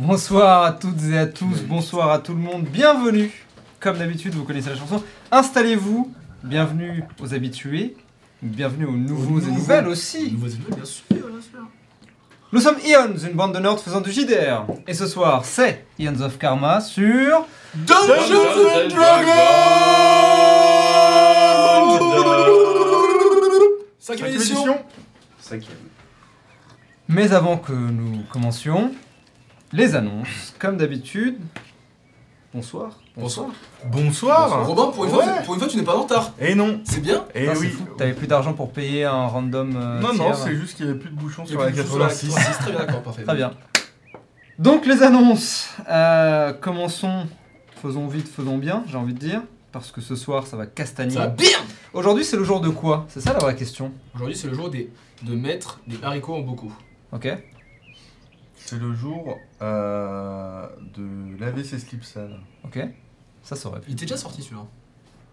Bonsoir à toutes et à tous, bonsoir à tout le monde, bienvenue. Comme d'habitude, vous connaissez la chanson. Installez-vous, bienvenue aux habitués, bienvenue aux nouveaux et nouveaux. nouvelles aussi. Nouveaux ennemis, bien sûr, bien sûr. Nous sommes Ions, une bande de nerds faisant du JDR. Et ce soir, c'est Ions of Karma sur... Dungeons and Dragons Cinquième édition Cinquième. Mais avant que nous commencions, les annonces, comme d'habitude. Bonsoir. Bonsoir. Bonsoir. Robin, pour une, fois, Ouais. pour une fois, tu n'es pas en retard. Et non. C'est bien Et Putain, c'est oui. fou, T'avais plus d'argent pour payer un random. euh, Non, non, c'est juste qu'il n'y avait plus de bouchons sur la plus de choses sur la 86. 86, Très bien, d'accord, parfait. Très bien. Donc les annonces. Euh, commençons. Faisons vite, faisons bien, j'ai envie de dire. Parce que ce soir, ça va castagner. Ça va bien Aujourd'hui, c'est le jour de quoi? C'est ça la vraie question. Aujourd'hui, c'est le jour des, de mettre des haricots en beaucoup. Ok C'est le jour euh, de laver ses slips sales. Ok Ça saurait Il était déjà sorti celui-là.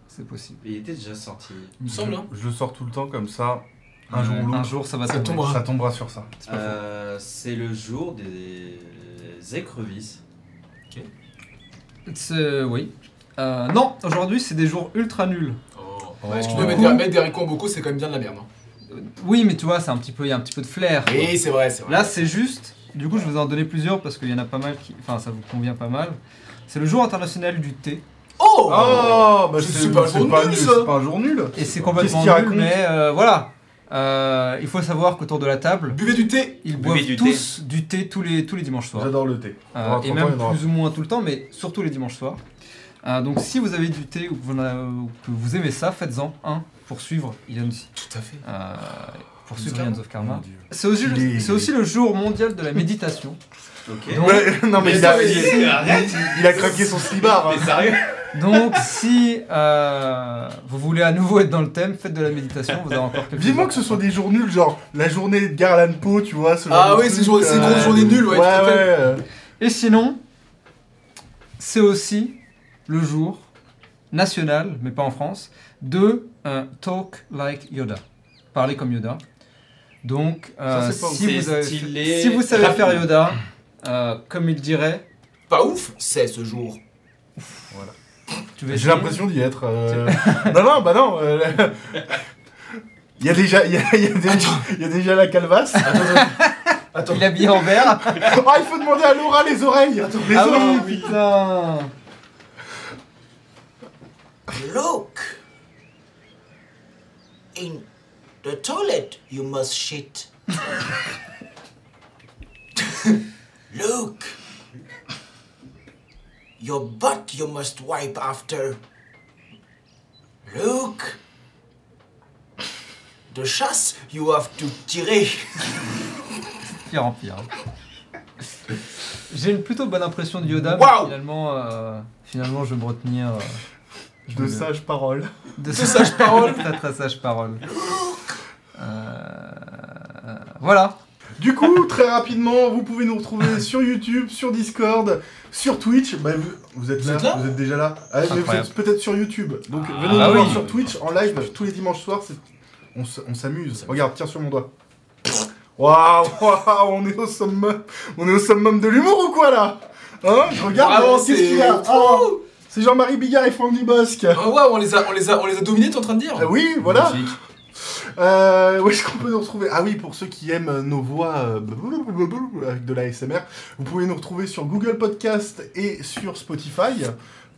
C'est possible. Il était déjà sorti. Il me semble, hein. Je, le sors tout le temps comme ça. Un jour ou Un l'autre, jour, ça va Ça tomber. tombera. ça tombera sur ça. C'est pas faux. Euh, c'est le jour des écrevisses. C'est- Oui. Euh, non, aujourd'hui, c'est des jours ultra nuls. Oh. Ouais, excuse-moi, Oh. mettre, des- mettre des haricots en beaucoup, c'est quand même bien de la merde. hein. Euh, Oui, mais tu vois, c'est un petit peu, il y a un petit peu de flair. Oui, c'est vrai, c'est vrai. Là, c'est juste. Du coup, je vous en donner plusieurs parce qu'il y en a pas mal qui. Enfin, ça vous convient pas mal. C'est le jour international du thé. Oh Oh, bah C'est- pas un c'est jour pas nul, c'est pas un jour nul. Et c'est complètement qu'il nul, raconte mais euh, voilà. Euh, il faut savoir qu'autour de la table, Buvez du thé ils Buvez boivent du tous du thé tous les, tous les dimanches soirs. J'adore le thé. Euh, et 30 ans, même il y en aura plus ou moins tout le temps, mais surtout les dimanches soirs. Euh, donc si vous avez du thé ou que vous, en avez- ou que vous aimez ça, faites-en un pour suivre Ions, Tout à fait. euh, pour of Karma. Dieu. C'est aussi, est- le jour mondial de la méditation. Ok. Donc, Ouais, non mais Mais il a, il, il craqué son slibard. hein. Sérieux donc si euh, vous voulez à nouveau être dans le thème, faites de la méditation, vous avez encore quelques Vivement que ce soit des jours nuls, genre la journée de Garland Poe, tu vois. Ce genre Ah oui, c'est une euh, grosse journée nulle, ouais, Ouais, tout ouais. euh, Et sinon, c'est aussi le jour national, mais pas en France, de euh, Talk Like Yoda. Parler comme Yoda. Donc, euh, Ça, c'est pas ouf. si, vous avez- stylé, si vous savez rapide. faire Yoda, euh, comme il dirait, Pas ouf, c'est ce jour. tu vas J'ai l'impression d'y être. euh, non, non, bah non. euh, Il y a déjà, il y a, il y a déjà, il y a déjà la calvasse. Attends, Il est habillé en vert. Ah, il faut demander à Laura les oreilles. les ah oreilles. oui, putain Look! In the toilet, you must shit. Look! Your butt you must wipe after. Look! The chasse you have to tirer. Pire en pire. J'ai une plutôt bonne impression de Yoda, finalement, euh, finalement, je vais me retenir. euh, je De sages paroles. de sages paroles. très très sages paroles. Voilà. Du coup, très rapidement, vous pouvez nous retrouver sur YouTube, sur Discord, sur Twitch. Bah, vous, vous êtes là, vous êtes déjà là. Ah, mais vous êtes peut-être sur YouTube. Donc Ah, venez bah nous voir oui. sur Twitch en live tous les dimanches soirs. On s'amuse. Regarde, tiens sur mon doigt. Waouh, waouh, on est au summum, on est au summum de l'humour ou quoi là? Hein? Je regarde. Vraiment, qu'est-ce c'est- qu'il y a? Ah, C'est Jean-Marie Bigard et Franck Dubosc. Ah ouais, on les a, on les a, on les a dominés, t'es en train de dire? Ah oui, voilà. Euh, où est-ce qu'on peut nous retrouver? Ah oui, pour ceux qui aiment nos voix euh, avec de la SMR, vous pouvez nous retrouver sur Google Podcast et sur Spotify.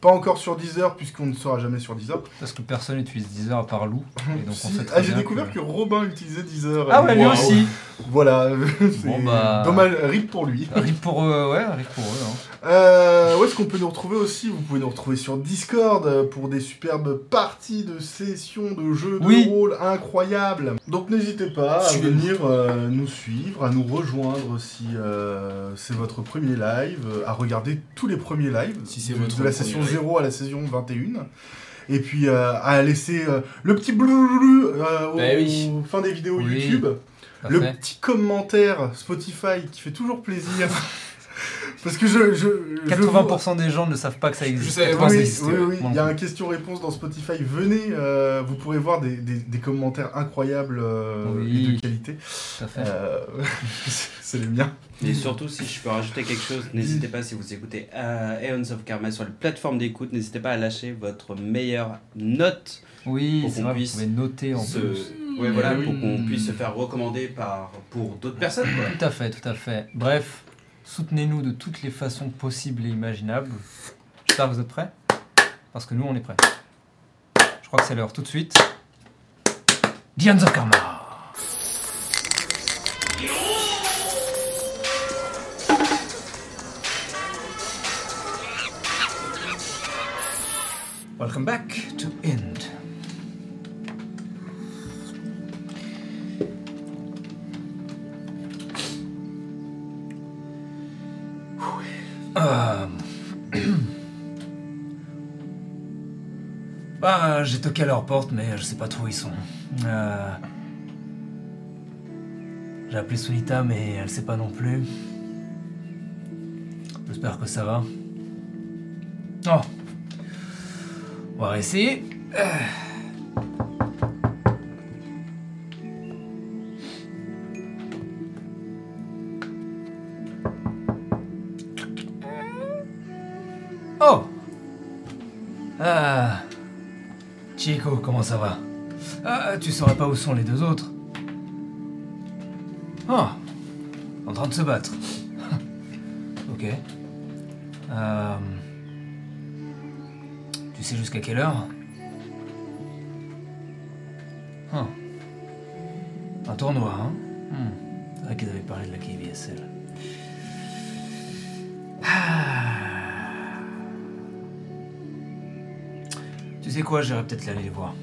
Pas encore sur Deezer, puisqu'on ne sera jamais sur Deezer. Parce que personne n'utilise Deezer à part Lou. Et donc on Si- sait très ah, j'ai découvert que... Robin utilisait Deezer. Ah ouais, lui aussi. Voilà, Bon, bah. dommage, rip pour lui. Rip pour eux, ouais, rip pour eux. hein. Euh, où est-ce qu'on peut nous retrouver aussi? Vous pouvez nous retrouver sur Discord euh, pour des superbes parties de sessions de jeux de Oui. rôle incroyables. Donc n'hésitez pas à venir euh, nous suivre, à nous rejoindre si euh, c'est votre premier live, à regarder tous les premiers lives, Si de, votre de la session. 0 à la session 21. Et puis euh, à laisser euh, le petit blou euh, au Bah oui. fin des vidéos Oui. YouTube, le petit commentaire Spotify qui fait toujours plaisir. Parce que je. je je vois- 80% des gens ne savent pas que ça existe. sais, Oui, oui, 90. oui, oui, il y a un question-réponse dans Spotify. Venez, euh, vous pourrez voir des, des- des commentaires incroyables euh, Oui. et de qualité. Tout à fait. Euh, c'est les miens. Et surtout, si je peux rajouter quelque chose, n'hésitez pas, si vous écoutez euh, Aeons of Karma sur les plateformes d'écoute, n'hésitez pas à lâcher votre meilleure note. Oui, pour c'est qu'on vrai, vous puisse pouvez noter en se- plus. Ouais, voilà, Oui. pour qu'on puisse se faire recommander par, pour d'autres personnes. Quoi. Tout à fait, tout à fait. Bref, soutenez-nous de toutes les façons possibles et imaginables. J'espère que vous êtes prêts. Parce que nous, on est prêts. Je crois que c'est l'heure tout de suite. The Hands of Karma. Welcome back to End. J'ai toqué à leur porte, mais je sais pas trop où ils sont. Euh, J'ai appelé Solita, mais elle sait pas non plus. J'espère que ça va. Oh On va réessayer. Comment ça va Ah, tu saurais pas où sont les deux autres Ah En train de se battre. ok. Euh, Tu sais jusqu'à quelle heure? Ah. Un tournoi, hein? Hmm. C'est vrai qu'ils avaient parlé de la KBSL. Ah. Tu sais quoi, j'irai peut-être aller les voir.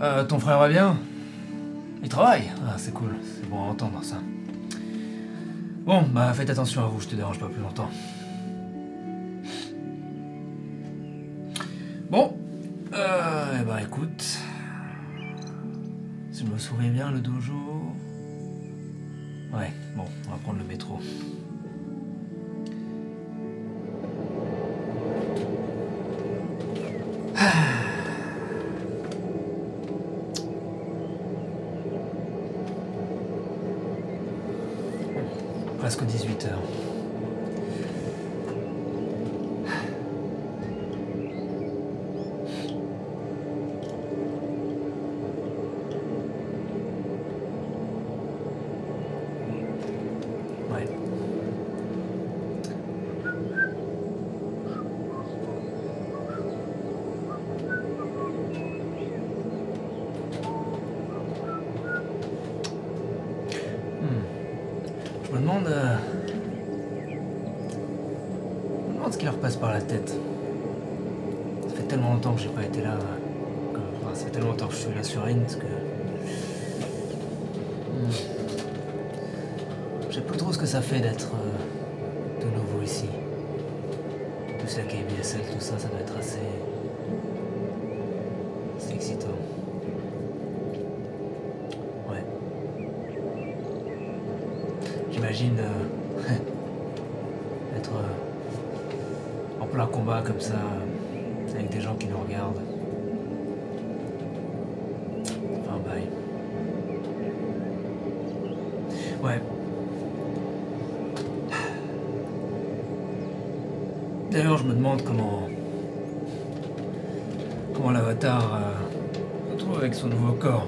Euh, ton frère va bien? Il travaille? Ah, c'est cool, c'est bon à entendre ça. Bon, bah faites attention à vous, je te dérange pas plus longtemps. Par la tête. Ça fait tellement longtemps que j'ai pas été là. Enfin, ça fait tellement longtemps que je suis là sur Int que. Hmm. Je sais plus trop ce que ça fait d'être euh, de nouveau ici. Plus la KBSL, tout ça, ça doit être assez. C'est excitant. Ouais. J'imagine euh, plein combat comme ça, avec des gens qui nous regardent. Enfin, bye. Ouais. D'ailleurs, je me demande comment. Comment l'avatar euh, se trouve avec son nouveau corps.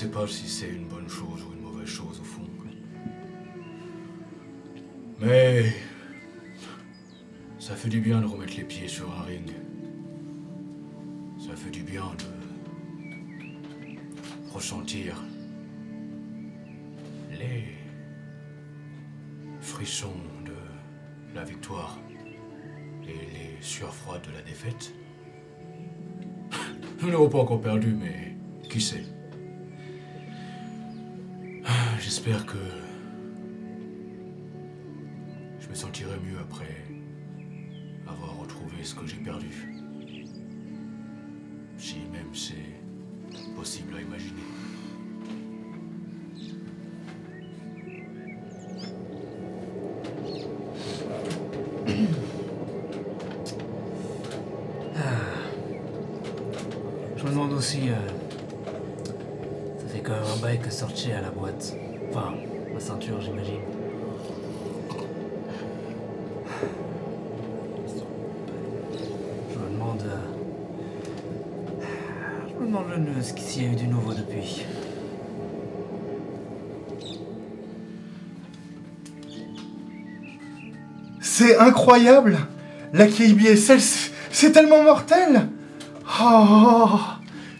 Sais pas si c'est une bonne chose ou une mauvaise chose au fond. Mais ça fait du bien de remettre les pieds sur un ring. Ça fait du bien de ressentir les frissons de la victoire et les sueurs froides de la défaite. Nous n'avons pas encore perdu, mais qui sait? J'espère que je me sentirai mieux après avoir retrouvé ce que j'ai perdu. Si même c'est possible à imaginer. Je me demande aussi. euh, ça fait quand même un bail que sorti à la boîte. Enfin, la ceinture, j'imagine. Je me demande. euh, Je me demande le- ce qu'il y a eu du nouveau depuis. C'est incroyable La KBSL, c'est tellement mortel Oh,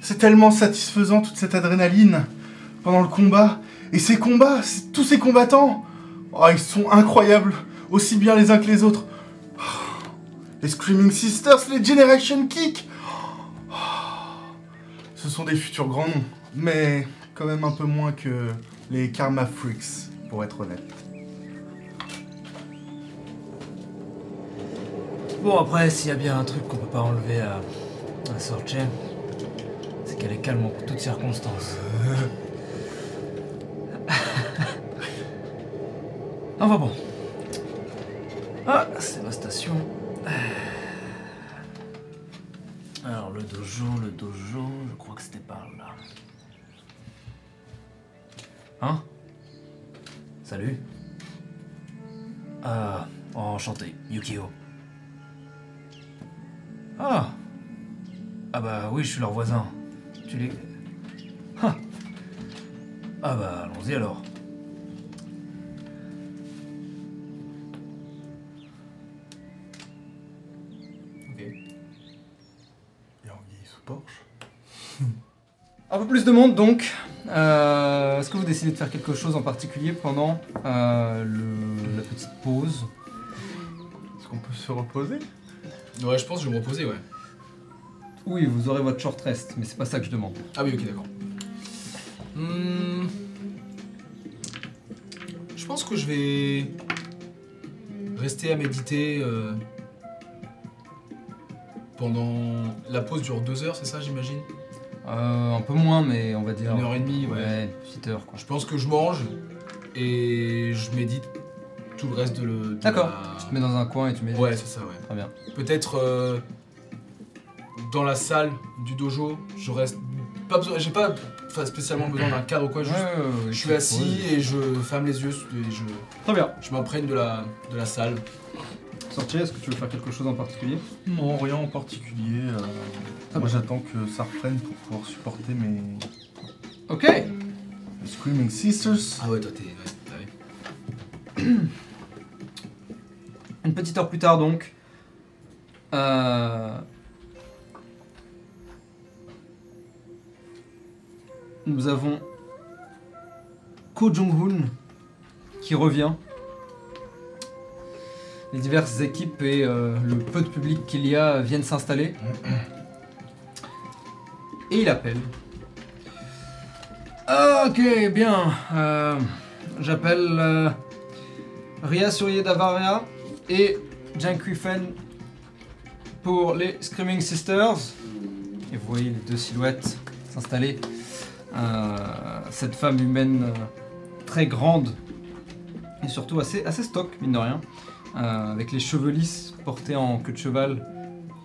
C'est tellement satisfaisant toute cette adrénaline pendant le combat. Et ces combats, tous ces combattants, oh, ils sont incroyables, aussi bien les uns que les autres. Oh, Les Screaming Sisters, les Generation Kick Oh, Ce sont des futurs grands noms, mais quand même un peu moins que les Karma Freaks, pour être honnête. Bon, après, s'il y a bien un truc qu'on peut pas enlever à, à Sorche, c'est qu'elle est calme en toutes circonstances. Enfin bon. Ah, c'est ma station. Alors, le dojo, le dojo, je crois que c'était par là. Hein? Salut Ah, enchanté, Yukio. Ah Ah bah oui, je suis leur voisin. Tu les... Ah Ah bah allons-y alors. Plus de monde donc. Euh, Est-ce que vous décidez de faire quelque chose en particulier pendant euh, le- la petite pause? Est-ce qu'on peut se reposer? Ouais, je pense que je vais me reposer, ouais. Oui, vous aurez votre short rest, mais c'est pas ça que je demande. Ah oui, ok, d'accord. Hmm. Je pense que je vais rester à méditer euh, pendant. La pause dure deux heures, c'est ça, j'imagine? Euh, un peu moins, mais on va dire. Une heure et demie, ouais. Ouais, une petite heure quoi. Je pense que je mange et je médite tout le reste de le. D'accord. la- Tu te mets dans un coin et tu mets. Ouais, c'est ça, ouais. Très bien. Peut-être euh, dans la salle du dojo, je reste. Pas besoin, j'ai pas enfin, spécialement besoin d'un cadre ou quoi, juste. Ouais, Je suis assis et je ferme les yeux et je, Très bien. je m'imprègne de la, de la salle. Sortir, est-ce que tu veux faire quelque chose en particulier? Non, rien en particulier. euh, moi j'attends que ça reprenne pour pouvoir supporter mes Ok. mes Screaming Sisters. Ah ouais, toi t'es. Ouais, ouais. Une petite heure plus tard donc. euh, Nous avons Ko Jong-hoon qui revient. Les diverses équipes et euh, le peu de public qu'il y a viennent s'installer. Et il appelle. Ok, bien. euh, J'appelle euh, Ria Surye Davaria et Jang Fen pour les Screaming Sisters. Et vous voyez les deux silhouettes s'installer. Cette femme humaine très grande et surtout assez, assez stock, mine de rien, avec les cheveux lisses portés en queue de cheval,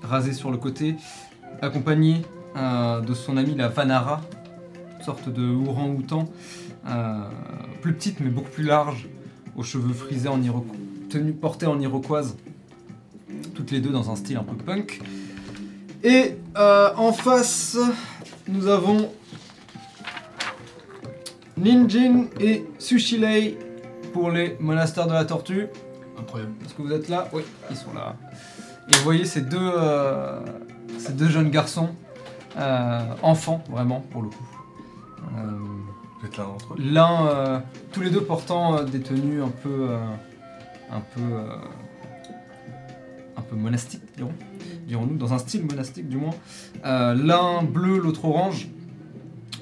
rasés sur le côté, accompagnée euh, de son amie la Vanara, sorte de orang-outan, euh, plus petite mais beaucoup plus large, aux cheveux frisés en tenue portée en iroquoise, toutes les deux dans un style un peu punk. Et euh, en face, nous avons Ninjin et Sushilei pour les monastères de la tortue. Incroyable. Est-ce que vous êtes là? Oui, ils sont là. Et vous voyez ces deux, euh, ces deux jeunes garçons, euh, enfants vraiment pour le coup. Euh, Vous êtes l'un d'entre eux? L'un, tous les deux portant des tenues un peu, un peu, un peu monastiques, dirons, dirons-nous, dans un style monastique du moins. L'un bleu, l'autre orange.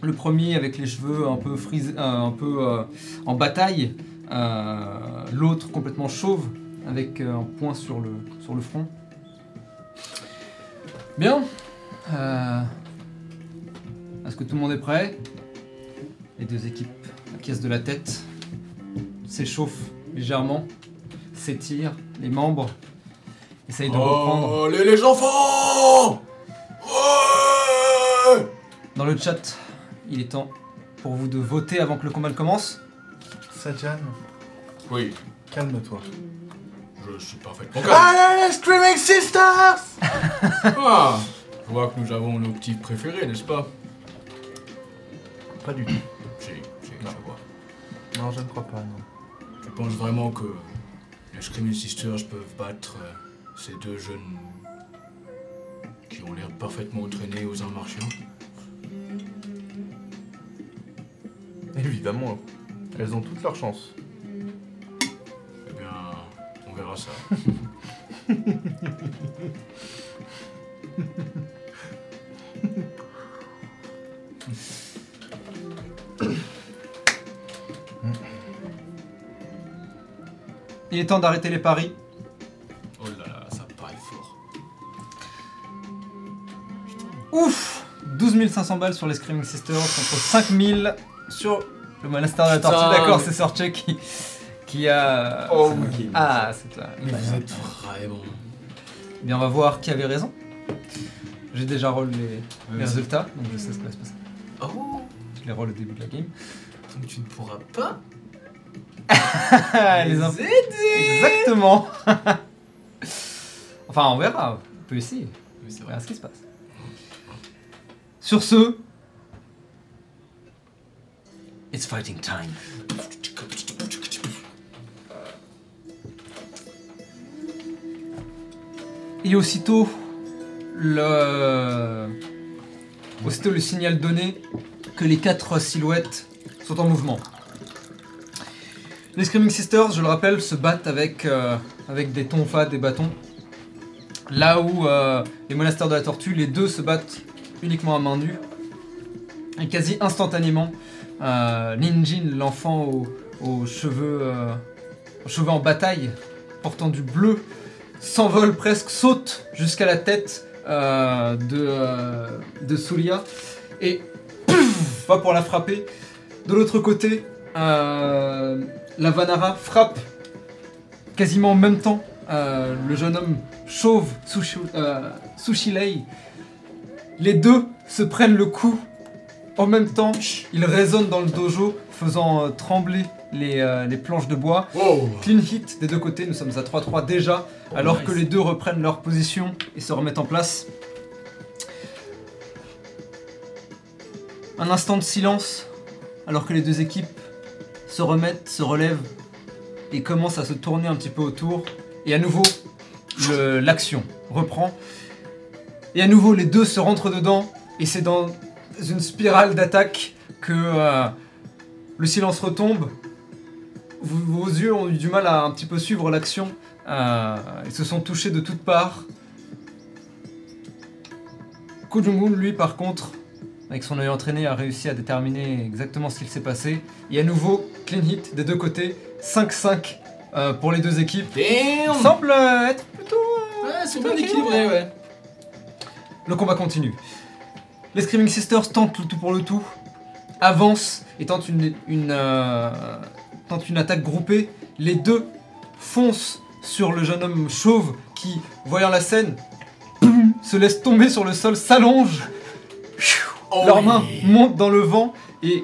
Le premier avec les cheveux un peu frisés, un peu en bataille. Euh, L'autre complètement chauve avec euh, un point sur le, sur le front. Bien. Euh, Est-ce que tout le monde est prêt? Les deux équipes acquiescent de la tête, s'échauffent légèrement, s'étirent, les membres essayent de reprendre. Oh, les, les enfants Ouais Dans le chat, il est temps pour vous de voter avant que le combat ne commence. Sajan, Oui, calme-toi. je suis parfaitement calme. Allez, les Screaming Sisters Ah, je vois que nous avons nos petits préférés, n'est-ce pas? Pas du tout. Si, si, je vois. Non, je ne crois pas, non. Tu penses vraiment que les Screaming Sisters peuvent battre euh, ces deux jeunes qui ont l'air parfaitement entraînés aux arts martiaux? Évidemment. Elles ont toutes leurs chances. Eh bien, on verra ça. Il est temps d'arrêter les paris. Oh là là, ça paraît fort. Ouf 12 500 balles sur les Screaming Sisters contre 5000 sur le monastère de la tortue. D'accord, c'est Sorche qui, qui a. Oh, Ah, c'est toi. Mais vous êtes vraiment. Eh Bien, on va voir qui avait raison. J'ai déjà roll les, les vas-y. résultats, donc je sais ce qui va se passer. Oh, Je les roll au début de la game. donc tu ne pourras pas Ah, les infos. aider. Exactement Enfin, on verra. On peut essayer. Oui, c'est On vrai. verra ce qui se passe. Sur ce. It's fighting time. Et aussitôt le, aussitôt le signal donné que les quatre silhouettes sont en mouvement. Les Screaming Sisters, je le rappelle, se battent avec, euh, avec des tonfas, des bâtons. Là où euh, les monastères de la tortue, les deux se battent uniquement à main nue. Et quasi instantanément, euh, Ninjin, l'enfant aux, aux cheveux, euh, aux cheveux en bataille, portant du bleu, s'envole presque, saute jusqu'à la tête euh, de, Surya et va pour la frapper. De l'autre côté, la Vanara frappe quasiment en même temps le jeune homme chauve Sushi, Sushilei. Les deux se prennent le coup en même temps. Ils résonnent dans le dojo, faisant euh, trembler les, euh, les planches de bois. Oh Clean hit des deux côtés, nous sommes à 3-3 déjà, alors nice. que les deux reprennent leur position et se remettent en place. Un instant de silence, alors que les deux équipes se remettent, se relèvent et commencent à se tourner un petit peu autour. Et à nouveau, l'action reprend. Et à nouveau, les deux se rentrent dedans, et c'est dans une spirale d'attaque que euh, le silence retombe. Vos yeux ont eu du mal à un petit peu suivre l'action. Euh, ils se sont touchés de toutes parts. Ko Jong-un, lui, par contre, avec son œil entraîné, a réussi à déterminer exactement ce qu'il s'est passé. Et à nouveau, clean hit des deux côtés. 5-5 euh, pour les deux équipes. Damn Semble être plutôt... Ouais, c'est bien équilibré, ouais. Le combat continue. Les Screaming Sisters tentent le tout pour le tout, avancent et tentent une, une, euh, tentent une attaque groupée. Les deux foncent sur le jeune homme chauve qui, voyant la scène, boum, se laisse tomber sur le sol, s'allonge. Oh Leurs oui. mains montent dans le vent et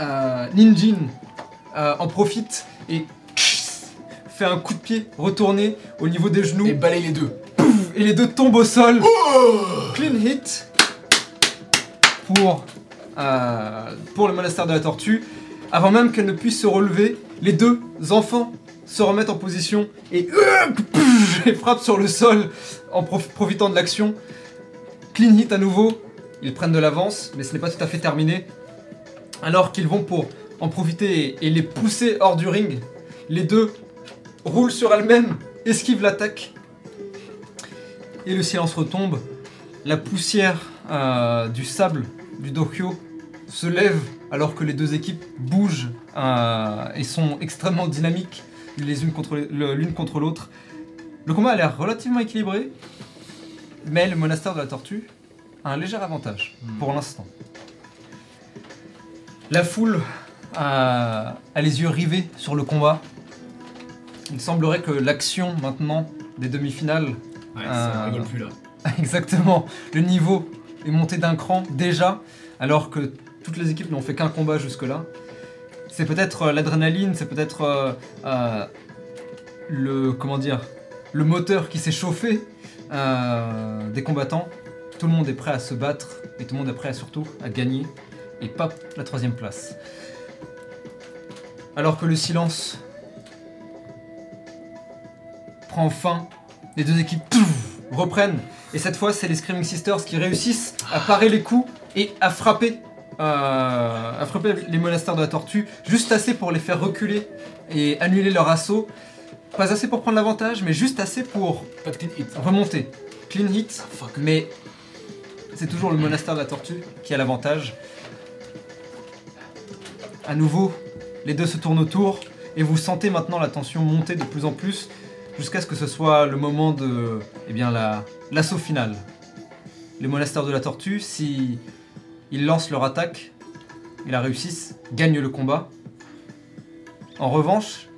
euh, Ninjin euh, en profite et fait un coup de pied retourné au niveau des genoux Et balaye les deux. et les deux tombent au sol. Clean hit pour, euh, pour le monastère de la tortue. Avant même qu'elle ne puisse se relever, les deux enfants se remettent en position et, et frappent sur le sol en prof- profitant de l'action. Clean hit à nouveau. Ils prennent de l'avance, mais ce n'est pas tout à fait terminé. Alors qu'ils vont pour en profiter et les pousser hors du ring, les deux roulent sur elles-mêmes, esquivent l'attaque et le silence retombe. La poussière euh, du sable du Dokyo se lèvent alors que les deux équipes bougent euh, et sont extrêmement dynamiques les unes contre l'une contre l'autre. Le combat a l'air relativement équilibré, mais le monastère de la tortue a un léger avantage pour l'instant. La foule a, a les yeux rivés sur le combat. Il semblerait que l'action maintenant des demi-finales Ouais, Euh, ça rigole plus là. Exactement. Le niveau est monté d'un cran déjà, alors que toutes les équipes n'ont fait qu'un combat jusque-là. C'est peut-être euh, l'adrénaline, c'est peut-être euh, euh, le comment dire, le moteur qui s'est chauffé des combattants. Tout le monde est prêt à se battre et tout le monde est prêt surtout à gagner et pas la troisième place. Alors que le silence prend fin, les deux équipes reprennent et cette fois, c'est les Screaming Sisters qui réussissent à parer les coups et à frapper, euh, à frapper les monastères de la tortue, juste assez pour les faire reculer et annuler leur assaut. Pas assez pour prendre l'avantage, mais juste assez pour Pas de clean hit. remonter. Clean hit, Fuck. mais c'est toujours le monastère de la tortue qui a l'avantage. À nouveau, les deux se tournent autour et vous sentez maintenant la tension monter de plus en plus jusqu'à ce que ce soit le moment de eh bien la l'assaut final. Les monastères de la tortue, si ils lancent leur attaque et la réussissent, gagnent le combat. En revanche,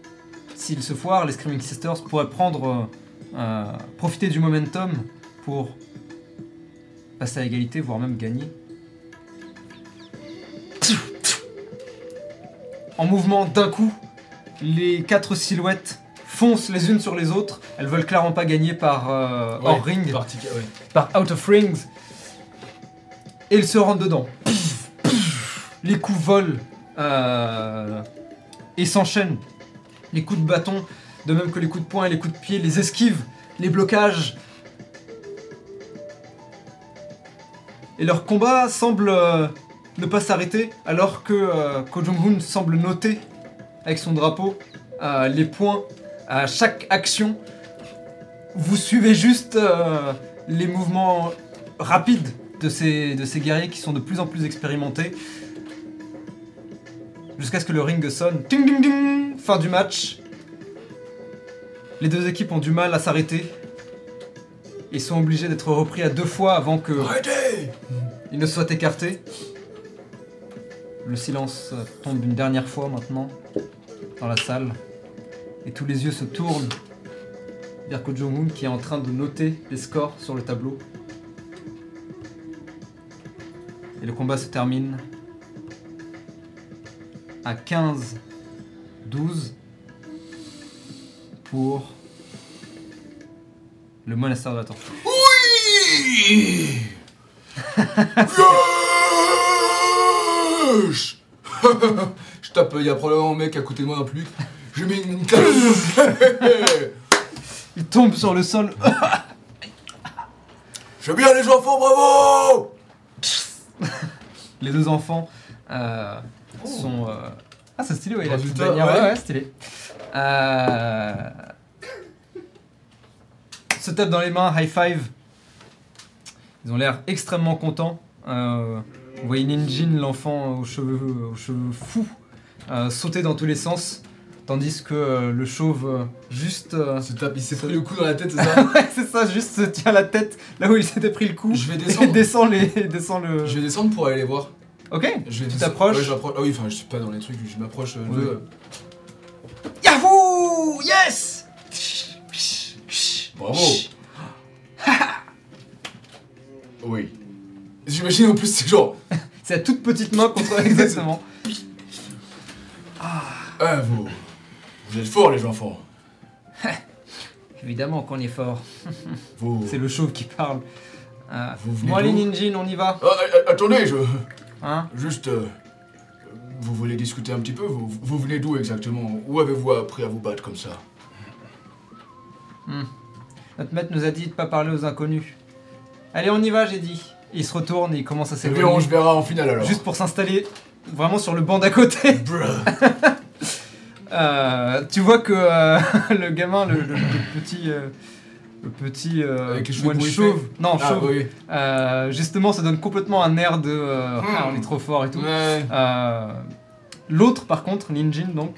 s'ils se foirent, les Screaming Sisters pourraient prendre euh, profiter du momentum pour passer à égalité, voire même gagner. En mouvement d'un coup, les quatre silhouettes foncent les unes sur les autres. Elles veulent clairement pas gagner par euh, hors Ouais, ring, parti- ouais. par out of rings. Et ils se rentrent dedans. Les coups volent euh, et s'enchaînent. Les coups de bâton, de même que les coups de poing et les coups de pied, les esquives, les blocages. Et leur combat semble euh, ne pas s'arrêter alors que euh, Ko Jong-un semble noter avec son drapeau euh, les points à chaque action. Vous suivez juste euh, les mouvements rapides de ces, de ces guerriers qui sont de plus en plus expérimentés. Jusqu'à ce que le ring sonne. Ting ding ding Fin du match. Les deux équipes ont du mal à s'arrêter. Ils sont obligés d'être repris à deux fois avant que Arrêtez ils ne soient écartés. Le silence tombe une dernière fois maintenant dans la salle. Et tous les yeux se tournent vers Ko Jong-un qui est en train de noter les scores sur le tableau. Et le combat se termine à 15 12 pour le monastère de la tortue. Yes Je tape, il y a probablement un mec à côté de moi dans le public. Je mets une. Il tombe sur le sol. Je bien les enfants, bravo Les deux enfants euh, sont. euh, Ah, c'est stylé, ouais, il a Résultat, petite bannière, ouais. ouais, ouais, stylé. Euh, Se tapent dans les mains, high five. Ils ont l'air extrêmement contents. Euh, vous voyez Ninjin, l'enfant aux cheveux, aux cheveux fous, euh, sauter dans tous les sens. Tandis que euh, le chauve, euh, juste. euh, Il se tape, il s'est pris le coup dans la tête, c'est ça ouais, c'est ça, juste se tient la tête là où il s'était pris le coup. Je vais Et descendre. descend, les, descend le. Je vais descendre pour aller les voir. Ok, Je vais tu t'approches. Ouais, j'approche. Ah oui, enfin, je suis pas dans les trucs, je m'approche euh, Oui. de. Yahoo Yes Bravo Oui. J'imagine en plus, c'est genre. C'est la toute petite main contre exactement. Ah, vous. Vous êtes forts, les enfants. Évidemment qu'on est fort. Vous. C'est le chauve qui parle. Euh, Vous venez bon allez d'où Ninjin, on y va. Ah, ah, attendez, je. Hein Juste. euh, vous voulez discuter un petit peu vous, vous venez d'où exactement Où avez-vous appris à vous battre comme ça Notre maître nous a dit de pas parler aux inconnus. Allez, on y va, j'ai dit. Il se retourne et il commence à Eh bien, on s'éloigner. se verra en finale alors. Juste pour s'installer vraiment sur le banc d'à côté. Bruh. Euh, tu vois que euh, le gamin, le, le- le petit, euh, le petit euh, moine chauve. Non, Ah, chauve. oui. Justement, ça donne complètement un air de. Hmm. Ah, on est trop fort et tout. Ouais. L'autre, par contre, Ninjin, donc.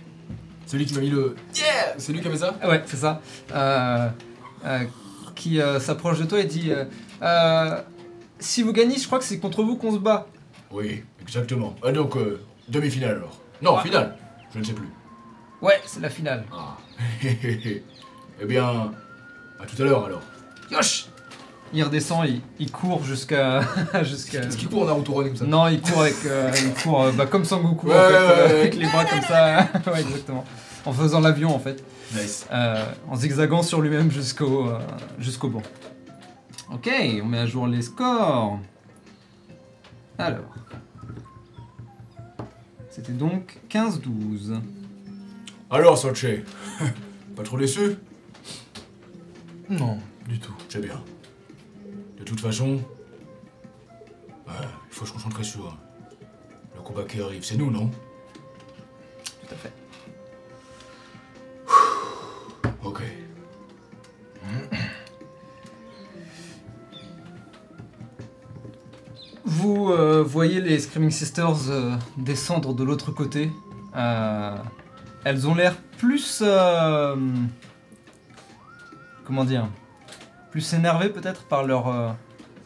Celui qui m'a mis le. Yeah C'est lui qui avait ça? Ouais, c'est ça. Qui s'approche de toi et dit Si vous gagnez, je crois que c'est contre vous qu'on se bat. Oui, exactement. Ah, donc, demi-finale alors. Non, Ah. finale. Je ne sais plus. Ouais, c'est la finale. Ah. eh bien, à tout à l'heure alors. Yosh Il redescend, il, il court jusqu'à. Est-ce qu'il court en Naruto Run comme ça? Non, il court avec. euh, il court euh, bah, comme Sangoku Ouais, en fait, ouais, euh, ouais, avec les bras comme ça. ouais, exactement. En faisant l'avion en fait. Nice. Euh, en zigzagant sur lui-même jusqu'au jusqu'au banc. Ok, on met à jour les scores. Alors. C'était donc 15-12. Alors, Solche, pas trop déçu? Non, du tout. C'est bien. De toute façon, euh, il faut se concentrer sur le combat qui arrive. C'est nous, non? Tout à fait. Ok. Vous euh, voyez les Screaming Sisters euh, descendre de l'autre côté. Euh, elles ont l'air plus. euh, comment dire Plus énervées peut-être par leur, euh,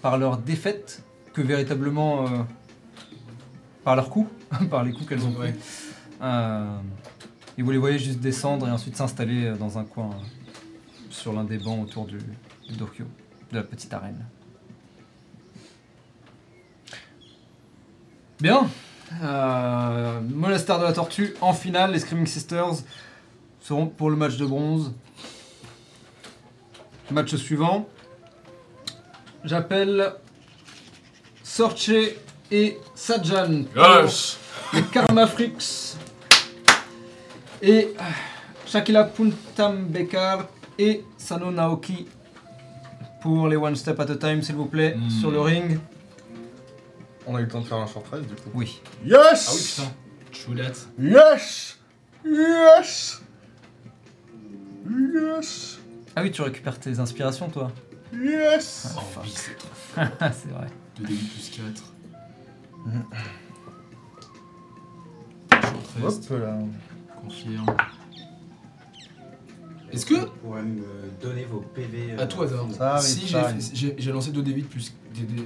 par leur défaite que véritablement euh, par leurs coups, par les coups qu'elles ont pris. Et vous les voyez juste descendre et ensuite s'installer dans un coin sur l'un des bancs autour du, du Dokyo, de la petite arène. Bien. Euh, Monastère de la Tortue en finale. Les Screaming Sisters seront pour le match de bronze. Match suivant. J'appelle Sorche et Sajan Yes les Karma Freaks. Et Shakila Puntam Bekar et Sano Naoki pour les One Step at a Time, s'il vous plaît, Hmm. sur le ring. On a eu le temps de faire un short race du coup. Oui. Yes Ah oui, putain. True that. Yes Yes Yes Ah oui, tu récupères tes inspirations, toi. Yes Oh, oui, c'est trop. c'est vrai. 2 débit plus 4. Hop là. Confirme. Est-ce que, Vous pourrez me donner vos PV. euh, à tout hasard, Ça arrive, si ça j'ai arrive. fait- j'ai j'ai lancé 2 d plus.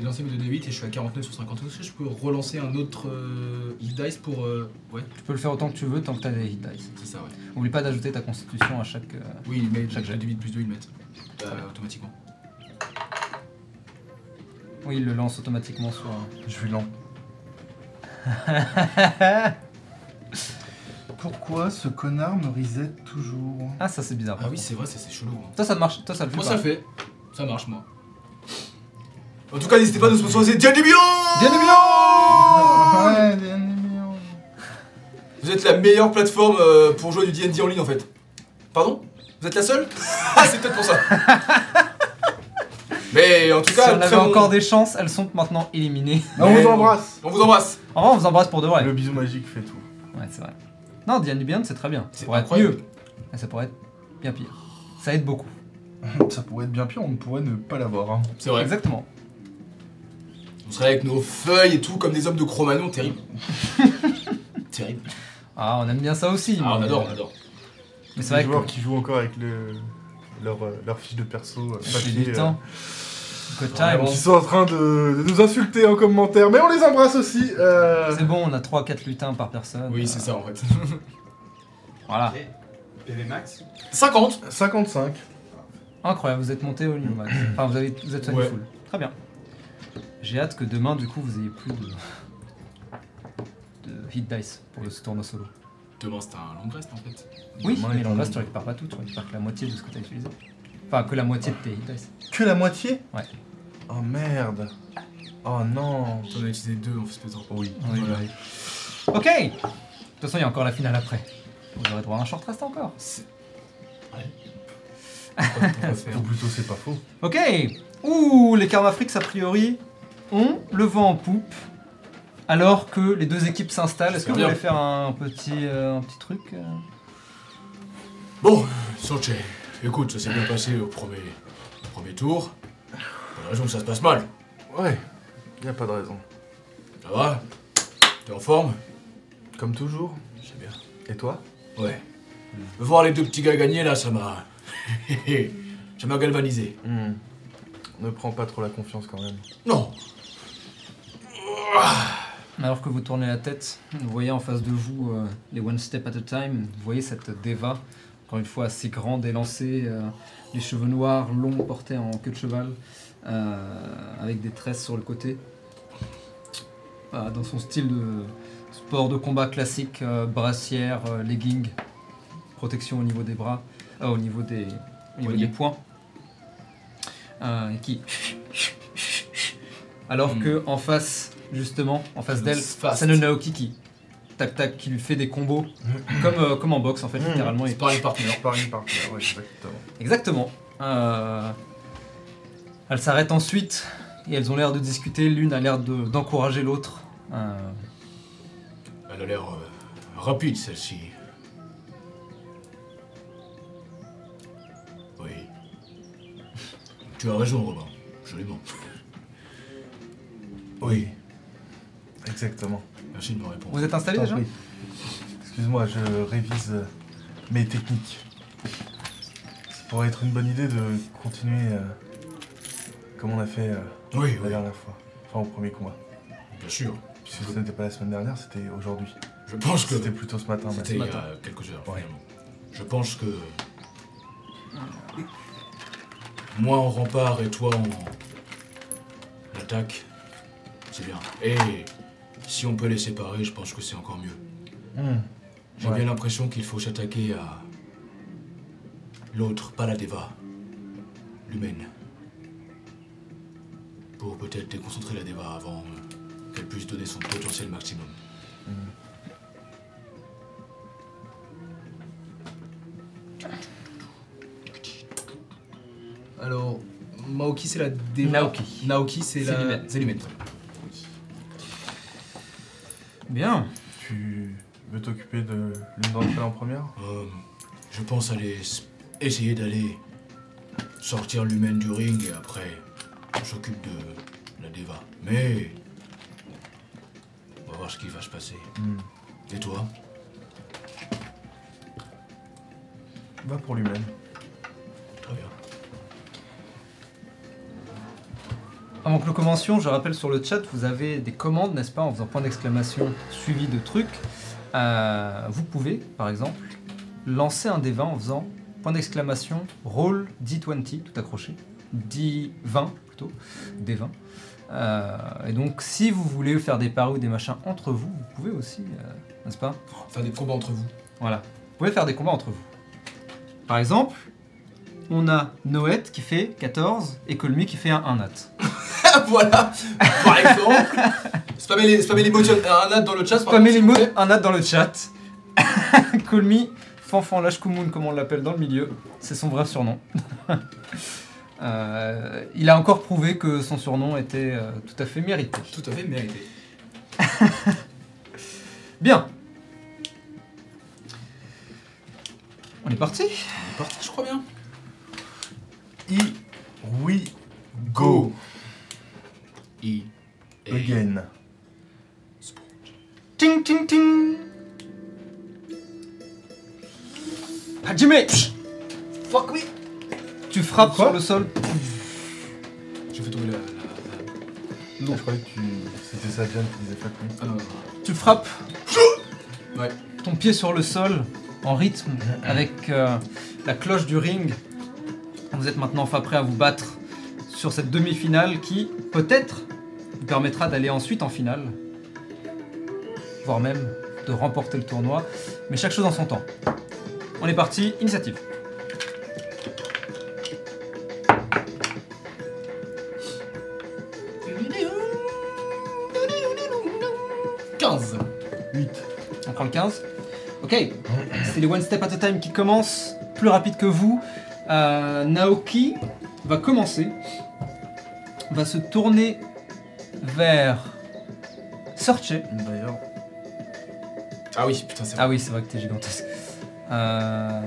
Lancé mes 2 d et je suis à 49 sur 50, est-ce que je peux relancer un autre euh, hit dice pour. euh, Ouais, Tu peux le faire autant que tu veux tant que tu as des hit dice. c'est ça, ouais. Oublie pas d'ajouter ta constitution à chaque. euh, Oui, ils mettent Chaque jet. 2 d plus 2, ils le mettent. Euh, automatiquement. Oui, il le lance automatiquement sur. un- Je suis lent. Pourquoi ce connard me reset toujours? Ah, ça c'est bizarre. Ah oui, c'est vrai, c'est c'est chelou. hein. Toi, ça marche. Toi, ça le fait Moi, pas. ça le fait. Ça marche, moi. En tout cas, n'hésitez pas à nous sponsoriser Diane Bien Bien évidemment Ouais, bien mignon. Vous êtes la meilleure plateforme euh, pour jouer du D&D en ligne en fait. Pardon? Vous êtes la seule? Ah c'est peut-être pour ça. Mais en tout Si cas, on avait bon- encore des chances, elles sont maintenant éliminées. On vous embrasse On vous embrasse. En vrai, on vous embrasse pour de vrai. Le bisou magique fait tout. Ouais, c'est vrai. Non, Diane Beyond, c'est très bien. Ça C'est pourrait être incroyable. mieux. Mais ça pourrait être bien pire. Ça aide beaucoup. Ça pourrait être bien pire, on ne pourrait ne pas l'avoir. hein. C'est vrai. Exactement. On serait avec nos feuilles et tout comme des hommes de Cro-Magnon, terrible. terrible. Ah, on aime bien ça aussi. Ah on mais- adore, on adore. Mais c'est Les vrai joueurs que qui jouent encore avec le, leur, euh, leur fiche de perso euh, j'ai papier, du euh, temps. Qui sont en train de, de nous insulter en commentaire, mais on les embrasse aussi. euh, C'est bon, on a 3-4 lutins par personne. Oui, Euh, c'est ça en fait. Voilà. Ok. PV max? 50 55. Incroyable, vous êtes monté au niveau max. Enfin, vous, avez, vous êtes Ouais. full. Très bien. J'ai hâte que demain, du coup, vous ayez plus de, de hit dice pour le tournoi solo. Demain c'est un long rest en fait. Oui, Demain mais est en un- reste, tu récupères pas tout, tu récupères que la moitié de ce que tu as utilisé. Enfin, que la moitié de tes hit dice. Que la moitié? Ouais. Oh merde. Oh non. On a utilisé deux en faisant. Oui. Oui, Voilà. oui. Ok De toute façon, il y a encore la finale après. Vous aurez droit à un short rest encore. C'est-. Ou plutôt c'est pas faux. Ok Ouh, les Karma Freaks, a priori, ont le vent en poupe. Alors que les deux équipes s'installent. Est-ce que vous voulez faire un petit, euh, un petit truc euh Bon, Sorche, écoute, ça s'est bien passé au premier, premier tour. Pas de raison que ça se passe mal. Ouais, y a pas de raison. Ça va? T'es en forme? Comme toujours. C'est bien. Et toi? Ouais. Voir les deux petits gars gagner là, ça m'a. ça m'a galvanisé. Hmm. Ne prends pas trop la confiance quand même. Non Alors que vous tournez la tête, vous voyez en face de vous euh, les One Step at a Time. Vous voyez cette Deva, encore une fois assez grande, élancée, euh, les cheveux noirs, longs, portés en queue de cheval, euh, avec des tresses sur le côté. Voilà, dans son style de sport de combat classique, euh, brassière, legging, protection au niveau des bras, au niveau des, au niveau Poignets. des poings. Et qui. Alors Hmm. que en face, justement, en face d'elle, Naoki qui tac tac qui lui fait des combos comme, euh, comme en boxe en fait Mm. littéralement et- Sparring partner. Sparring partner, ouais, exactement. exactement Euh, elles s'arrêtent ensuite et elles ont l'air de discuter l'une a l'air de- d'encourager l'autre Euh, Elle a l'air euh, rapide celle-ci. Oui. Tu as raison, Robin. Absolument. Oui. Exactement. Merci de me répondre. vous êtes installés T'en déjà. Excuse-moi, je révise euh, mes techniques. Ça pourrait être une bonne idée de continuer euh, comme on a fait euh, Oui, la oui, dernière fois. Enfin, au premier combat. bien sûr. Puisque ce n'était pas la semaine dernière, c'était aujourd'hui. Je pense que C'était plutôt ce matin. c'était il y a quelques heures, Ouais. finalement. Je pense que moi en rempart et toi en attaque, c'est bien. Et si on peut les séparer, je pense que c'est encore mieux. Hmm. J'ai Ouais. bien l'impression qu'il faut s'attaquer à l'autre, pas la Deva, l'humaine. Pour peut-être déconcentrer la Deva avant euh, qu'elle puisse donner son potentiel maximum. Alors, Maoki, c'est la Deva. Naoki. Naoki, c'est C'est la. l'humaine. Bien Tu veux t'occuper de l'une d'entre elles en première? Euh, je pense aller essayer d'aller sortir l'humaine du ring et après on s'occupe de la Deva. Mais on va voir ce qui va se passer. Hmm. Et toi? Va pour l'humaine. Très bien. Avant que nous commencions, je rappelle sur le chat, vous avez des commandes, n'est-ce pas, en faisant point d'exclamation suivi de trucs. Euh, vous pouvez, par exemple, lancer un D20 en faisant point d'exclamation roll D20, tout accroché, D20 plutôt, D20. Euh, et donc, si vous voulez faire des paris ou des machins entre vous, vous pouvez aussi, euh, n'est-ce pas Faire des combats entre vous. Voilà. Vous pouvez faire des combats entre vous. Par exemple, on a Noët qui fait 14 et Colmy qui fait un 1 nat. voilà, par exemple. Spammez les, spammez les motions. Un ad dans le chat, Spammez les mots un nat dans le chat. Colmy, Fanfan Lashkumun, comme on l'appelle dans le milieu, c'est son vrai surnom. Euh, il a encore prouvé que son surnom était euh, tout à fait mérité. Tout à fait mérité. Bien. On est parti On est parti, je crois bien. Here we go I. again. Ting ting ting Hajime Fuck me Tu frappes Quoi sur le sol. Je fais tomber la. Non, je croyais que tu... c'était Sadjan qui disait fuck me. Ah. Tu frappes Ouais. ton pied sur le sol en rythme avec euh, la cloche du ring. Vous êtes maintenant enfin prêt à vous battre sur cette demi-finale qui peut-être vous permettra d'aller ensuite en finale, voire même de remporter le tournoi. Mais chaque chose en son temps. On est parti, initiative. « 15 8. On prend le 15. Ok, c'est les One Step at a Time qui commencent, plus rapide que vous. Euh, Naoki va commencer, va se tourner vers Sorche. D'ailleurs, Ah oui, putain, c'est vrai. Ah oui, c'est vrai que t'es gigantesque. Euh,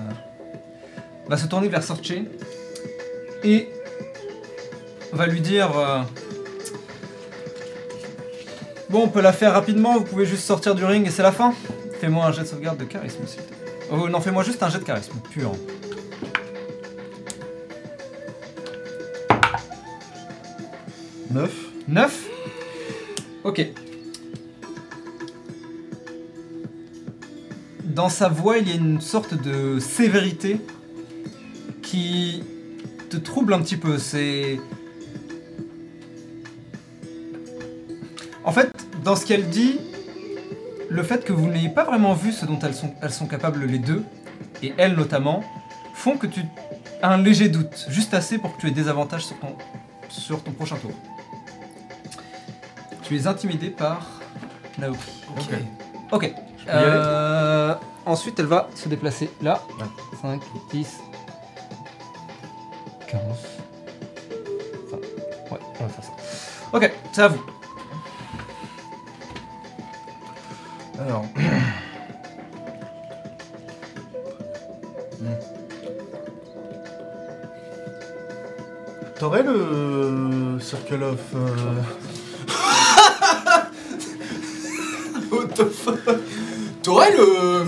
va se tourner vers Sorche et va lui dire euh, Bon, on peut la faire rapidement, vous pouvez juste sortir du ring et c'est la fin. Fais-moi un jet de sauvegarde de charisme, s'il te plaît. Oh non, fais-moi juste un jet de charisme, pur. Neuf. 9 Ok. Dans sa voix, il y a une sorte de sévérité qui te trouble un petit peu. C'est. En fait, dans ce qu'elle dit, le fait que vous n'ayez pas vraiment vu ce dont elles sont, elles sont capables les deux, et elle notamment, font que tu as un léger doute, juste assez pour que tu aies des avantages sur ton, sur ton prochain tour. Tu es intimidé par Naoki. Ok. Ok. Euh, ensuite, elle va se déplacer là. 5, 10, 15. Enfin, ouais, on va faire ça. Ok, c'est à vous. Alors. T'aurais le Circle of. euh, T'aurais le.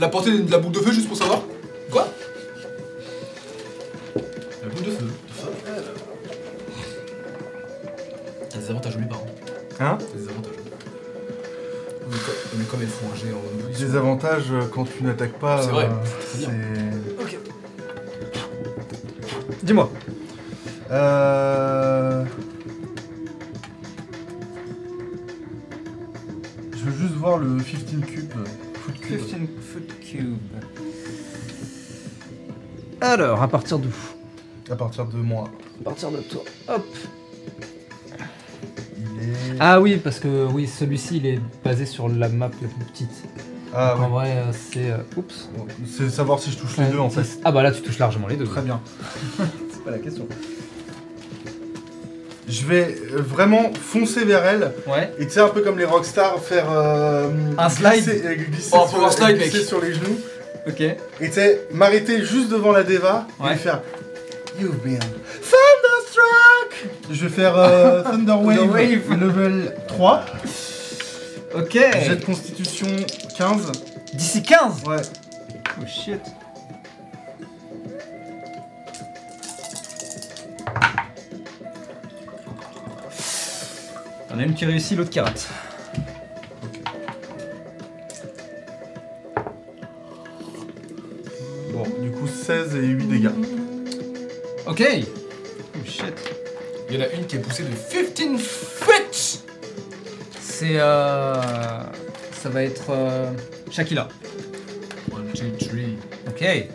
La portée de la boule de feu juste pour savoir Quoi? La boule de feu. T'as des avantages, oublie pas. Hein? Hein T'as des avantages. Mais comme, mais comme elles font un jet en ils sont- Des avantages euh, quand tu n'attaques pas. C'est vrai, euh, c'est bien. c'est- Ok. Dis-moi. Euh... le 15 cube. Foot cube. 15 foot cube. Alors, à partir d'où À partir de moi. À partir de toi. Hop. Il est. Ah oui, parce que oui, celui-ci, il est basé sur la map la plus petite. Ah, Donc, En ouais. vrai, euh, c'est... euh, Oups. Bon, C'est savoir si je touche les deux en fait. Ah bah là, tu touches largement les deux. Très bien. C'est pas la question. Je vais euh, vraiment foncer vers elle Ouais. et tu sais un peu comme les rockstars faire euh, Un slide. glisser, euh, glisser Oh, sur, power slide, glisser mec. sur les genoux Ok. et tu sais m'arrêter juste devant la Deva et Ouais. lui faire You've been thunderstruck. Je vais faire euh, Thunder Wave, Thunderwave. level 3. Ok. Jet de constitution 15. D'ici 15 Ouais. Oh shit. T'en as une qui réussit, l'autre qui rate. Bon, du coup 16 et 8 dégâts. Ok. Oh shit. Il y en a une qui est poussée de 15 feet C'est euh... Ça va être euh... Shakila. 1, 2, 3. Ok.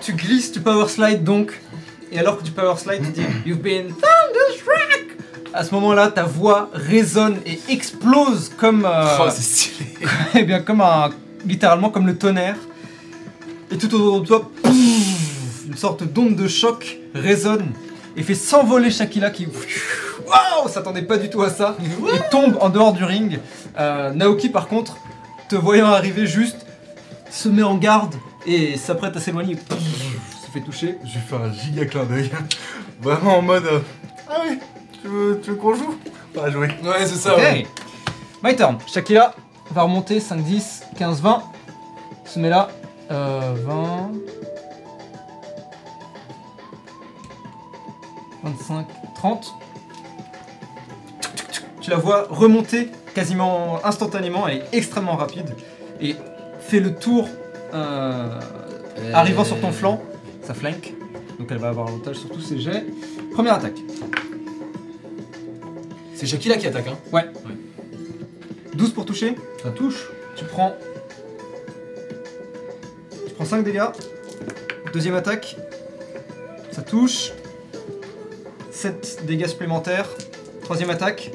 Tu glisses, tu power slide donc. Et alors que tu power slide, tu dis You've been thunderstruck À ce moment-là, ta voix résonne et explose comme. euh, Oh, c'est stylé. eh bien, comme un. littéralement comme le tonnerre. Et tout autour de toi, pouf, une sorte d'onde de choc résonne et fait s'envoler Shakila qui. Waouh S'attendait pas du tout à ça. Et tombe en dehors du ring. Euh, Naoki, par contre, te voyant arriver juste, se met en garde et s'apprête à s'éloigner. Se fait toucher. Je vais faire un giga clin d'œil. Vraiment en mode. euh, ah oui, tu veux, tu veux qu'on joue Pas jouer. Ouais, c'est ça, Ok. ouais. My turn. Shakila va remonter 5, 10, 15, 20. Se met là. Euh, 20. 25, 30. Tu la vois remonter quasiment instantanément, elle est extrêmement rapide et fait le tour euh, arrivant sur ton flanc, ça flank, donc elle va avoir avantage sur tous ses jets. Première attaque. C'est Shakila qui attaque, hein. 12 pour toucher. Ça touche. Tu prends. Tu prends 5 dégâts. Deuxième attaque. Ça touche. 7 dégâts supplémentaires. Troisième attaque.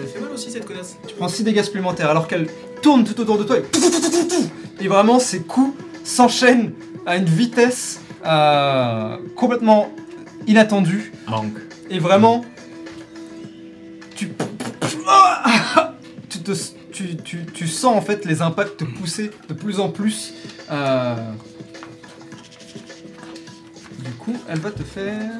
Elle fait mal aussi, cette connasse. Tu prends 6 dégâts supplémentaires alors qu'elle tourne tout autour de toi et, et vraiment ses coups s'enchaînent à une vitesse euh, complètement inattendue. Manque. Et vraiment, tu, tu, te- tu, tu- tu sens en fait les impacts te pousser de plus en plus euh, coup, elle va te faire.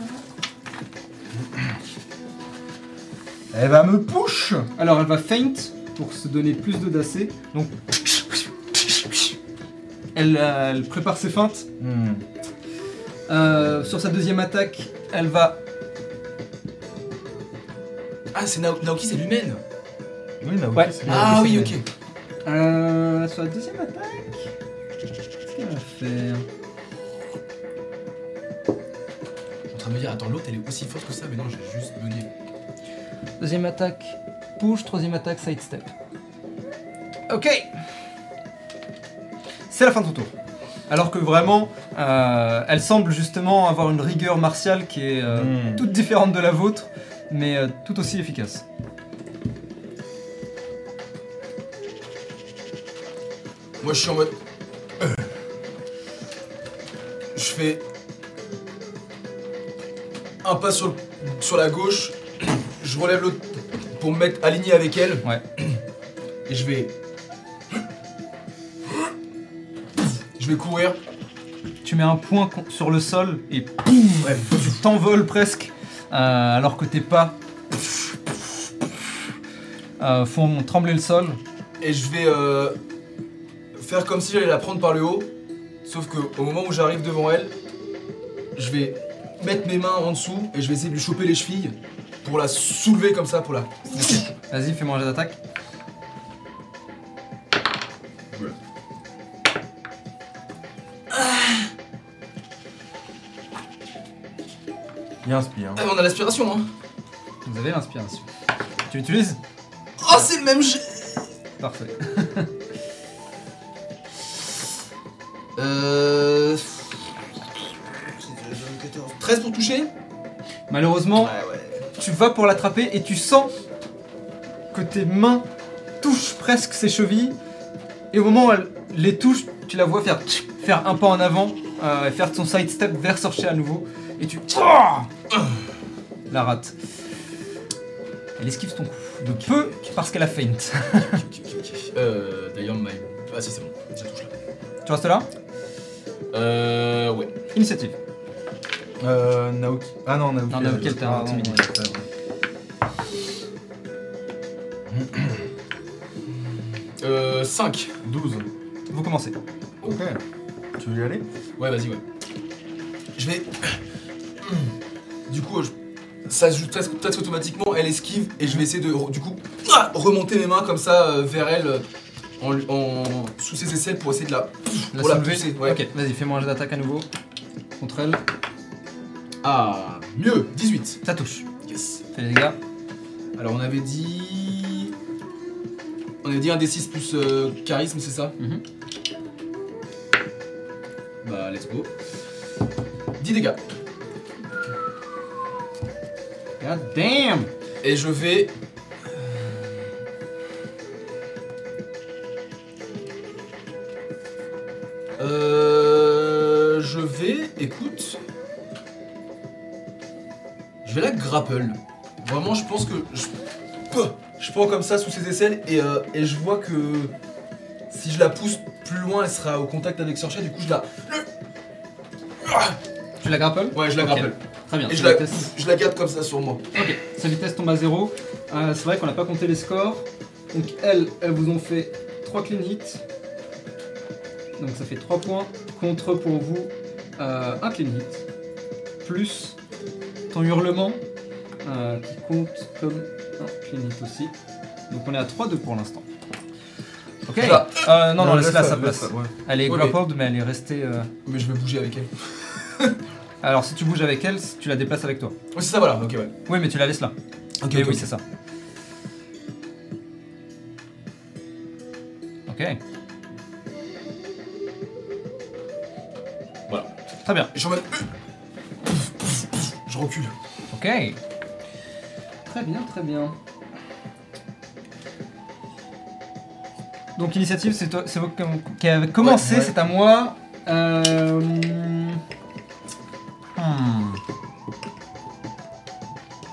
Elle va me push Alors, elle va feint pour se donner plus de dacé. Donc. Elle, euh, elle prépare ses feintes. Hmm. Euh, sur sa deuxième attaque, elle va. Ah, c'est Nao- Naoki, c'est l'humaine. Oui, Naoki, Ouais. c'est Ah Naoki, oui, ok. Euh, sur la deuxième attaque. Qu'est-ce qu'elle va faire? Je suis en train de me dire, attends, l'autre elle est aussi forte que ça, mais non, j'ai juste bugué. Deuxième attaque, push. Troisième attaque, sidestep. Ok. C'est la fin de son tour. Alors que vraiment, euh, elle semble justement avoir une rigueur martiale qui est euh, Hmm. toute différente de la vôtre, mais euh, tout aussi efficace. Moi, je suis en mode. euh, Je fais. Un pas sur, le- sur la gauche, je relève l'autre pour me mettre aligné avec elle. Ouais. Et je vais. Je vais courir. Tu mets un point con- sur le sol et Ouais. tu t'envoles presque, euh, alors que tes pas euh, font trembler le sol. Et je vais euh, faire comme si j'allais la prendre par le haut. Sauf que au moment où j'arrive devant elle, je vais mettre mes mains en dessous et je vais essayer de lui choper les chevilles pour la soulever comme ça, pour la. Vas-y, fais-moi un Ah, mais on a l'aspiration, hein. Vous avez l'inspiration. Tu l'utilises? Oh, c'est le même jet. Parfait. Euh. 13 pour toucher Malheureusement, ouais. tu vas pour l'attraper et tu sens que tes mains touchent presque ses chevilles. Et au moment où elle les touche, tu la vois faire, faire un pas en avant, euh, et faire son sidestep vers Sorcher à nouveau. Et tu la rates. Elle esquive ton coup. De peu parce qu'elle a feint. Euh. D'ailleurs, my. Ah, si, c'est bon, ça touche là. tu restes là? Euh. Ouais. Initiative. Euh, Naoki. Ah non, Naoki. Non, Naoki, elle- t'a intimidé. Euh. 5. 12. Vous commencez. Ok. Tu veux y aller? Ouais, vas-y, ouais. Je vais. Du coup, je- ça se joue presque, presque automatiquement, elle esquive et je vais essayer de, du coup, ah, remonter mes mains comme ça euh, vers elle euh, en, sous ses aisselles pour essayer de la. La Pour la pousser, ouais. Ok, vas-y, fais-moi un jet d'attaque à nouveau. Contre elle. Ah, mieux, 18. Ça touche. Yes. Fais les dégâts. Alors, on avait dit. On avait dit un D6 plus euh, charisme, c'est ça Mhm. Bah, let's go. 10 dégâts. God damn Et je vais. Euh. Je vais. Écoute. Je vais la grapple. Vraiment, je pense que. Je, je prends comme ça sous ses aisselles et, euh, et je vois que. Si je la pousse plus loin, elle sera au contact avec Sorcha. Du coup, je la. Tu la grapples? Ouais, je la grapple. Très bien. Et je la, vitesse- je la garde comme ça sur moi. Ok, sa vitesse tombe à zéro. Euh, c'est vrai qu'on n'a pas compté les scores. Donc elles, elles vous ont fait 3 clean hits. Donc ça fait 3 points. Contre pour vous, euh, un clean hit. Plus ton hurlement euh, qui compte comme un clean hit aussi. Donc on est à 3-2 pour l'instant. Ok. Là. Euh, non, non, laisse-la ça, ouais. Elle est grappled, mais elle est restée. euh, Mais je vais bouger avec elle. Alors si tu bouges avec elle, tu la déplaces avec toi. Ouais, c'est ça, voilà. Ok, ouais. Oui, mais tu la laisses là. Ok, Mais ok, oui, ok. c'est ça. Ok. Voilà. Très bien. Et je suis en mode. Je recule. Ok. Très bien, très bien. Donc l'initiative, c'est toi, c'est vous qui- qui avez commencé, Ouais, ouais. c'est à moi. Euh...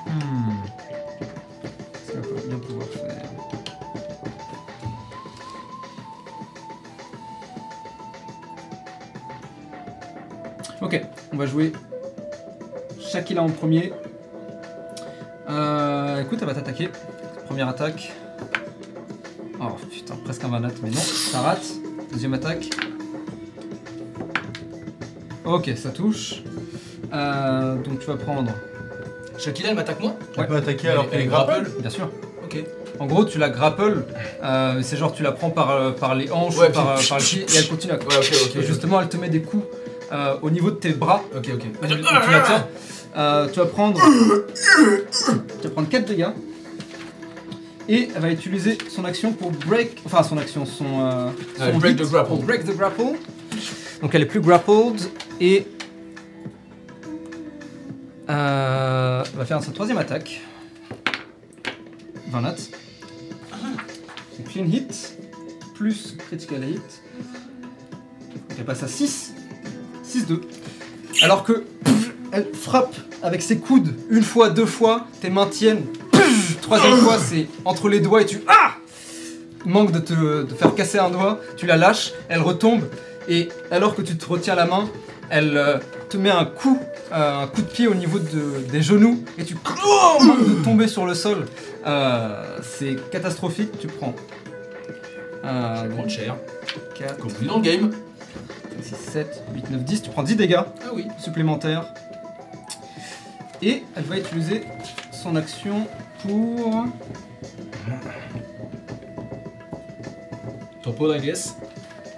Hmm. Ok, on va jouer Shakila en premier. Euh, écoute, elle va t'attaquer. Première attaque. Oh putain, presque un vanat, mais non, ça rate. Deuxième attaque. Ok, ça touche. Euh, donc tu vas prendre. Shakila, elle m'attaque moi Elle Ouais. peut attaquer Elle- alors elle qu'elle est grapple. grapple Bien sûr. Ok. En gros, tu la grapples. euh, c'est genre tu la prends par, euh, par les hanches Ouais, ou par, puis- euh, par le pied et elle continue à. Ouais, ok, ok. Et justement, elle te met des coups euh, au niveau de tes bras. Ok, ok. Tu la tiens. Euh, tu vas prendre. tu vas prendre 4 dégâts. Et elle va utiliser son action pour break. Enfin, son action, son. euh, Ouais, son break hit the grapple. Pour break the grapple. Donc elle est plus grappled. Et. Va faire sa troisième attaque. 20 nats. C'est clean hit. Plus critical hit. Elle passe à 6. 6-2. Alors que elle frappe avec ses coudes une fois, deux fois, tes mains tiennent. Troisième fois, c'est entre les doigts et tu. Ah Manque de te de faire casser un doigt, tu la lâches, elle retombe, et alors que tu te retiens la main, elle euh, te met un coup, euh, un coup de pied au niveau de- des genoux, et tu oh, manques de tomber sur le sol. Euh, c'est catastrophique, tu prends. Euh, prendre cher. 4, Comme on dit dans le game. 6, 7, 8, 9, 10, tu prends 10 dégâts Ah oui. supplémentaire. Et elle va utiliser son action pour. Ton pot, I guess.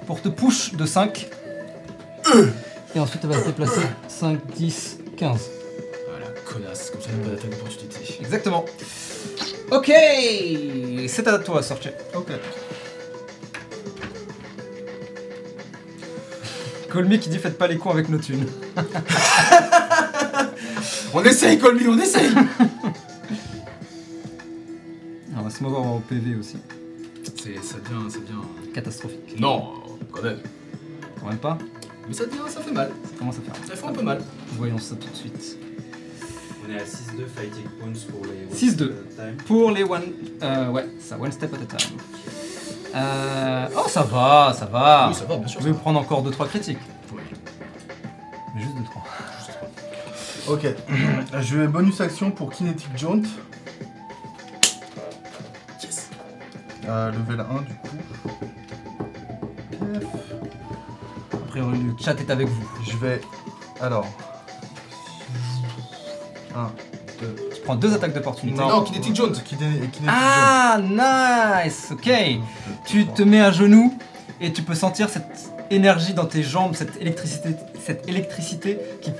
pour te push de 5. Et ensuite elle va se déplacer 5, 10, 15. Voilà, connasse. Comme ça, il n'y a pas d'attaque d'opportunité. Exactement. Ok C'est à toi, Sorche. Ok. Colmy qui dit faites pas les cons avec nos thunes. On essaye, Colby, on essaye On va se mover au PV aussi. C'est, ça devient, ça devient... Catastrophique. Non, quand même. Quand même pas Mais ça devient, ça fait mal. Ça commence à faire. Ça fait un peu mal. Voyons ça tout de suite. On est à 6-2 fighting points pour les. 6-2. time. Pour les one. Euh, ouais, ça, one step at a time. Euh, oh, ça va, ça va. Oui, ça va, bien sûr. Je vais prendre encore 2-3 critiques. Oui. Mais juste 2-3. Ok. Je vais bonus action pour Kinetic Jaunt. Yes. Euh, level 1 du coup. Pef. Priori, le chat est avec vous. Je vais. Alors. 1, 2. Tu prends deux attaques d'opportunité. Non, Kinetic. Kinetic Ah, nice Ok. Tu te mets à genoux et tu peux sentir cette énergie dans tes jambes, cette électricité, cette électricité qui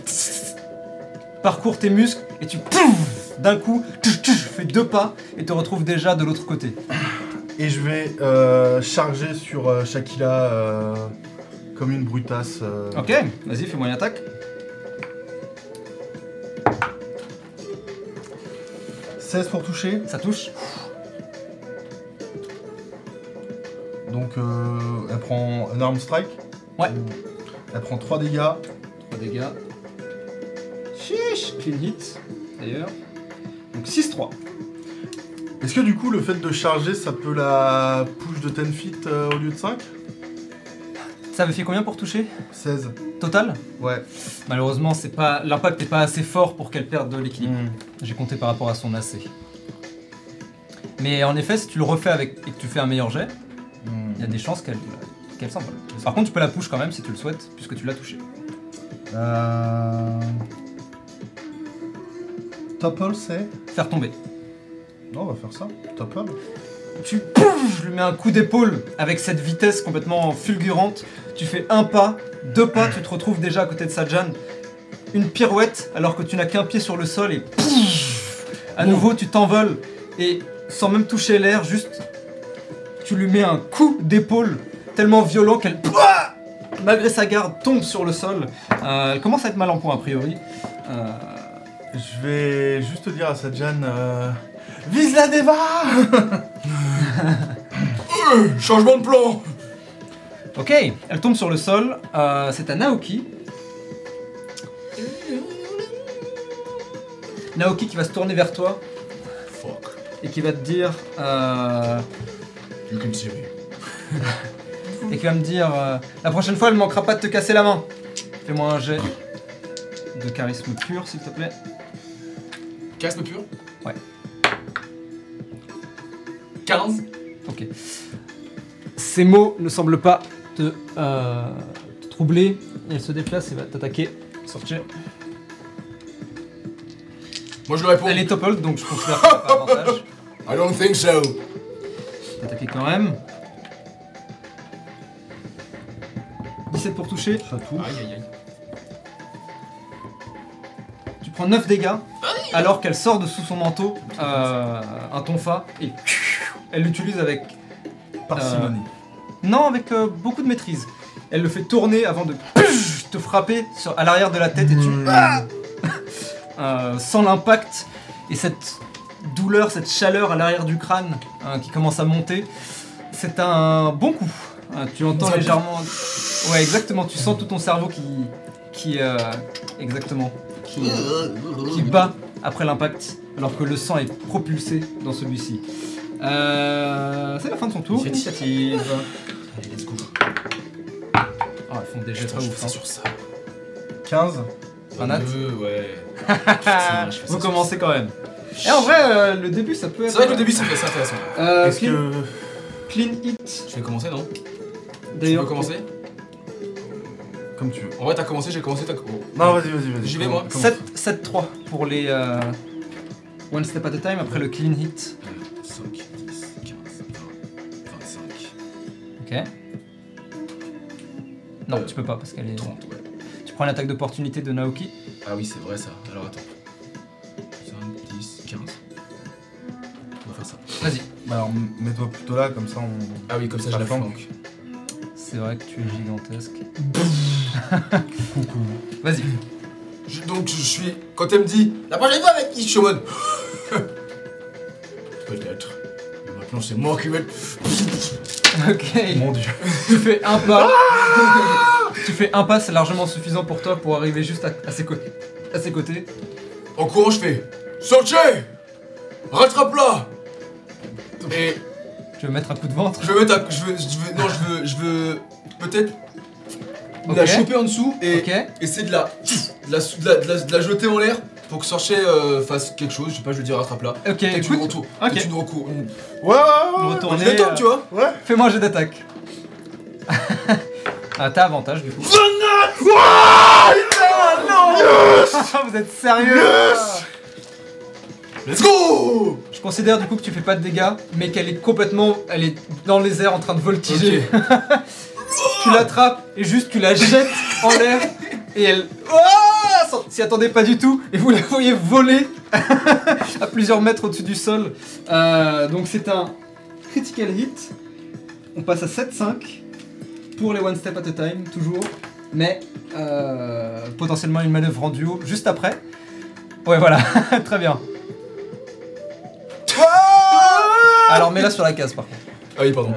parcourt tes muscles et tu d'un coup fais deux pas et te retrouves déjà de l'autre côté. Et je vais euh, charger sur euh, Shakila euh, comme une brutasse. euh. Ok, vas-y, fais-moi une attaque. 16 pour toucher. Ça touche. Donc euh, elle prend un arm strike. Ouais. Elle prend 3 dégâts. 3 dégâts. Chiche Clean hit, d'ailleurs. Donc 6-3. Est-ce que du coup le fait de charger ça peut la push de 10 feet euh, au lieu de 5 Ça avait fait combien pour toucher 16. Total Ouais. Malheureusement, c'est pas l'impact n'est pas assez fort pour qu'elle perde de l'équilibre. Hmm. J'ai compté par rapport à son AC. Mais en effet, si tu le refais avec et que tu fais un meilleur jet, Hmm. il y a des chances qu'elle qu'elle s'envole. Par contre, tu peux la push quand même si tu le souhaites, puisque tu l'as touché. Euh... Topple c'est Faire tomber. Non on va faire ça. Topple. Tu pouf, je lui mets un coup d'épaule avec cette vitesse complètement fulgurante. Tu fais un pas, deux pas, tu te retrouves déjà à côté de Sajan. Une pirouette alors que tu n'as qu'un pied sur le sol et pouf, à nouveau tu t'envoles et sans même toucher l'air, juste tu lui mets un coup d'épaule tellement violent qu'elle, malgré sa garde, tombe sur le sol. Euh, elle commence à être mal en point a priori. Euh, Je vais juste dire à Sajan euh, Vise la Deva Changement de plan Ok, elle tombe sur le sol. Euh, c'est à Naoki. Naoki qui va se tourner vers toi Fuck. et qui va te dire euh, You can see me. et qui va me dire euh, la prochaine fois elle ne manquera pas de te casser la main. Fais-moi un jet. de charisme pur, s'il te plaît. Charisme pur? 15 Ok. Ces mots ne semblent pas te, euh, te troubler. Elle se déplace et va t'attaquer. Sortir. Moi je le réponds. Elle est toppled, donc je considère pas avantage. I don't think so. T'attaquer quand même. 17 pour toucher. Ça touche. Aïe aïe aïe. Tu prends 9 dégâts alors qu'elle sort de sous son manteau euh, un tonfa et elle l'utilise avec Parcimonie. non avec euh, beaucoup de maîtrise. Elle le fait tourner avant de te frapper sur- à l'arrière de la tête et tu Ah Euh, sans l'impact et cette douleur, cette chaleur à l'arrière du crâne hein, qui commence à monter. C'est un bon coup. Hein, tu entends Ça- légèrement. Ouais, exactement. Tu sens tout ton cerveau qui, qui, euh, exactement, qui, qui bat après l'impact, alors que le sang est propulsé dans celui-ci. Euh, c'est la fin de son tour. Initiative. Allez, let's go. Oh, ils font des jets Putain, très je ouf. fais hein. sur ça. 15. Un. Deux, ouais. Je fais ça Vous sur commencez quand même. Et en vrai, euh, le début, ça peut être. C'est vrai que le début c'est assez intéressant. Euh, Est-ce clean, que. clean hit. Je vais commencer non? Tu D'ailleurs, veux commencer? Comme tu veux. En vrai t'as commencé, j'ai commencé, t'as. oh. Non, vas-y, vas-y, vas-y. J'y vais, moi. Commence. 7, 7-3 pour les euh, One Step at a Time après le clean hit. 5, Ok. Non, Euh, tu peux pas parce qu'elle est. 30, ouais. Tu prends l'attaque d'opportunité de Naoki. Ah oui, c'est vrai ça. Alors attends. 5, 10, 15. On va faire ça. Vas-y. Bah alors, mets-toi plutôt là, comme ça on. Ah oui, comme ça Ça je la flanque. C'est vrai que tu es gigantesque. Vas-y. Je- donc je suis. Quand elle me dit la prochaine fois avec qui je suis en mode. Peut-être. Mais Maintenant c'est moi qui vais. Ok. Mon dieu. Tu fais un pas. tu fais un pas, c'est largement suffisant pour toi pour arriver juste à, à ses, co- à ses côtés. En courant je fais. Sortez Rattrape-la Et Tu veux mettre un coup de ventre? je veux mettre un. Je veux. Je veux. Non, je veux. Je veux. Peut-être. La choper en dessous et essayer la, de la, de la- de la jeter en l'air pour que Sorchet euh, fasse quelque chose. Je sais pas, je veux dire rattrape-la. Ok, Peut-être une écoute. retour. Ok. Peut-être une recours. Une... Ouais, ouais, ouais. Retourner. L'attends, tu vois Ouais. Fais-moi un jeu d'attaque. ah, t'as avantage du coup. Vous êtes sérieux? Let's go Je considère du coup que tu fais pas de dégâts, mais qu'elle est complètement, elle est dans les airs en train de voltiger. tu l'attrapes et juste tu la jettes en l'air et elle oh s'y attendait pas du tout et vous la voyez voler à plusieurs mètres au-dessus du sol. Euh, donc c'est un critical hit. On passe à 7-5 pour les one step at a time toujours, mais euh, potentiellement une manœuvre en duo juste après. Ouais voilà, très bien. Alors mets-la sur la case par contre. Ah oui, pardon.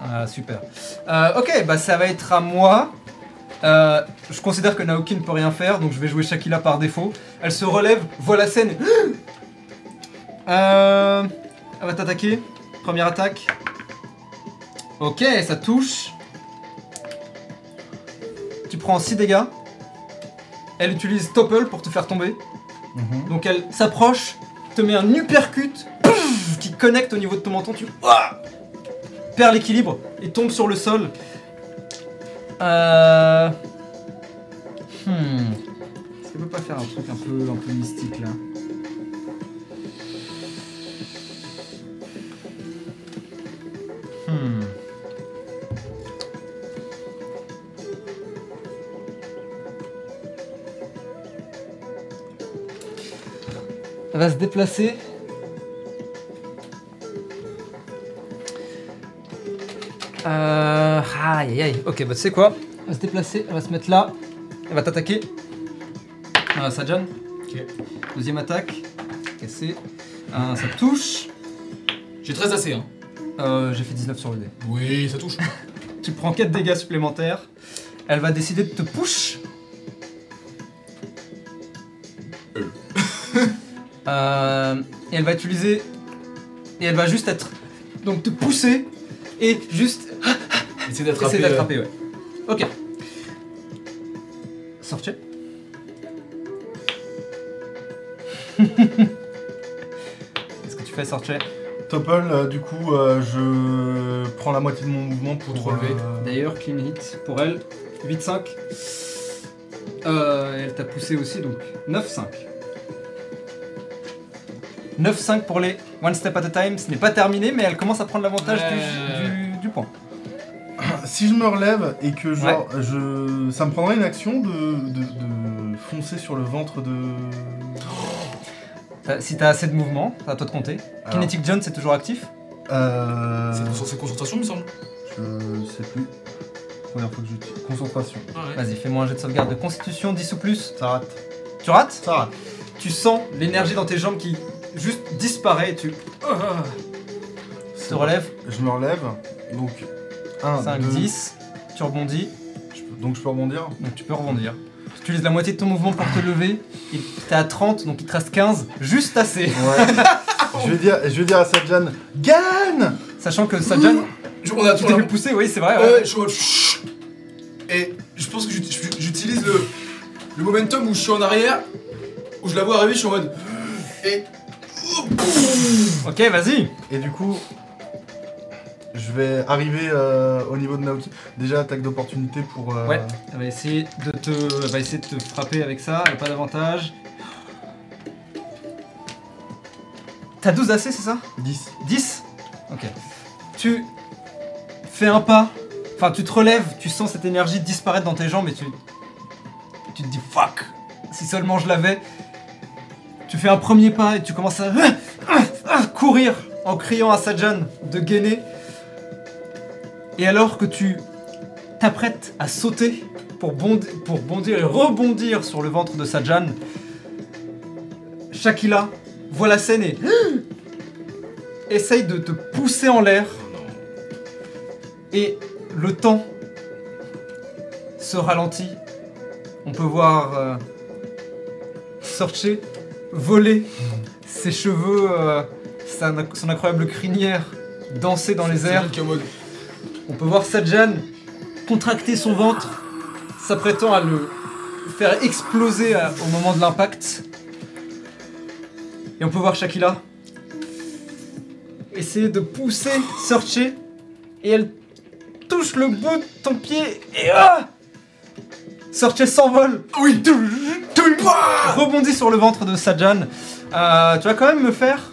Ah, super. Euh, ok, bah ça va être à moi. Euh, je considère que Naoki ne peut rien faire, donc je vais jouer Shakila par défaut. Elle se relève, voit la scène. Euh, elle va t'attaquer. Première attaque. Ok, ça touche. Tu prends 6 dégâts. Elle utilise Topple pour te faire tomber. Mhm. Donc elle s'approche, te met un uppercut qui connecte au niveau de ton menton. Tu Ouah perds l'équilibre et tombe sur le sol. Euh... Hmm. Est-ce peut pas faire un truc un peu, un peu mystique là Hmm. Elle va se déplacer. Euh... Aïe aïe aïe. Ok, bah tu sais quoi Elle va se déplacer, elle va se mettre là. Elle va t'attaquer. Euh, Sajan. Ok. Deuxième attaque. Cassé. Euh, ça touche. J'ai 13 AC, hein. Euh, J'ai fait 19 sur le dé. Oui, ça touche. Tu prends 4 dégâts supplémentaires. Elle va décider de te push. Euh, et elle va utiliser. Et elle va juste être. Donc te pousser et juste Essaye d'attraper. essayer euh, d'attraper, ouais. Ok. Sortez. Qu'est-ce que tu fais, Sorche Topple, euh, du coup, euh, je prends la moitié de mon mouvement pour, Pour te relever. euh, D'ailleurs, clean hit pour elle, 8-5. Euh, elle t'a poussé aussi, donc 9-5. 9-5 pour les One Step at a Time. Ce n'est pas terminé, mais elle commence à prendre l'avantage du. Si je me relève et que genre, je, ça me prendrait une action de, de, de foncer sur le ventre de. Si t'as assez de mouvement, à toi de compter. Alors. Kinetic John, c'est toujours actif Euh, C'est concentration, il me semble. je sais plus. Première fois que j'utilise. Concentration. Vas-y, fais-moi un jet de sauvegarde de constitution 10 ou plus. Ça rate. Tu rates Ça rate. Tu sens l'énergie dans tes jambes qui juste disparaît et tu te relèves. Je me relève. Donc 1, 5, 2, 10. Tu rebondis. Donc je peux rebondir. Donc tu peux rebondir. Tu utilises la moitié de ton mouvement pour te lever. Et T'es à 30, donc il te reste 15. Juste assez. Ouais. je, vais dire, je vais dire à Sadjan Gagne Sachant que Sajan, Je- On a tu t'es fait pousser, oui, c'est vrai. Ouais, ouais. ouais, je suis en. Et je pense que j'ut- j'ut- j'utilise le, le momentum où je suis en arrière, où je la vois arriver, je suis en mode. Et. Ok, vas-y. Et du coup, je vais arriver euh, au niveau de Naoki. Déjà, attaque d'opportunité pour. euh, Ouais. Elle va essayer de te, elle va essayer de te frapper avec ça. Elle a pas d'avantage. T'as 12 AC, c'est ça? 10. 10 Ok. Tu fais un pas, enfin tu te relèves, tu sens cette énergie disparaître dans tes jambes et tu, tu te dis fuck, si seulement je l'avais. Tu fais un premier pas et tu commences à courir en criant à Sajan de gainer. Et alors que tu t'apprêtes à sauter pour, bondi- pour bondir et rebondir sur le ventre de Sajan, Shakila voit la scène et essaye de te pousser en l'air. Et le temps se ralentit. On peut voir euh, voler ses cheveux, euh, son incroyable crinière danser dans les airs. On peut voir Sajan contracter son ventre, s'apprêtant à le faire exploser à- au moment de l'impact. Et on peut voir Shakila essayer de pousser Sorche et elle touche le bout de ton pied et ah Sorche s'envole. Oui Rebondit sur le ventre de Sajan. Euh, tu vas quand même me faire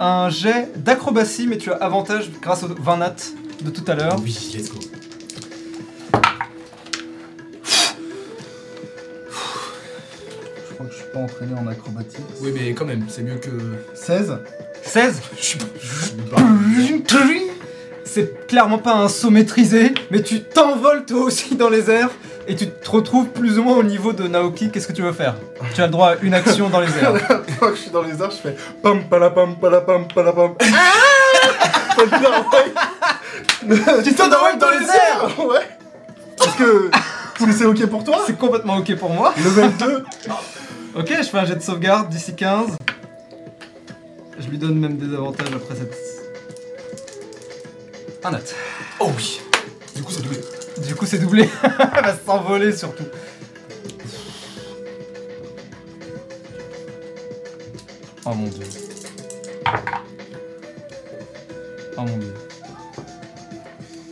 un jet d'acrobatie, mais tu as avantage grâce au 20 nat de tout à l'heure. Oui, let's go. Je crois que je suis pas entraîné en acrobatique. Oui, mais quand même, c'est mieux que. 16. 16 Je suis pas. je suis pas- C'est clairement pas un saut maîtrisé, mais tu t'envoles toi aussi dans les airs et tu te retrouves plus ou moins au niveau de Naoki. Qu'est-ce que tu veux faire? Tu as le droit à une action dans les airs. Une fois que je suis dans les airs, je fais pam palapam palapam palapam. tu t'envoles dans les airs Ouais. Est-ce que est-ce que c'est ok pour toi C'est complètement ok pour moi. Level 2 Ok, je fais un jet de sauvegarde d'ici 15. Je lui donne même des avantages après cette. Un nat. Oh oui Du coup, c'est doublé. Du coup, c'est doublé. Elle va s'envoler surtout. Oh mon dieu. Oh mon dieu.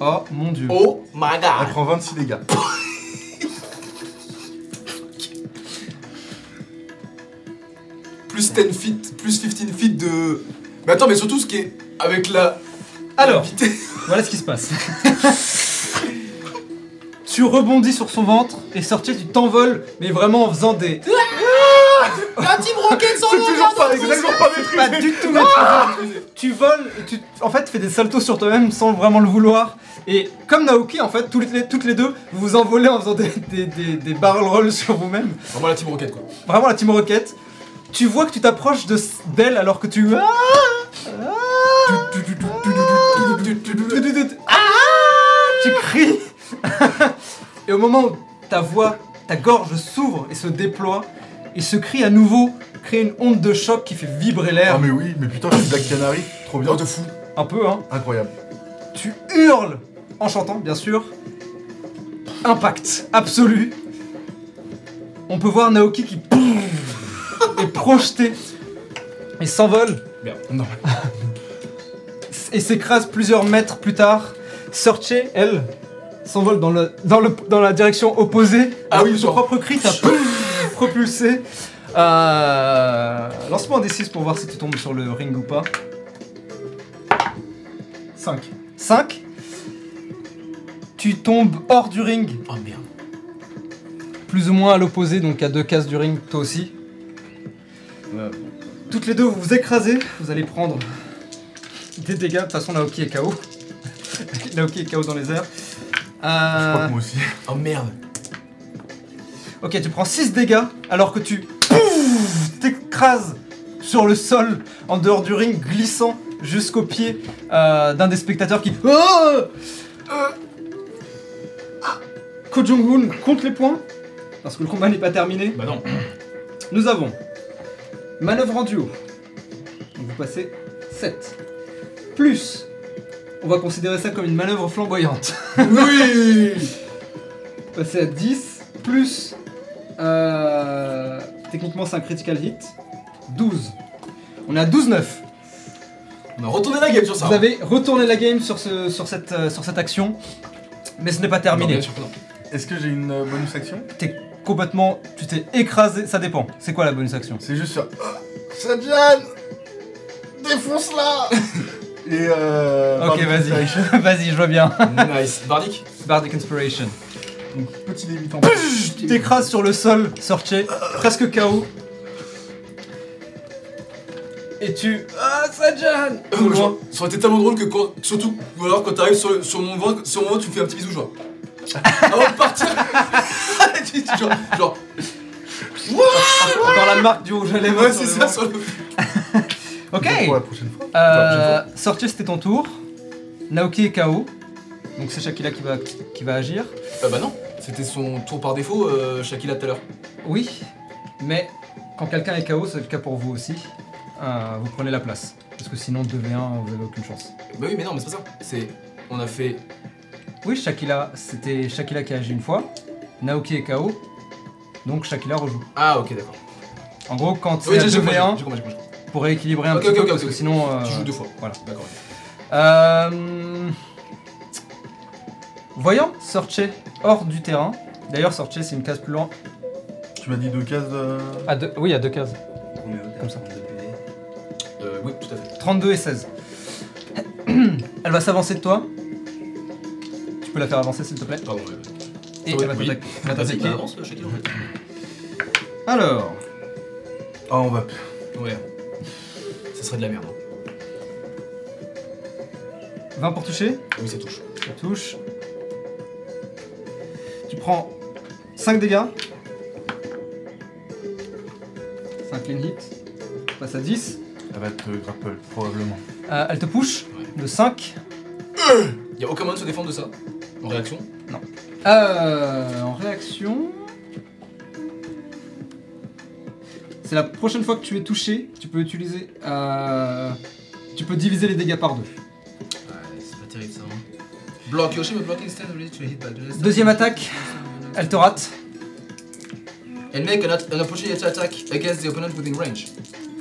Oh mon dieu. Oh my Elle god. prend 26 dégâts. Plus 10 feet, plus 15 feet de. Mais attends, mais surtout ce qui est. Avec la. Alors, voilà ce qui se passe. tu rebondis sur son ventre et sorti, tu t'envoles, mais vraiment en faisant des. La team Rocket sans C'est toujours pas exactement pas maîtrisé. Pas du tout maîtrisé. Tu voles et tu en fait fais des saltos sur toi-même sans vraiment le vouloir. Et comme Naoki en fait, toutes les, toutes les deux, vous vous envolez en faisant des, des, des, des barrel rolls sur vous-même. Vraiment la team rocket quoi. Vraiment la team rocket. Tu vois que tu t'approches de d'elle alors que tu. Ah Ah tu cries Et au moment où ta voix, ta gorge s'ouvre et se déploie, et ce cri à nouveau crée une onde de choc qui fait vibrer l'air. Ah mais oui, mais putain, je suis Black Canary. Trop bien. Bien de fou. Un peu, hein. Incroyable. Tu hurles en chantant, bien sûr. Impact absolu. On peut voir Naoki qui est projeté Il s'envole Merde. Non. et s'écrase plusieurs mètres plus tard. Sorche, elle, s'envole dans, le, dans, le, dans la direction opposée. Ah oui, son propre cri t'a propulsé. Euh, Lance-moi un D6 pour voir si tu tombes sur le ring ou pas. 5. 5. Tu tombes hors du ring, Oh merde. plus ou moins à l'opposé, donc à deux cases du ring, toi aussi. Toutes les deux, vous vous écrasez, vous allez prendre des dégâts. De toute façon, Naoki est KO. Naoki est KO dans les airs. Je Euh, crois que moi aussi. Oh merde. Ok, tu prends 6 dégâts alors que tu pouf, t'écrases sur le sol en dehors du ring, glissant jusqu'au pied euh, d'un des spectateurs qui. Oh Euh, ah. Ko Jong-un compte les points parce que le combat n'est pas terminé. Bah non. Nous avons manœuvre en duo. Donc vous passez 7. Plus, on va considérer ça comme une manœuvre flamboyante. Oui Vous passez à 10. Plus, euh, techniquement c'est un critical hit. 12. On est à 12-9. On a retourné la game sur ça. Vous avez retourné la game sur, ce, sur, cette, euh, sur cette action. Mais ce n'est pas terminé. bien sûr que non. Est-ce que j'ai une euh, bonus action? T'es complètement. Tu t'es écrasé. Ça dépend. C'est quoi la bonus action? C'est juste sur. Ah, Sadjan Défonce-la Et euh. Ok, Bardic vas-y. Inspiration. Vas-y, je vois bien. Nice. Bardic? Bardic Inspiration. Donc, petit débutant. Tu t'écrases sur le sol, Sorche, presque KO. Et tu. Ah, Sajan Au loin. Ça aurait été tellement drôle que quand, surtout, ou alors quand t'arrives sur, sur mon ventre, sur mon ventre, tu me fais un petit bisou, genre. Avant de partir, tu- tu- genre, genre, Encore la marque du rouge à lèvres. ouais, sur c'est le ça, ventre. sur le. Ok Pour la prochaine fois. Euh, Sorche, c'était ton tour. Naoki est KO. Donc c'est Shakila qui va, qui va agir. Euh, bah non, c'était son tour par défaut, euh, Shakila tout à l'heure. Oui, mais quand quelqu'un est KO, c'est le cas pour vous aussi. Euh, vous prenez la place. Parce que sinon, 2v1, vous avez aucune chance. Bah oui, mais non, mais c'est pas ça. C'est. On a fait. Oui, Shakila, c'était Shakila qui a agi une fois. Naoki est KO. Donc Shakila rejoue. Ah, ok, d'accord. En gros, quand Oui, c'est j'ai compris, 2v1, j'ai compris, j'ai compris. pour rééquilibrer un Ok, petit ok, peu, ok, parce que sinon... euh, Tu joues deux fois. Voilà. D'accord. Euh, Voyant Sorche hors du terrain. D'ailleurs, Sorche, c'est une case plus loin. Tu m'as dit deux cases de. À deux, oui, à deux cases. Au Comme ça. terme de PV Euh, oui, tout à fait. 32 et 16. Elle va s'avancer de toi. Tu peux la faire avancer, s'il te plaît. Pardon, ouais. Et Oui, elle va oui. t'attaquer- elle va Vas-y, t'attaquer. avance, Shakila, en fait. Alors, Ah, on va. Ouais. Ça serait de la merde. hein. 20 pour toucher. Oui, ça touche. Ça touche. Tu prends 5 dégâts. 5 clean hit. Tu passes à 10. Elle va te grapple, probablement. Euh, elle te push de 5. Y'a aucun moyen de se défendre de ça En réaction Euh, en réaction. C'est la prochaine fois que tu es touché, tu peux utiliser. euh, tu peux diviser les dégâts par deux. Ouais, c'est pas terrible ça. Block, Yoshi, mais block instead of to hit Deuxième attaque, elle te rate. And make an, an opportunity attack against the opponent within range.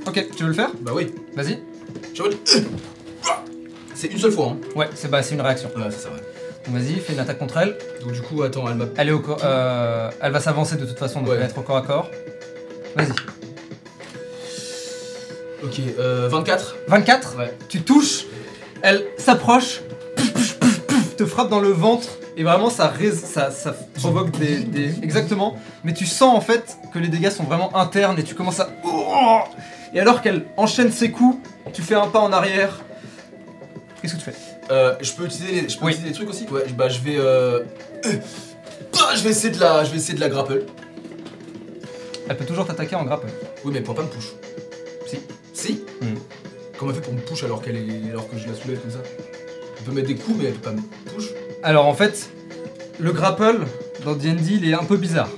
Ok, tu veux le faire? Bah oui. Vas-y. C'est une seule fois, hein. Ouais, c'est bah, c'est une réaction. Ouais, c'est ouais. Donc vas-y, fais une attaque contre elle. Donc du coup, attends, elle m'a. Elle est au corps. euh, elle va s'avancer de toute façon, donc Ouais. elle va être au corps à corps. Vas-y. Ok, euh, 24 24, Ouais. tu touches, elle s'approche, te frappe dans le ventre, et vraiment ça, rés- ça, ça provoque des, des- Exactement, mais tu sens en fait que les dégâts sont vraiment internes et tu commences à. Et alors qu'elle enchaîne ses coups, tu fais un pas en arrière. Qu'est-ce que tu fais? Euh, je peux utiliser les, je peux Oui. utiliser les trucs aussi? Ouais, bah je vais. Euh... bah, je vais essayer de la, je vais essayer de la grapple. Elle peut toujours t'attaquer en grapple. Oui, mais elle pourra pas me push. Si. Si Hmm. Comment elle fait pour me push alors qu'elle est, alors que je la soulève comme ça? Elle peut mettre des coups, mais elle peut pas me push. Alors en fait, le grapple dans D&D il est un peu bizarre.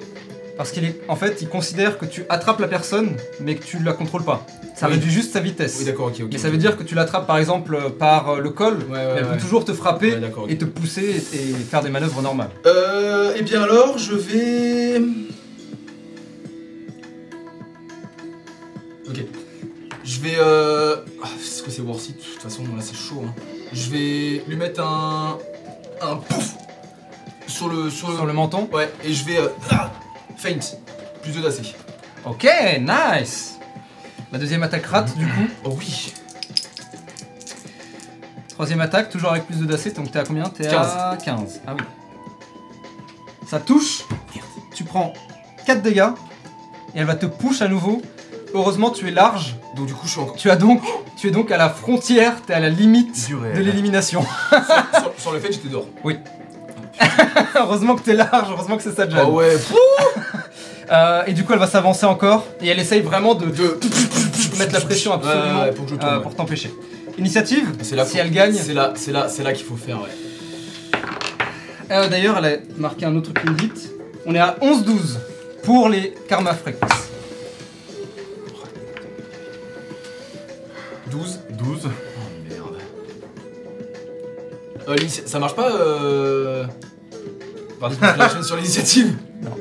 Parce qu'il est, en fait, il considère que tu attrapes la personne, mais que tu la contrôles pas. Ça Oui. réduit juste sa vitesse. Oui, d'accord, ok, ok. Mais ça veut dire que tu l'attrapes par exemple euh, par euh, le col, Ouais, mais ouais, elle ouais. peut toujours te frapper Ouais, d'accord, ok. et te pousser et, et faire des manœuvres normales. Euh, et bien alors, je vais. Ok. Je vais. Euh... ah, Est-ce que c'est worth it? De toute façon, là c'est chaud. hein. Je vais lui mettre un. Un pouf Sur le. Sur le. Sur le menton. Ouais, et je vais. euh, ah, Feint. Plus de d'AC. Ok, nice. La deuxième attaque rate du coup. Oh oui Troisième attaque, toujours avec plus de DAC, donc t'es à combien? T'es à 15. Ah oui. Ça touche. Tu prends 4 dégâts. Et elle va te push à nouveau. Heureusement, tu es large. Donc du coup, je suis encore. Tu as donc, tu es donc à la frontière, t'es à la limite de l'élimination. sur, sur le fait, j'étais dehors. heureusement que t'es large, heureusement que c'est ça, Ah Jan. ouais, Euh, et du coup, elle va s'avancer encore. Et elle essaye vraiment de, de. mettre la pression absolument Ouais, ouais, pour euh, pour t'empêcher. Initiative, C'est là si elle gagne. C'est là, c'est là, c'est là qu'il faut faire, ouais. Euh, D'ailleurs, elle a marqué un autre truc vite. On est à 11-12 pour les Karma Freaks. 12. 12. Oh merde. Euh, l'initia- ça marche pas euh. Pardon, je la chaîne sur l'initiative Non.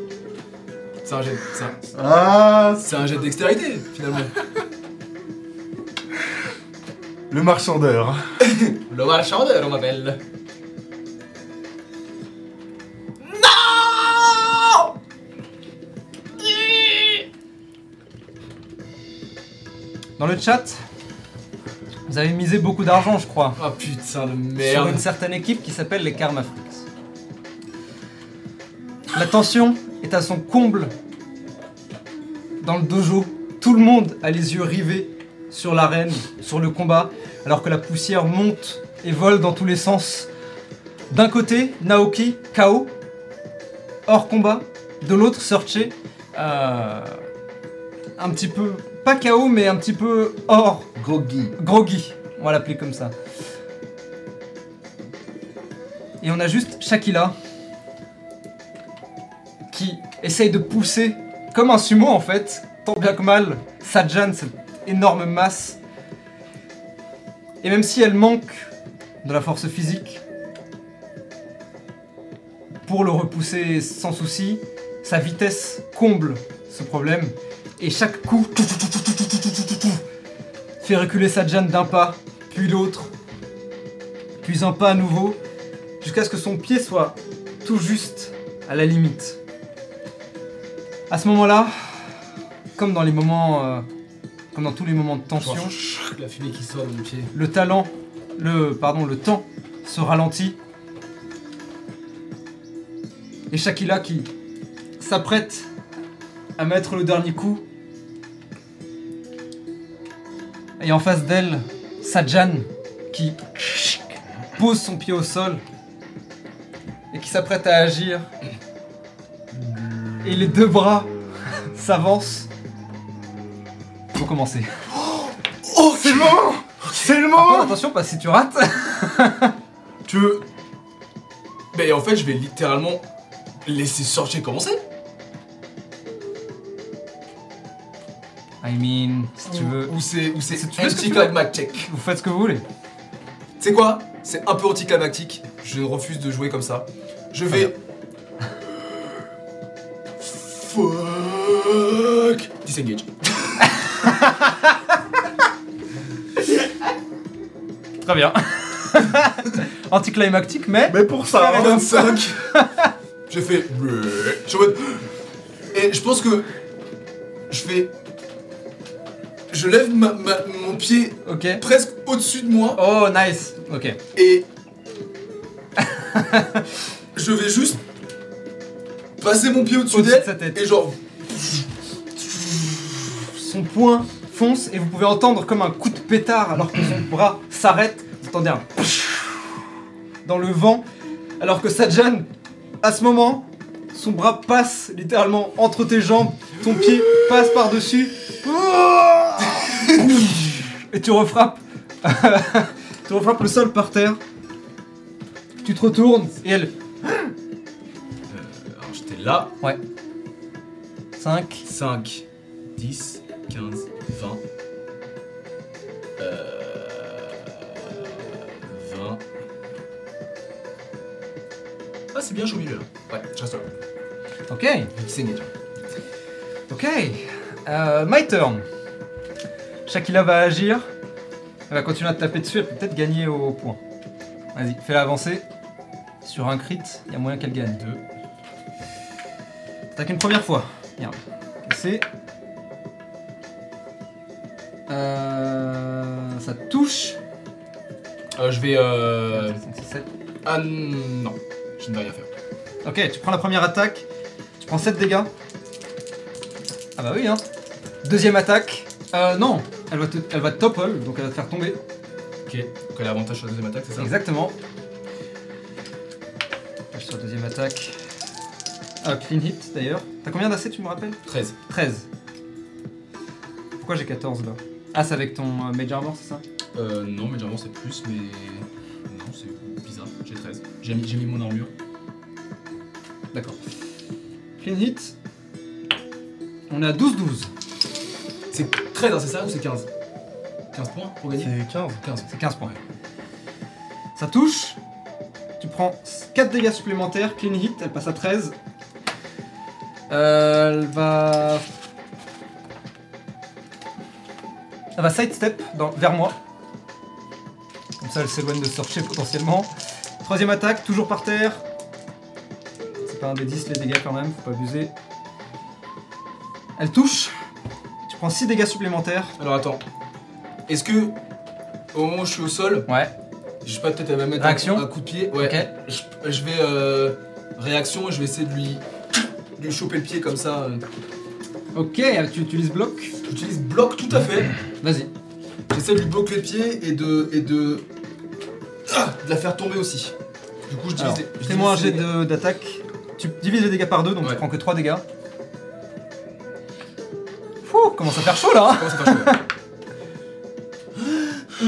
C'est un jet. C'est un, Ah, c'est un jet de dextérité finalement. le marchandeur. Le marchandeur, on m'appelle. Dans le chat, vous avez misé beaucoup d'argent, je crois, Oh putain de sur merde. une certaine équipe qui s'appelle les Karma Freaks. La tension est à son comble dans le dojo. Tout le monde a les yeux rivés sur l'arène, sur le combat, alors que la poussière monte et vole dans tous les sens. D'un côté, Naoki, KO, hors combat. De l'autre, Searche, euh, un petit peu, pas KO, mais un petit peu hors Groggy. groggy, on va l'appeler comme ça. Et on a juste Shakila qui essaye de pousser comme un sumo en fait, tant bien que mal, Sajan, cette énorme masse. Et même si elle manque de la force physique, pour le repousser sans souci, sa vitesse comble ce problème. Et chaque coup fait reculer Sajan d'un pas, puis l'autre, puis un pas à nouveau, jusqu'à ce que son pied soit tout juste à la limite. À ce moment-là, comme dans les moments, euh, comme dans tous les moments de tension, La fumée qui sort de mon pied. le talent, le pardon, le temps se ralentit. Et Shakila qui s'apprête à mettre le dernier coup. Et en face d'elle, Sajan qui pose son pied au sol et qui s'apprête à agir. Et les deux bras s'avancent. Faut commencer. Oh, c'est le moment C'est le Par contre, moment attention, pas si tu rates. Tu veux. Mais en fait, je vais littéralement laisser sortir commencer. I mean, si tu veux, Ou c'est ou c'est anticlimactique. vous faites ce que vous voulez. Sais quoi? C'est un peu anticlimactique. Je refuse de jouer comme ça. Je vais. Fuck Disengage. Très bien. Anticlimactique, mais. Mais pour ça, Fair hein. 25 Je fais. Je suis en mode- Et je pense que. Je fais. Je lève ma- ma- mon pied presque au-dessus de moi Oh, nice. Ok. et. je vais juste. Passer mon pied au-dessus Au-dessus de d'elle sa tête. et genre. Son poing fonce et vous pouvez entendre comme un coup de pétard alors que son bras s'arrête. Vous entendez un. dans le vent. Alors que Sajan, à ce moment, son bras passe littéralement entre tes jambes. Ton pied passe par-dessus. Et tu refrappes. tu refrappes le sol par terre. Tu te retournes et elle. Alors j'étais là. 5. 5, 10, 15, 20. Euh. 20. Ah, c'est bien au milieu là. Ouais, je reste là. Ok. Disengage. Ok. Euh, my turn. Shakila va agir. Elle va continuer à te taper dessus, elle peut peut-être gagner au point. Vas-y, fais-la avancer. Sur un crit, il y a moyen qu'elle gagne. Deux. Attaque une première fois. Merde. C'est. Euh, ça touche. Euh, je vais. Euh... 5, 6, 7. Ah non, je ne vais rien faire. Ok, tu prends la première attaque. Tu prends 7 dégâts. Ah bah oui, hein. Deuxième attaque. Euh, non, elle va te, elle va te topple, donc elle va te faire tomber. Ok, donc elle a avantage sur la deuxième attaque, c'est ça? Exactement. Attaque sur la deuxième attaque. Ah, clean hit d'ailleurs. T'as combien d'AC, tu me rappelles? 13. 13. Pourquoi j'ai 14 là? Ah, c'est avec ton euh, Mage Armor, c'est ça? Euh, non, mais généralement c'est plus, mais. Non, c'est bizarre, j'ai 13. J'ai mis, j'ai mis mon armure. D'accord. Clean hit. On est à 12-12. C'est 13, hein, c'est ça ou c'est 15 15 points pour gagner? C'est 15. 15. C'est 15 points. Ça touche. Tu prends 4 dégâts supplémentaires. Clean hit, elle passe à 13. Euh, elle va. Elle va sidestep dans- vers moi. Comme ça, elle s'éloigne de Searcher potentiellement. Troisième attaque, toujours par terre. Pas un des 10 les dégâts quand même, faut pas abuser. Elle touche. Tu prends 6 dégâts supplémentaires. Alors attends. Est-ce que au moment où je suis au sol, Ouais. je sais pas, peut-être elle va mettre Réaction un, coup de pied? Ouais. Ok. Je, je vais euh, réaction et je vais essayer de lui, de lui choper le pied comme ça. euh. Ok, tu utilises bloc? J'utilise bloc tout à fait. Vas-y. J'essaie de lui bloquer le pied et de et de Ah, de la faire tomber aussi. Du coup, je. Alors, Fais-moi un jet de- d'attaque. Tu divises les dégâts par deux, donc tu prends que 3 dégâts. Fouh, commence à faire chaud là hein Comment ça fait chaud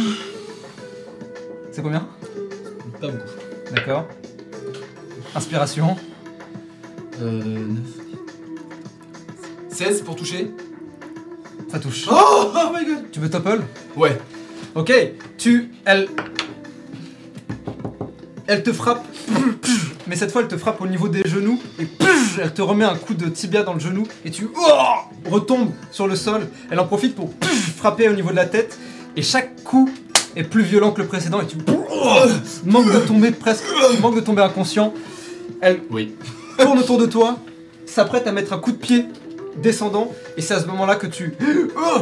C'est combien? Pas beaucoup. D'accord. Inspiration. Euh. 16 pour toucher. Ça touche. Oh, oh my god Tu veux topple? Ouais. Ok, tu. Elle. Elle te frappe. Mais cette fois, elle te frappe au niveau des genoux. Et elle te remet un coup de tibia dans le genou. Et tu oh, retombes sur le sol. Elle en profite pour frapper au niveau de la tête. Et chaque coup est plus violent que le précédent. Et tu oh, manques de tomber presque. Tu manques de tomber inconscient. Elle Oui. tourne autour de toi. S'apprête à mettre un coup de pied descendant. Et c'est à ce moment-là que tu. oh,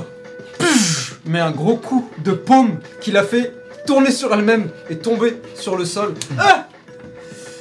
met un gros coup de paume qui l'a fait tourner sur elle-même et tomber sur le sol. Ah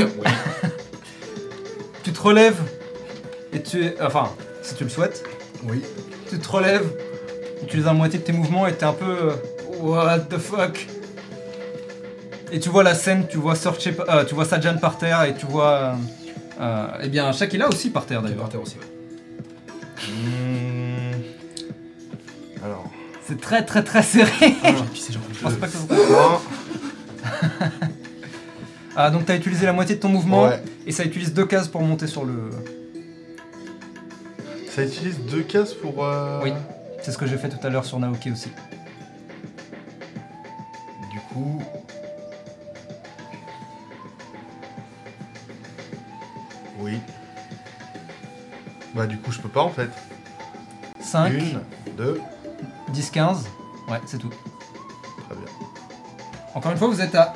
est pas loin, elle aussi. Ça fait quand même un clean Ah, neuf. hit. Je suis à 9 dégâts, ouais. 9 points de vie, ouais, c'est chaud, ouais. Le, le chaos, ça donne pas des points en plus Non pas en. Pas à cette ligue-là. Ok, ouais. Vous êtes à 14-13 en termes de points. 14 pour elle. Je sais. Ça se joue à rien du tout. C'est à vous. Sortez, c'est à toi. Oui. ouais. Tu te relèves et tu es. Enfin, si tu le souhaites, Oui. tu te relèves, tu utilises la moitié de tes mouvements et t'es un peu. euh, What the fuck Et tu vois la scène, tu vois Sorche, euh, tu vois Sajan par terre et tu vois. Euh, euh, eh bien, Shakila aussi par terre d'ailleurs. par terre aussi, ouais. Hmm. Alors. C'est très très très serré. Peux Je pense pas que ça. Ah, donc t'as utilisé la moitié de ton mouvement Ouais. et ça utilise deux cases pour monter sur le. Ça utilise deux cases pour. euh, Oui. C'est ce que j'ai fait tout à l'heure sur Naoki aussi. Du coup. Oui. Bah, du coup, je peux pas en fait. 5, Une, deux. 10, 15. Ouais, c'est tout. Très bien. Encore une fois, vous êtes à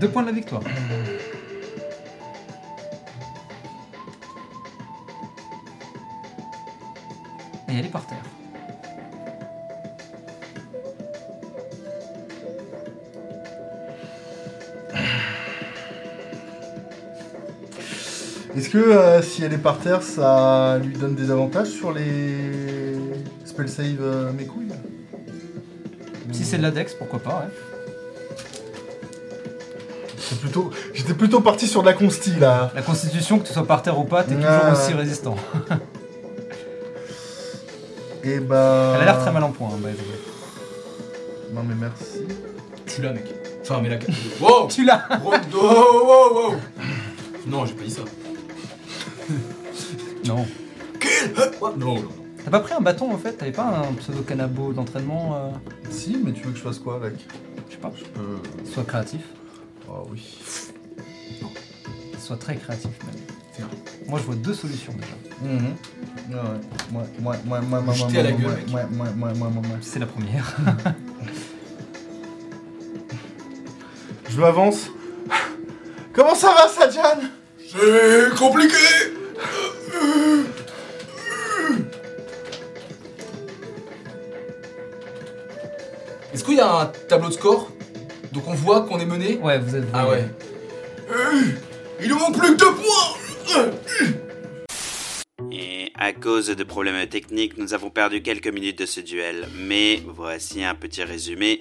2 points de la victoire. Et elle est par terre. Est-ce que euh, si elle est par terre, ça lui donne des avantages sur les spell save euh, mes couilles? Si c'est de la dex, pourquoi pas, ouais. C'est plutôt. J'étais plutôt parti sur de la consti là. La constitution, que tu sois par terre ou pas, t'es toujours aussi résistant. Et bah. Elle a l'air très mal en point, hein, by the way. Non mais merci. Tu l'as, mec. Enfin, mais la. Wow Tu l'as Wow, wow, wow, wow. Non, j'ai pas dit ça. Non. Non, non. T'as pas pris un bâton en fait? T'avais pas un pseudo cannabo d'entraînement euh, Si, mais tu veux que je fasse quoi avec? Je sais pas. Je peux. Sois créatif. Oh oui. Sois très créatif même. Moi je vois deux solutions déjà. Mhm. Ouais, ouais. Moi, moi, moi, moi, moi, Jeter moi, à la moi, gueule, moi, mec. moi, moi, moi, moi, moi, moi. C'est la première. Je m'avance. Comment ça va, Sadjan C'est compliqué Est-ce qu'il y a un tableau de score? On voit qu'on est mené Ouais, vous êtes. Ah ouais. Euh, Il nous manque plus que deux points Et à cause de problèmes techniques, nous avons perdu quelques minutes de ce duel. Mais voici un petit résumé.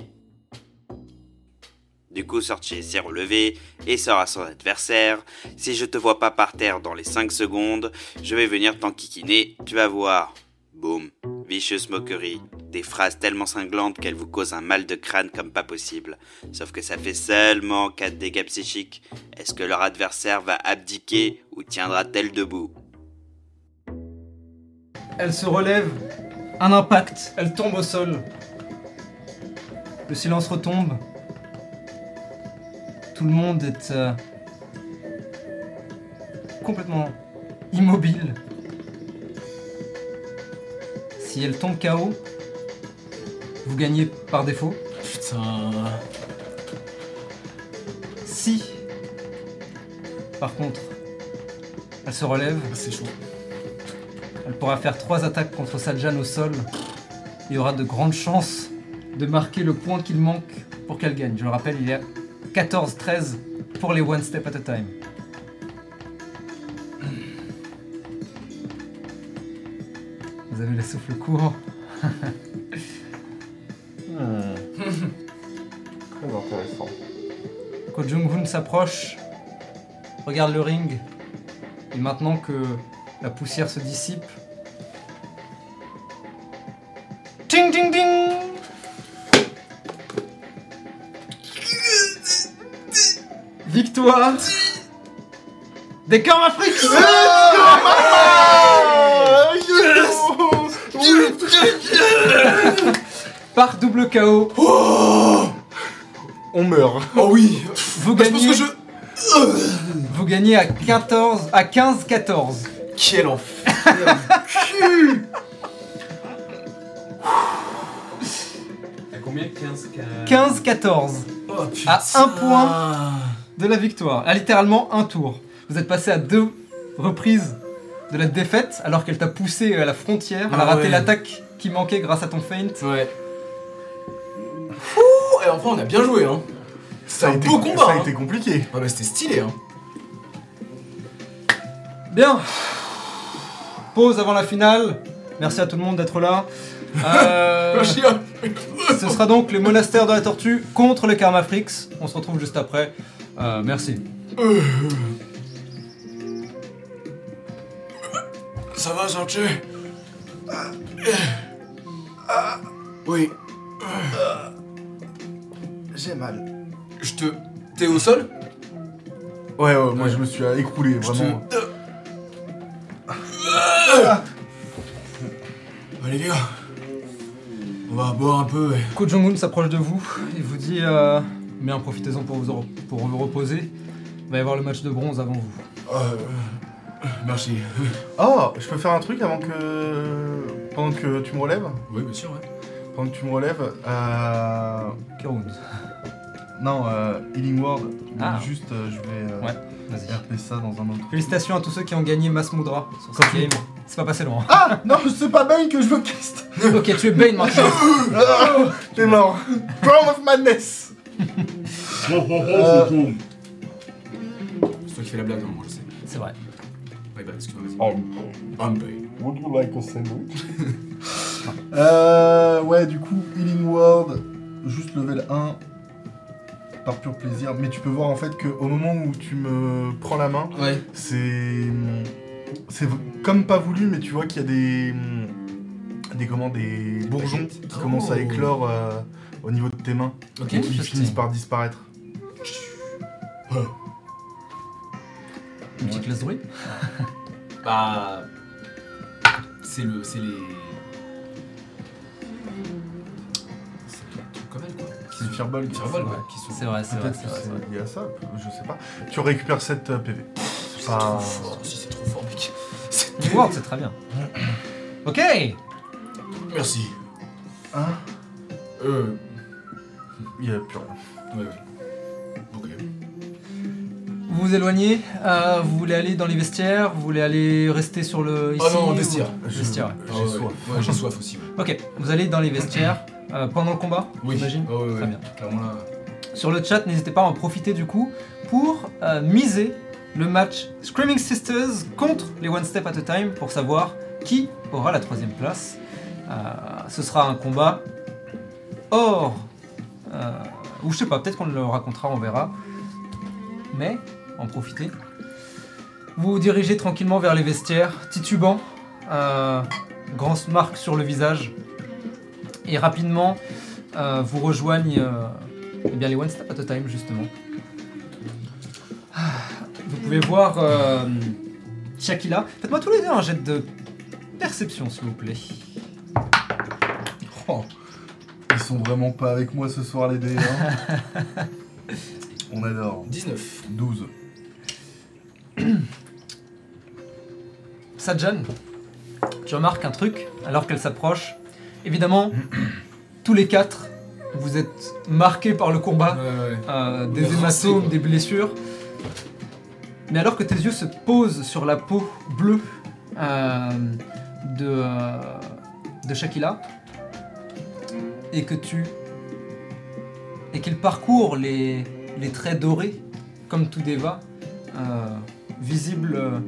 Du coup, Sortier s'est relevé et sort à son adversaire. Si je te vois pas par terre dans les 5 secondes, je vais venir t'enquiquiner, tu vas voir. Boum. Vicieuse moquerie. Des phrases tellement cinglantes qu'elles vous causent un mal de crâne comme pas possible. Sauf que ça fait seulement 4 dégâts psychiques. Est-ce que leur adversaire va abdiquer ou tiendra-t-elle debout? Elle se relève. Un impact. Elle tombe au sol. Le silence retombe. Tout le monde est euh, complètement immobile. Si elle tombe KO, vous gagnez par défaut. Putain. Si, par contre, elle se relève, C'est chaud. elle pourra faire trois attaques contre Saljan au sol. Il y aura de grandes chances de marquer le point qu'il manque pour qu'elle gagne. Je le rappelle, il y a 14-13 pour les One Step at a Time. Vous avez le souffle court. Très intéressant. Ko Jung-hoon s'approche, regarde le ring, et maintenant que la poussière se dissipe. Ting ting ting Victoire des Freaks Par double KO, On meurt. Oh oui vous Bah, Je pense gagnez, que je. vous gagnez à 14, à 15-14. Quel enfer À combien? 15 15-14 Oh putain À un point. de la victoire. À littéralement un tour. Vous êtes passé à deux reprises de la défaite alors qu'elle t'a poussé à la frontière. Elle a raté ouais. l'attaque qui manquait grâce à ton feint. Ouais. Ouh, et enfin on a bien joué hein Ça a, un été, beau combat, ça a hein. été compliqué. Ah bah c'était stylé hein Bien. Pause avant la finale. Merci à tout le monde d'être là. Euh, ce sera donc le monastère de la tortue contre les Karma Freaks. On se retrouve juste après. Euh, merci. Ça va, Sorche Oui. J'ai mal. Je te... T'es au sol? Ouais, ouais, moi Ouais. je me suis euh, écroulé, Je te- vraiment. Allez, viens. On va boire un peu. et- Ko Jong-un s'approche de vous et vous dit euh, Bien, profitez-en pour vous, en- pour vous reposer. Il va y avoir le match de bronze avant vous. Euh, euh, merci. Oh, je peux faire un truc avant que. Pendant que tu me relèves Oui bien sûr ouais. Pendant que tu me relèves, euh. Kiroun. Non, euh, Healing Word. Ah. Juste, euh, je vais euh, Ouais, vas-y. RP ça dans un autre. Félicitations à tous ceux qui ont gagné Mass Moudra sur Quand cette tu- game. C'est pas passé loin. Ah Non, c'est pas Bane que je veux cast ok, tu es Bane maintenant. Ah, T'es mort Crown of Madness Euh, C'est toi qui fais la blague, non, moi je sais. C'est vrai. Ouais bah excuse-moi, vas-y. Would you like a sandwich? Euh, ouais, du coup, Healing Word, juste level 1, par pur plaisir. Mais tu peux voir en fait qu'au moment où tu me prends la main, Ouais. c'est. C'est comme pas voulu, mais tu vois qu'il y a des. des, comment, des bourgeons qui Oh. commencent à éclore euh, au niveau de tes mains Ok. et qui finissent par disparaître. Une petite laisse de bruit. Bah. C'est le. C'est les. C'est les trucs comme elle, quoi. Qui C'est Fireball. Qui survolent, quoi. Qui sont. C'est vrai, c'est vrai. Peut-être c'est que vrai, c'est vrai. c'est lié à ça, je sais pas. Tu récupères 7 PV. C'est trop fort. Si, c'est trop fort, mec. C'est Wow, c'est très bien. Ok Merci. Hein? Euh. Il y a plus rien. Ouais, ouais. Vous vous éloignez, euh, vous voulez aller dans les vestiaires, vous voulez aller rester sur le ici Ah non, ou- vestiaire. Je- Vestiaire. Ah J'ai ouais, soif. Ouais, j'ai soif aussi. Ouais. Ok, vous allez dans les vestiaires euh, pendant le combat, Oui. j'imagine Ah Très bien. Clairement là. Sur le chat, n'hésitez pas à en profiter du coup pour euh, miser le match Screaming Sisters contre les One Step at a Time pour savoir qui aura la troisième place. Euh, ce sera un combat hors. euh, ou je sais pas, peut-être qu'on le racontera, on verra. Mais, en profitez. Vous vous dirigez tranquillement vers les vestiaires, titubant, euh, grand marque sur le visage. Et rapidement, euh, vous rejoignent euh, eh bien, les One Step at a Time, justement. Ah, Vous pouvez voir euh, Shakila. Faites-moi tous les deux un jet de perception, s'il vous plaît. Oh, ils sont vraiment pas avec moi ce soir, les dés. hein. On adore. 19. 12. Sajan, tu remarques un truc alors qu'elle s'approche. Évidemment, tous les quatre, vous êtes marqués par le combat. Ouais, ouais. euh, des hématomes, des blessures. Mais alors que tes yeux se posent sur la peau bleue euh, de, euh, de Shakila, et que tu. et qu'il parcourt les, les traits dorés, comme tout Deva, visibles euh,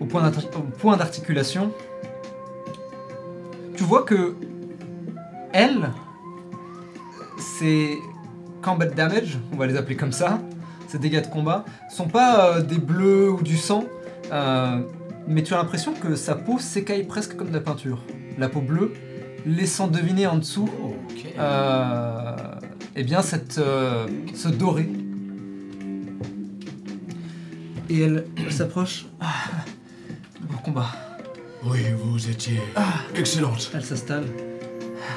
au point d'articulation, tu vois que elle, ces combat damage, on va les appeler comme ça, ces dégâts de combat, sont pas euh, des bleus ou du sang, euh, mais tu as l'impression que sa peau s'écaille presque comme de la peinture. La peau bleue, laissant deviner en dessous, euh, eh bien, cette, ce doré. Et elle, elle s'approche. Ah, bon combat. Oui, vous étiez excellente. Elle s'installe.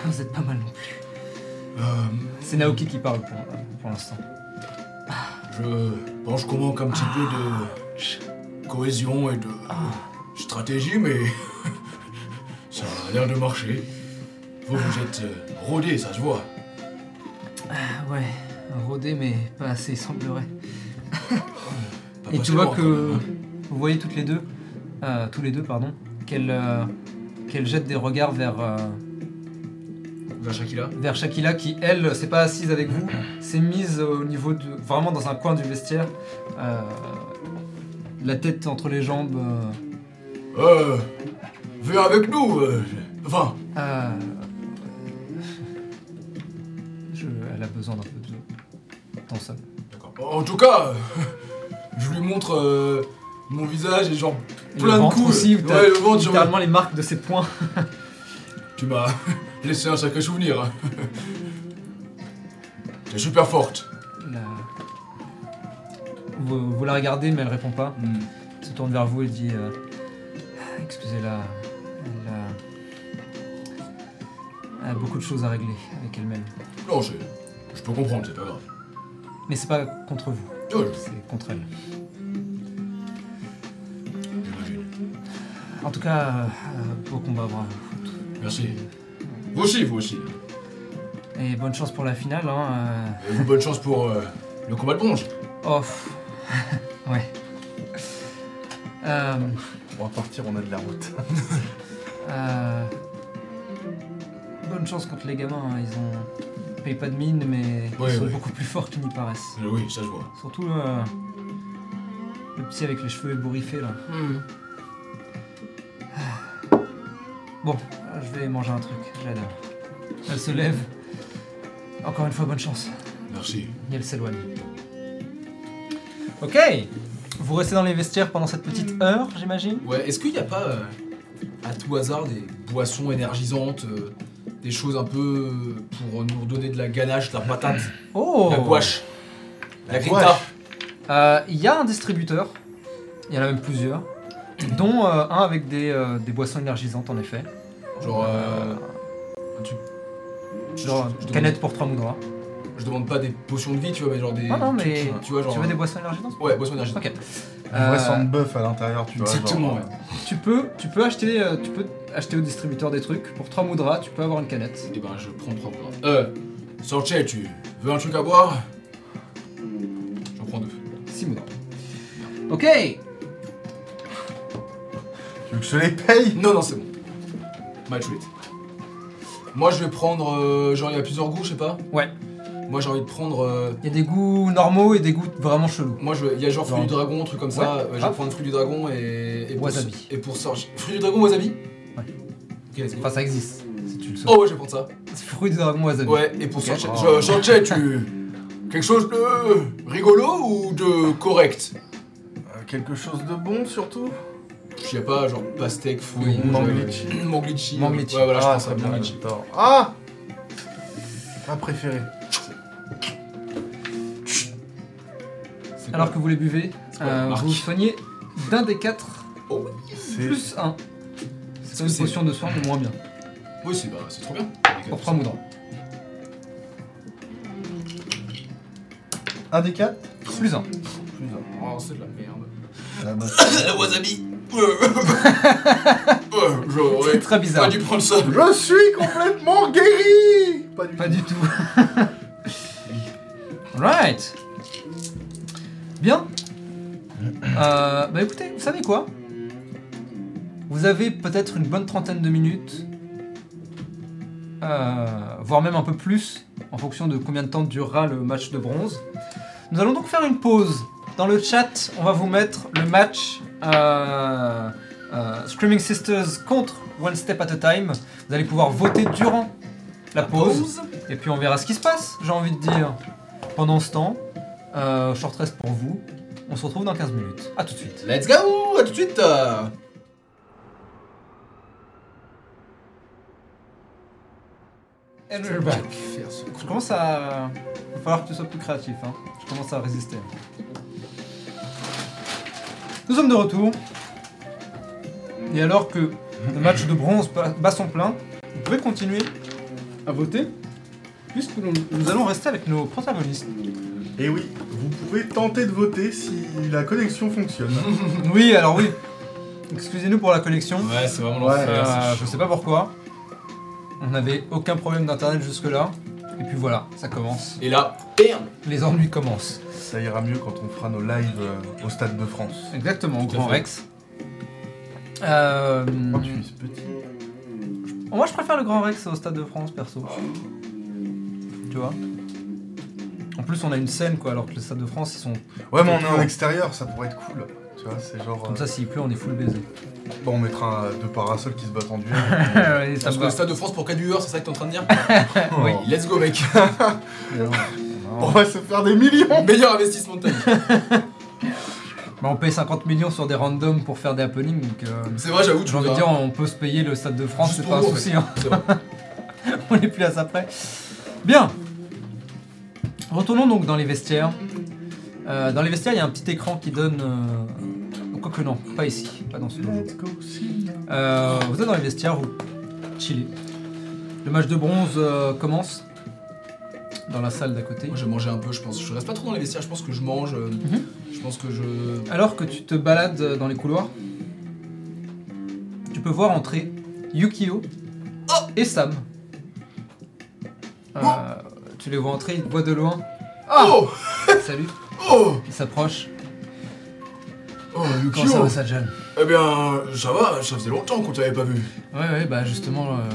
Vous êtes pas mal non plus. Euh, C'est Naoki qui parle pour, pour l'instant. je pense qu'on manque un petit peu de cohésion et de stratégie, mais ça a l'air de marcher. Vous, vous êtes euh, rodés, ça se voit. Ah ouais, rodé mais pas assez, il semblerait. Pas Et tu vois que hein. vous voyez toutes les deux, euh, tous les deux pardon, qu'elle euh, qu'elle jette des regards vers euh, Vers Shakila. vers Shakila qui elle s'est pas assise avec vous, s'est mise au niveau de vraiment dans un coin du vestiaire, euh, la tête entre les jambes. euh, Euh, viens avec nous. euh, enfin, euh, je- elle a besoin d'un peu de temps seul. d'accord. En tout cas, je lui montre euh, mon visage et genre plein le de coups. aussi, où ouais, le ventre, genre, littéralement les marques de ses poings. Tu m'as laissé un sacré souvenir. T'es super forte. La- Vous, vous la regardez, mais elle répond pas. Hmm. Elle se tourne vers vous et dit euh, Excusez-la, elle a... elle a beaucoup de choses à régler avec elle-même. Non, je, je peux comprendre, c'est pas grave. Mais c'est pas contre vous, c'est contre elle. En tout cas, euh, euh, beau combat, bravo. Merci. Vous aussi, vous aussi. Et bonne chance pour la finale, hein. Et vous, bonne chance pour euh, le combat de bronze. euh. Oh, ouais. Euh, On va partir, on a de la route. euh, Bonne chance contre les gamins, hein, ils ont... pas de mine, mais Ouais, ils sont ouais. beaucoup plus forts qu'ils n'y paraissent. Euh, Oui, ça se voit. Surtout euh, le petit avec les cheveux ébouriffés là. Bon, euh, je vais manger un truc, j'adore. Elle se lève. Encore une fois, bonne chance. Merci. Et elle s'éloigne. Ok Vous restez dans les vestiaires pendant cette petite heure, j'imagine? Ouais, est-ce qu'il n'y a pas. euh, à tout hasard des boissons énergisantes, euh, des choses un peu pour nous redonner de la ganache, de la patate, Oh la gouache, la gouache. Euh, Il y a un distributeur, il y en a même plusieurs, dont euh, un avec des, euh, des boissons énergisantes en effet. Genre, euh, tu- Genre je, canette pour 3 moudras. je demande pas des potions de vie, tu vois, mais genre des. Ah non, mais trucs, tu vois, genre. tu veux des boissons énergisantes? Ouais, boissons énergisantes. Ok. Un vrai Euh, sang de bœuf à l'intérieur, tu vois. Exactement, genre, ouais. tu peux, tu peux acheter, euh, tu peux acheter au distributeur des trucs pour 3 moudras. Tu peux avoir une canette. Et ben, je prends trois poudres. Euh, Sorche, tu veux un truc à boire? J'en prends deux. 6 moudras. Ok. Tu veux que je les paye? Non, non, c'est bon. My treat. Moi, je vais prendre. euh, genre, il y a plusieurs goûts, je sais pas? Ouais. Moi, j'ai envie de prendre. euh, Il y a des goûts normaux et des goûts vraiment chelous. moi, je, il y a genre fruit du dragon, truc comme ça. Ouais, Ouais, je vais grave. prendre fruit du dragon et. et pour- Wasabi. Et pour Sorche. Fruit du dragon, wasabi? Ouais. Ok, let's go. Enfin, ça existe. Si tu le souhaites. Oh, ouais, je vais prendre ça. Fruit du dragon wasabi. Ouais, et pour Ok. Sorche. Oh. je- Sorche, tu. Quelque chose de rigolo ou de correct? Euh, Quelque chose de bon surtout? Je sais pas, genre pastèque, Oui, fouillon, manglitchi. manglitchi. Manglitchi. Ouais, voilà, je Ah, très bien, manglitchi. j'adore. Ah Ma préférée. Alors que vous les buvez, euh, vous soignez d'un des quatre Oh, plus un. C'est une potion de soin de moins bien. Oui, c'est bah, c'est trop bien. Pour 3 moudras. un des quatre Plus un. Oh, c'est de la merde. Ah, bah, La wasabi C'est J'aurais très pas bizarre. dû prendre ça. Je suis complètement guéri Pas du Pas tout. du tout. right. Bien. Euh, bah écoutez, vous savez quoi? Vous avez peut-être une bonne trentaine de minutes, euh, voire même un peu plus, en fonction de combien de temps durera le match de bronze. Nous allons donc faire une pause. Dans le chat, on va vous mettre le match euh, Screaming Sisters contre One Step at a Time. Vous allez pouvoir voter durant la pause. Et puis on verra ce qui se passe, j'ai envie de dire. Pendant ce temps, euh, short rest pour vous. On se retrouve dans 15 minutes. A tout de suite. Let's go À tout de suite euh. And we're back. Je commence à. Il va falloir que tu sois plus créatif. Hein. Je commence à résister. Nous sommes de retour. Et alors que le match de bronze ba- bat son plein, vous pouvez continuer à voter. Puisque nous, nous allons rester avec nos protagonistes. Et oui, vous pouvez tenter de voter si la connexion fonctionne. Oui, alors oui. Excusez-nous pour la connexion. Ouais, c'est vraiment Ouais, l'enfer. Euh, je sais pas pourquoi. On n'avait aucun problème d'internet jusque-là. Et puis voilà, ça commence. Et là, bam Les ennuis commencent. Ça ira mieux quand on fera nos lives euh, au Stade de France. Exactement, au Grand. Rex. Euh, Oh, tu es petit. moi je préfère le Grand Rex au Stade de France perso. Tu vois? En plus on a une scène quoi, alors que le Stade de France ils sont... Ouais, mais on est en extérieur, ça pourrait être cool. Tu vois, c'est genre. Comme euh, ça s'il pleut on est full baisé. Bon, on mettra euh, deux parasols qui se battent en duel. Ouais, ça Parce me que va. le Stade de France pour 4 viewers, c'est ça que t'es en train de dire Oui. Let's go, mec On va se faire des millions Meilleur investissement de ta vie. Bah, on paye 50 millions sur des randoms pour faire des happenings donc... euh, C'est vrai, j'avoue, tu J'ai envie de dire, on peut se payer le Stade de France, Juste c'est pour pas un en souci. hein. C'est vrai. on n'est plus à ça près. Bien. Retournons donc dans les vestiaires. Euh, dans les vestiaires, il y a un petit écran qui donne. Euh... Quoique non, pas ici, pas dans ce moment. Let's go, see. Euh, vous êtes dans les vestiaires, vous chillez. Le match de bronze euh, commence dans la salle d'à côté. Moi, j'ai mangé un peu, je pense. Je reste pas trop dans les vestiaires, je pense que je mange. euh, Mhm. Je pense que je. Alors que tu te balades dans les couloirs, tu peux voir entrer Yukio et Sam. Euh, tu les vois entrer, ils te voient de loin. Oh Salut, Oh ils s'approchent. Oh, Comment Yukio ça va, Sajan Eh bien, ça va, ça faisait longtemps qu'on t'avait pas vu. Ouais, ouais, bah justement, euh,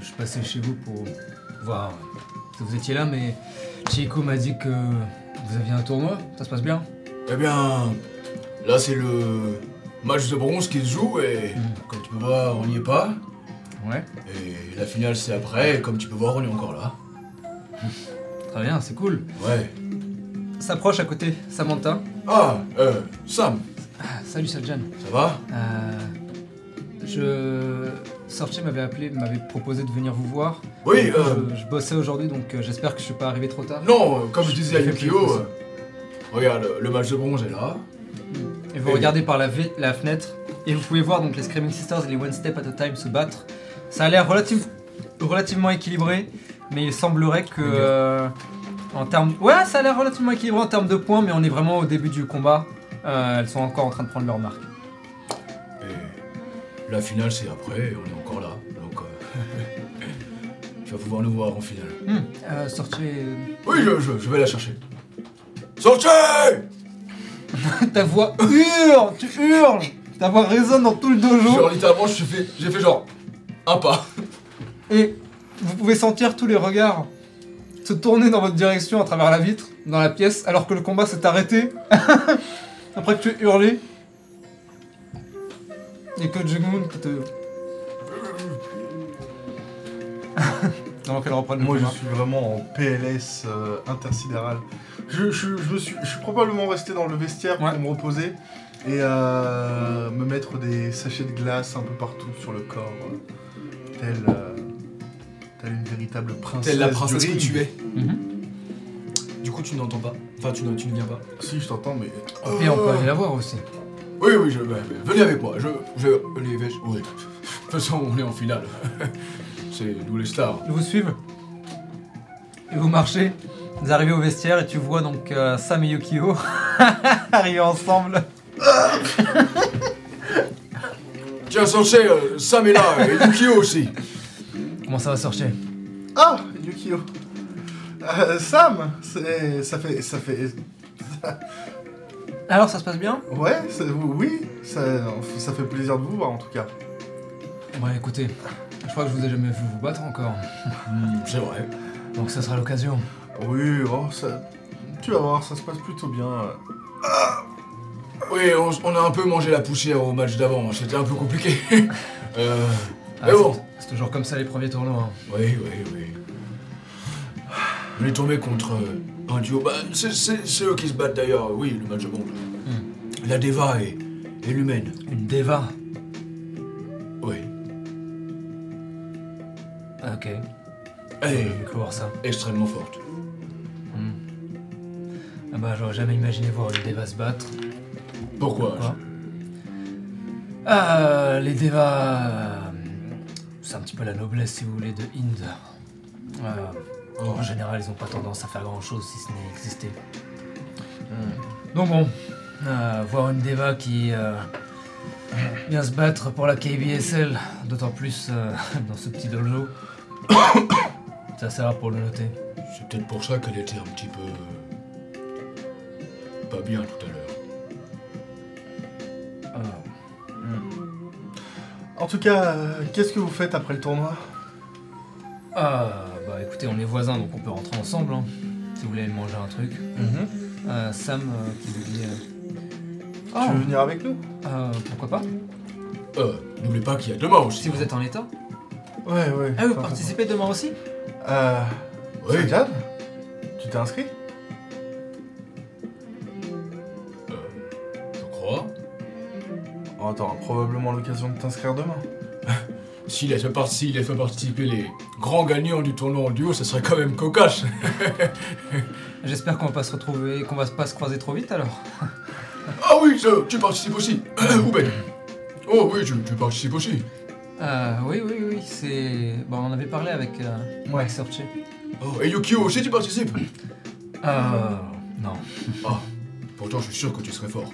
je passais chez vous pour voir si vous étiez là, mais Chico m'a dit que vous aviez un tournoi, ça se passe bien? Eh bien, là c'est le match de bronze qui se joue et Mhm. comme tu peux voir, on n'y est pas. Ouais. Et la finale c'est après, et comme tu peux voir, on est encore là. Très bien, c'est cool. Ouais. S'approche à côté, Samantha. Ah, euh, Sam, Ah, salut Sajan. ça va? Euh, je. Sorti m'avait appelé, m'avait proposé de venir vous voir. Oui, euh, Je, je bossais aujourd'hui donc euh, j'espère que je suis pas arrivé trop tard. non, euh, comme je disais à Yukio, euh, regarde, le match de bronze est là. Et vous regardez par la, la fenêtre et vous pouvez voir donc les Screaming Sisters et les One Step at a Time se battre. Ça a l'air relative- relativement équilibré, mais il semblerait que euh, en termes, ouais, ça a l'air relativement équilibré en termes de points, mais on est vraiment au début du combat. Euh, elles sont encore en train de prendre leur marque. Et la finale, c'est après, et on est encore là. Donc, euh, tu vas pouvoir nous voir en finale. Hmm, euh, sortez. Oui, je, je- je vais la chercher. Sortez Ta voix hurle, tu hurles. Ta voix résonne dans tout le dojo. Genre littéralement, j'ai fait, j'ai fait genre un pas. Et vous pouvez sentir tous les regards se tourner dans votre direction à travers la vitre, dans la pièce, alors que le combat s'est arrêté. Après que tu aies hurlé. Et que Jungmoon qui te. Avant qu'elle reprenne le Moi, je suis vraiment en PLS euh, intersidéral. Je, je, je, me suis, je suis probablement resté dans le vestiaire Ouais. pour me reposer et euh, me mettre des sachets de glace un peu partout sur le corps, euh, euh, telle une véritable princesse. Telle la du princesse que ring. tu es. Mhm. Du coup, tu n'entends pas. Enfin, tu ne, tu ne viens pas. Si, je t'entends, mais. Et on peut aller la voir aussi. Oui, oui, je, venez avec moi. Je, je, les vais- oui. De toute façon, on est en finale. c'est nous les stars. Ils vous suivent. Et vous marchez. Vous arrivez au vestiaire et tu vois donc euh, Sam et Yukio arriver ensemble. Tiens, censé, euh, Sam est là et Yukio aussi. Comment ça va sortir Ah, Yukio. Euh, Sam, c'est, ça fait, ça fait, Alors ça se passe bien? Ouais, oui, ça, ça fait plaisir de vous voir en tout cas. Ouais, écoutez, je crois que je vous ai jamais vu vous battre encore. Hmm, c'est vrai. Donc ça sera l'occasion. Oui, oh, ça, tu vas voir, ça se passe plutôt bien. Oui, on, on a un peu mangé la poussière au match d'avant. C'était un peu compliqué. euh, Ah, Mais bon. c'est- C'est toujours comme ça les premiers tournois. hein. oui, oui, oui. On est tombé contre euh, un duo. Bah, c'est, eux qui se battent d'ailleurs. Oui, le match de monde. La Deva et, et l'humaine. Une Deva. Oui. Ah, Ok. Elle est voir ça. extrêmement forte. Ah bah j'aurais jamais imaginé voir une Deva se battre. Pourquoi? Quoi Ah, les Devas... C'est un petit peu la noblesse, si vous voulez, de Inde. Euh. En général, ils ont pas tendance à faire grand-chose si ce n'est exister. Donc bon, euh, voir une Deva qui euh, vient se battre pour la KBSL, d'autant plus dans ce petit dojo, assez rare pour le noter. C'est peut-être pour ça qu'elle était un petit peu. pas bien tout à l'heure. Euh, En tout cas, euh, qu'est-ce que vous faites après le tournoi? Ah, bah écoutez, on est voisins donc on peut rentrer ensemble, hein, si vous voulez aller manger un truc. Euh, Sam euh, qui vous dit. euh, Tu veux venir avec nous? Euh, pourquoi pas? Euh, n'oublie pas qu'il y a demain aussi. Si vous êtes en état. Ouais, ouais. Ah, vous participez demain aussi Euh. Oui. Tu t'es inscrit? Oh, T'auras probablement l'occasion de t'inscrire demain. S'il laisse, s'il laisse participer les grands gagnants du tournoi en duo, ça serait quand même cocasse. J'espère qu'on va pas se retrouver, qu'on va pas se croiser trop vite alors. Ah oui, je- tu participes aussi. Ou ben. Oh oui, tu, tu participes aussi. Euh, oui, oui, oui, c'est. Bon, on en avait parlé avec euh, Ouais. Searchy. Oh, et Yukio aussi, tu participes? Euh. Non, Ah, pourtant je suis sûr que tu serais fort.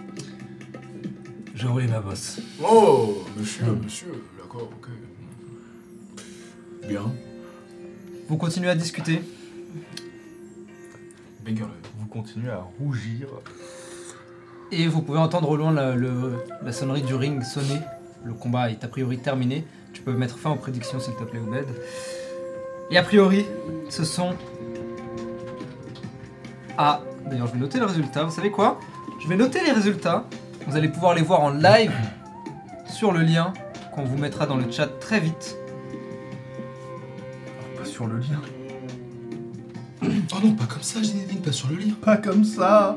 Je roulais ma bosse. Oh, monsieur, monsieur, d'accord, ok. Bien. Vous continuez à discuter? Banger. Vous continuez à rougir. Et vous pouvez entendre au loin la, le- la sonnerie du ring sonner. Le combat est a priori terminé. Tu peux mettre fin aux prédictions s'il te plaît, Obed. Et a priori, ce sont. Ah, d'ailleurs, je vais noter le résultat. Vous savez quoi? Je vais noter les résultats. Vous allez pouvoir les voir en live sur le lien qu'on vous mettra dans le chat très vite. Pas sur le lien. Oh non, pas comme ça, Zinedine, pas sur le lien. Pas comme ça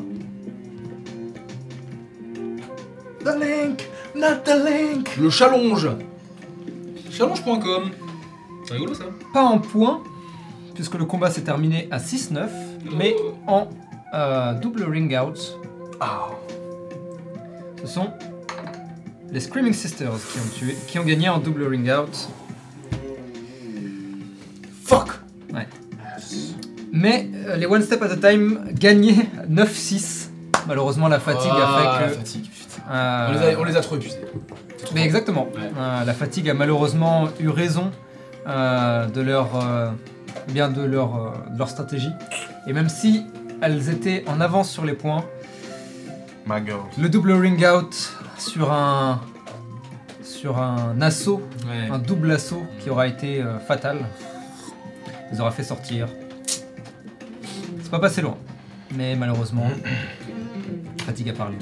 The link Not the link Le challenge Challenge.com. C'est rigolo ça. Pas en points, puisque le combat s'est terminé à 6-9, mais en euh, double ring out. Ah. Ce sont les Screaming Sisters qui ont, tué, qui ont gagné en double ring out. Fuck Mais euh, les One Step at a Time gagnaient 9-6. Malheureusement, la fatigue Ah, a fait que. fatigue, putain. euh, On, les a, on les a trop épuisés. C'est trop Mais fort. exactement. Ouais. Euh, la fatigue a malheureusement eu raison euh, de leur euh, bien de leur, euh, de leur stratégie. Et même si elles étaient en avance sur les points, Le double ring out sur un sur un assaut, Ouais. un double assaut qui aura été euh, fatal, les aura fait sortir. C'est pas passé loin, mais malheureusement, fatigue a parlé.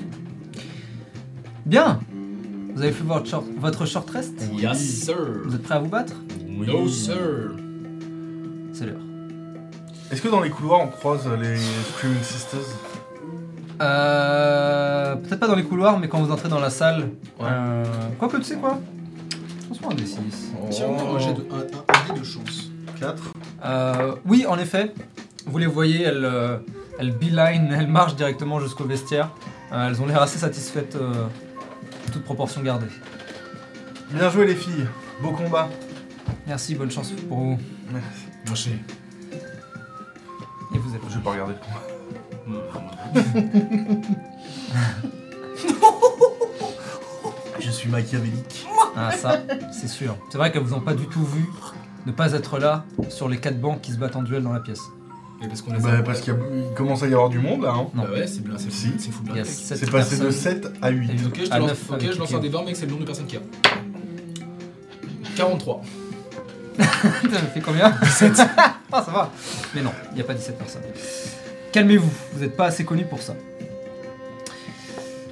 Bien. Vous avez fait votre short, votre short rest? Yes sir. Vous êtes prêts à vous battre? No sir. C'est l'heure. Est-ce que dans les couloirs on croise les Screaming Sisters? Euh, Peut-être pas dans les couloirs, mais quand vous entrez dans la salle. Ouais. Euh, Quoique, tu sais quoi? Franchement, un D6. Tiens-moi un de, un, un- un dé de chance. 4. Euh, oui, en effet. Vous les voyez, elles, euh, elles beeline, elles marchent directement jusqu'au vestiaire. Euh, elles ont l'air assez satisfaites, euh, toute proportion gardée. Bien joué les filles. Beau combat. Merci, bonne chance pour vous. Merci. Et vous êtes. Je vais pas regarder le combat. Je suis machiavélique. Ah, ça, c'est sûr. C'est vrai qu'elles vous ont pas du tout vu ne pas être là sur les quatre bancs qui se battent en duel dans la pièce. Et parce qu'on les Bah, a. parce qu'il y a- il commence à y avoir du monde là. Hein. Non. Bah ouais, c'est bien, c'est Si. fou. C'est fou Il y a bien. sept C'est passé de personnes. 7 à 8. Et Ok, je, te à lance, neuf ok, avec je lance Kikyo. un dé 20, mec, c'est le nombre de personnes qu'il y a. 43. Putain, ça fait combien? 17. ah, ça va. Mais non, il n'y a pas 17 personnes. Calmez-vous, vous n'êtes pas assez connu pour ça.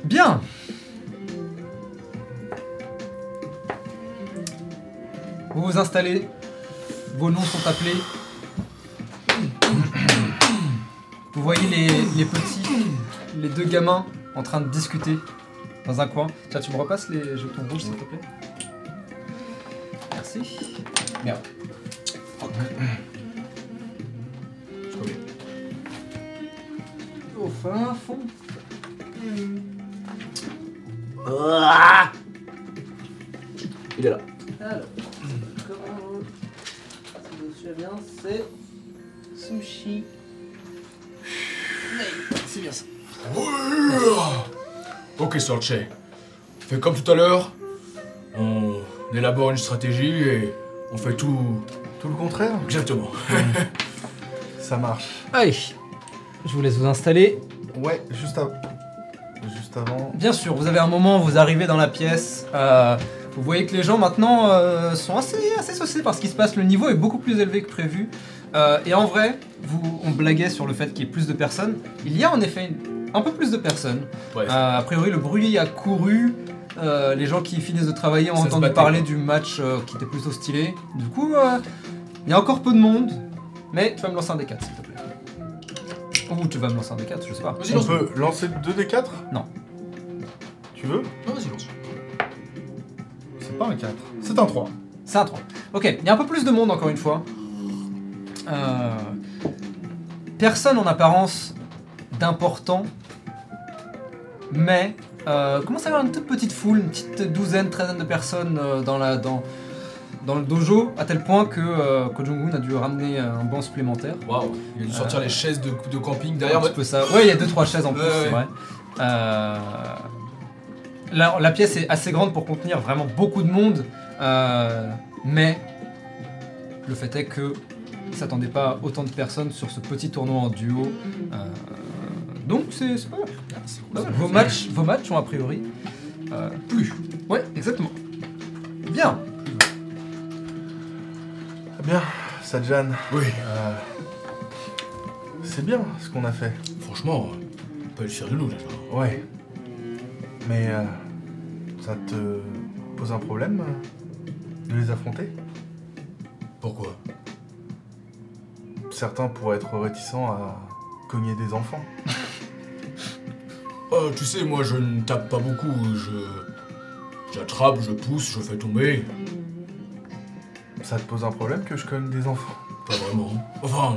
Bien. Vous vous installez, vos noms sont appelés. Vous voyez les, petits, les deux gamins en train de discuter dans un coin. Tiens, tu me repasses les jetons rouges s'il te plaît? Merci. Merde. Au fin fond. Il est là. Alors, comment. Si je me souviens bien, c'est. Sushi. C'est bien ça. Ok, Sorche. Fais comme tout à l'heure. On élabore une stratégie et on fait tout Tout le contraire exactement. Ça marche. Allez, je vous laisse vous installer. Ouais, juste, av- juste avant. Bien sûr, vous avez un moment, vous arrivez dans la pièce. euh, vous voyez que les gens maintenant euh, sont assez, assez saucés par ce qui se passe. Le niveau est beaucoup plus élevé que prévu. Euh, et en vrai, vous, on blaguait sur le fait qu'il y ait plus de personnes. Il y a en effet une- un peu plus de personnes. Ouais, Euh, a priori, le bruit a couru. Euh, les gens qui finissent de travailler ont Ça entendu battait, parler quoi. du match euh, qui était plutôt stylé. Du coup, euh, il y a encore peu de monde. Mais tu vas me lancer un D4, s'il te plaît. Ou tu vas me lancer un D4, je sais pas. Vas-y, On lance. peut lancer 2 des 4 Non. Tu veux Non, vas-y, lance. C'est pas un 4. C'est un 3. C'est un 3. Ok, il y a un peu plus de monde encore une fois. Euh, personne en apparence d'important. Mais euh, commence à y avoir une toute petite foule, une petite douzaine, treizaine de personnes euh, dans, la, dans, dans le dojo, à tel point que euh, Ko Jong-un a dû ramener un banc supplémentaire. Waouh. Il a dû sortir Euh, les chaises de, de camping un derrière. petit peu ça. Ouais, il y a deux trois chaises en plus, c'est vrai. Euh, la, la pièce est assez grande pour contenir vraiment beaucoup de monde, euh, mais le fait est que ils s'attendaient pas à autant de personnes sur ce petit tournoi en duo. Euh, donc c'est pas mal. Mal. Vos matchs, vos matchs ont a priori euh, plu. Ouais, exactement. Bien. Eh bien, Sadjan, Oui, euh, c'est bien ce qu'on a fait. franchement, on peut être fier de nous déjà. Ouais. Mais euh, ça te pose un problème euh, de les affronter? Pourquoi? Certains pourraient être réticents à cogner des enfants. Oh, tu sais, moi je ne tape pas beaucoup. Je. J'attrape, je pousse, je fais tomber. Ça te pose un problème que je cogne des enfants? Pas vraiment. Enfin,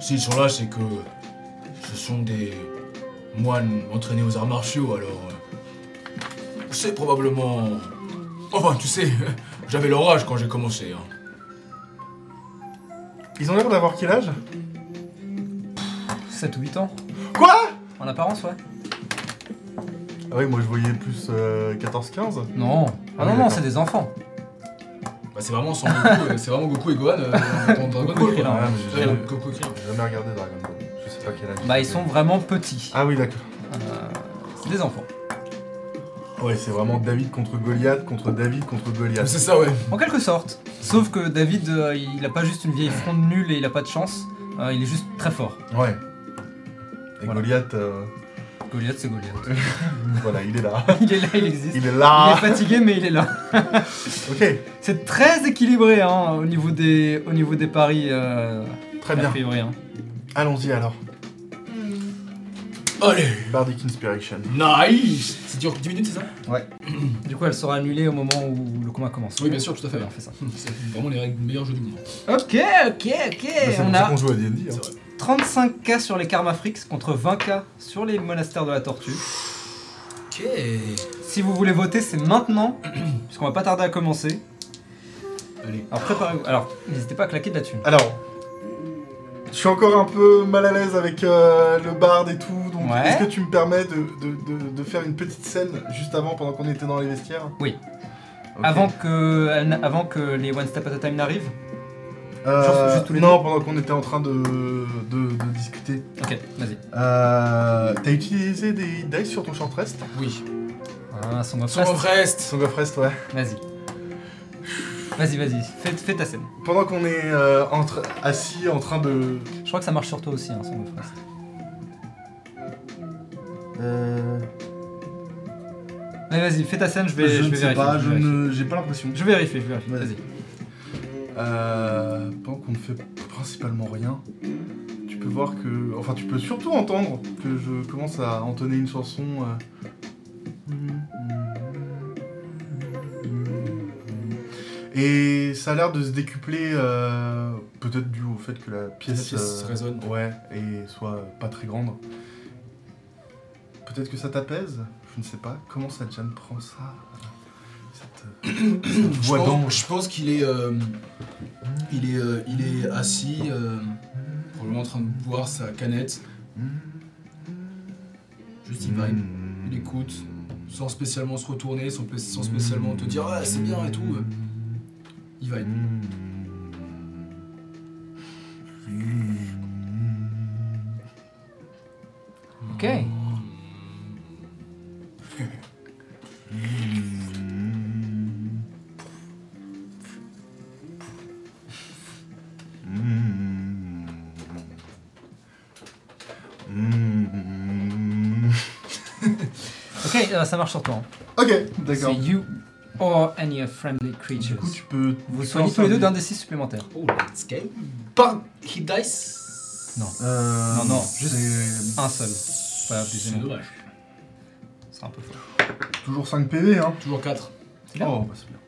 s'ils sont là, c'est que ce sont des moines entraînés aux arts martiaux, alors. euh, C'est probablement. Enfin, tu sais, j'avais leur âge quand j'ai commencé. Hein. Ils ont l'air d'avoir quel âge? 7 ou 8 ans. Quoi? En apparence, ouais. Ah oui, moi je voyais plus euh, 14-15. Non. Ah oui, non, non, c'est des enfants. Bah, c'est vraiment Goku, euh, c'est vraiment Goku et Gohan euh, dans Dragon Goku Ball. mais j'ai jamais- Goku et Krillin. J'ai jamais regardé Dragon Ball. Je sais pas quel âge. Bah, ils sont vraiment petits. Ah oui, d'accord. Euh, c'est des enfants. Ouais, c'est vraiment David contre Goliath contre David contre Goliath. C'est ça, ouais. En quelque sorte. Sauf que David, euh, il a pas juste une vieille fronde nulle et il a pas de chance. Euh, il est juste très fort. Ouais. Et Voilà. Goliath, euh, Goliath, c'est Goliath. voilà, il est là. il est là, il existe. Il est Il là. est fatigué, mais il est là. Ok, C'est très équilibré hein, au, niveau des, au niveau des paris. Euh, très bien. hein. Allons-y alors. Allez Bardic Inspiration. Nice Ça dure 10 minutes, c'est ça? Du coup, elle sera annulée au moment où le combat commence. Oui, bien sûr, tout à fait. Bien, on fait ça. C'est vraiment les règles meilleurs jeux du monde. Ok, ok, ok. Bah, c'est on a qu'on joue à D&D. hein. C'est vrai. 35k sur les Karma Freaks contre 20k sur les monastères de la tortue. Ok. Si vous voulez voter, c'est maintenant, puisqu'on va pas tarder à commencer. Allez. Alors préparez-vous. Alors, n'hésitez pas à claquer de la thune. Alors, je suis encore un peu mal à l'aise avec euh, le bard et tout, donc Ouais. est-ce que tu me permets de, de- de- de faire une petite scène juste avant, pendant qu'on était dans les vestiaires? Oui. Ok. Avant, que, avant que les One Step at a Time n'arrivent Euh, Juste- juste tous les non, pendant qu'on était en train de, de- de discuter. Ok, vas-y. Euh, T'as utilisé des dice sur ton short rest Oui. Ah, Song of Son Rest. Rest. Song of Rest, ouais. Vas-y. Vas-y, vas-y, fais, fais ta scène. Pendant qu'on est euh, entre- assis en train de... Je crois que ça marche sur toi aussi, hein, Song of Rest. Euh, Mais vas-y, fais ta scène, je vais, je je ne vais sais vérifier. pas, je je vais vérifier. ne- j'ai pas l'impression. Je vérifie, je vérifie. Vas-y. Vas-y. Euh, pendant qu'on ne fait principalement rien, tu peux voir que. Enfin, tu peux surtout entendre que je commence à entonner une chanson. euh, Et ça a l'air de se décupler, euh, peut-être dû au fait que la pièce, La pièce résonne. ouais, et soit pas très grande. Peut-être que ça t'apaise, je ne sais pas. Comment ça, Jan prend ça? Je voix pense, d'ange. je pense qu'il est, euh, il est, euh, il est assis, euh, probablement en train de boire sa canette. Juste il vibe, il écoute, sans spécialement se retourner, sans, spé- sans spécialement te dire ah c'est bien et tout. Il vibe. Ok. Ok, euh, ça marche sur toi. hein. Ok, C'est d'accord. you or any friendly creatures. Du coup, tu peux. Vous soignez tous les deux d'un des six supplémentaires. Oh let's go. Par hit dice. Non. Euh, Non, non, c'est juste un seul. Pas C'est plus dommage. C'est un peu fort. toujours 5 PV, hein. Toujours 4. bien. Oh, bah c'est bien.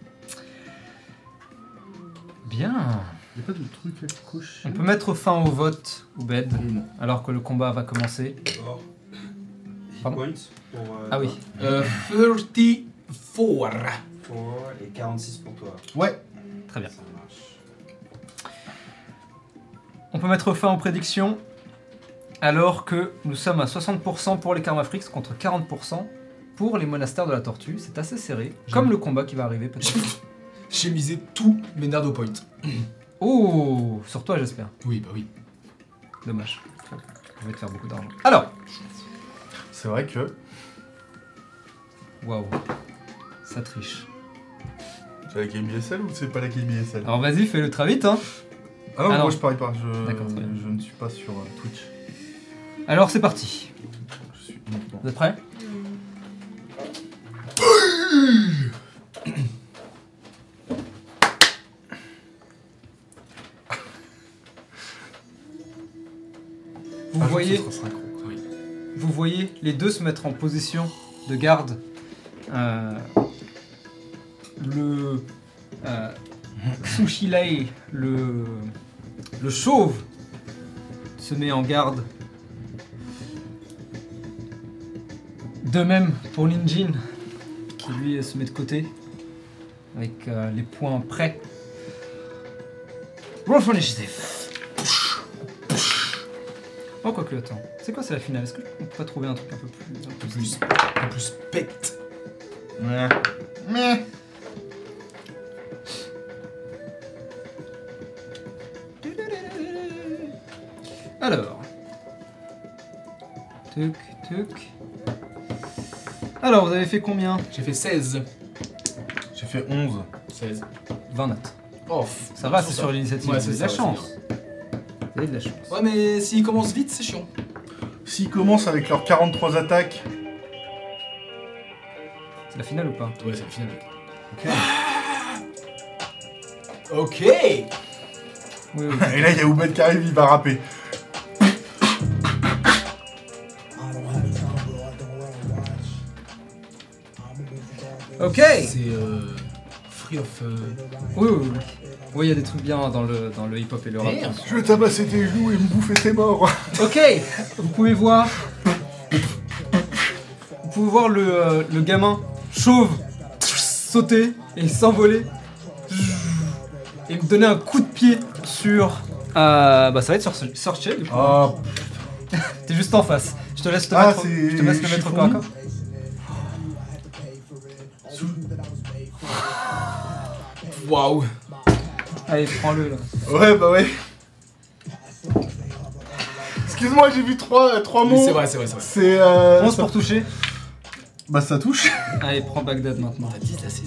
Bien. Y'a pas de truc à cocher On peut mettre fin au vote ou bed Non. alors que le combat va commencer. D'accord. Hit Pardon points pour. euh, Ah oui. Euh, 34. Pour, et 46 pour toi. Ouais. Très bien. Ça marche. On peut mettre fin aux prédictions alors que nous sommes à 60% pour les Karma Freaks contre 40% pour les monastères de la tortue. C'est assez serré, comme le combat qui va arriver peut-être. J'ai misé tous mes nardo points. Oh, sur toi j'espère. Oui, bah oui. Dommage. Je vais te faire beaucoup d'argent. Alors, C'est vrai que. waouh, ça triche. C'est la KBSL ou c'est pas la KBSL Alors vas-y, fais-le très vite. Hein. Ah non, Ah non. moi je parie pas. Je, D'accord, très bien. je ne suis pas sur euh, Twitch. Alors c'est parti. Je suis uniquement. Vous êtes prêts? Voyez, vous voyez les deux se mettre en position de garde. Euh, le, euh, Sushilei, le, le chauve, se met en garde. De même pour Ninjin, qui lui se met de côté, avec euh, les points prêts. Roll for initiative. Oh, quoique, attends. C'est quoi, c'est la finale? Est-ce qu'on peut pas trouver un truc un peu plus. Un peu plus... En plus, pète. Ouais. Mais. Alors. Tuc, tuc. Alors, vous avez fait combien? J'ai fait 16. J'ai fait 11. 16. 20 notes. Oh, Ça va, c'est sur l'initiative. Ouais, vous avez c'est de la chance. Vous avez de la chance. Ouais, mais s'il commence vite, c'est chiant. S'ils commencent avec leurs 43 attaques, C'est la finale ou pas? Ouais, c'est le final. ok. Ok Oui, oui. Et là, il y a Oubed qui arrive, il va rapper. Ok C'est euh, Free of. euh, Oui, oui, oui. Oui, il y a des trucs bien dans le, dans le hip-hop et le rap. Merde. Je vais tabasser tes genoux et me bouffer tes morts. Ok, vous pouvez voir. Vous pouvez voir le, euh, le gamin chauve sauter et s'envoler et me donner un coup de pied sur. Euh, bah ça va être sur Searcher du coup. Oh, T'es juste en face. Je te laisse te Ah, mettre. Je te laisse le mettre au corps à corps. Waouh Allez, prends-le là. ouais, bah ouais. Excuse-moi, j'ai vu trois, trois Mais mots. C'est vrai, c'est vrai, c'est vrai. C'est. Euh, 11 ça- pour toucher. Bah, ça touche. Allez, prends Bagdad maintenant. T'as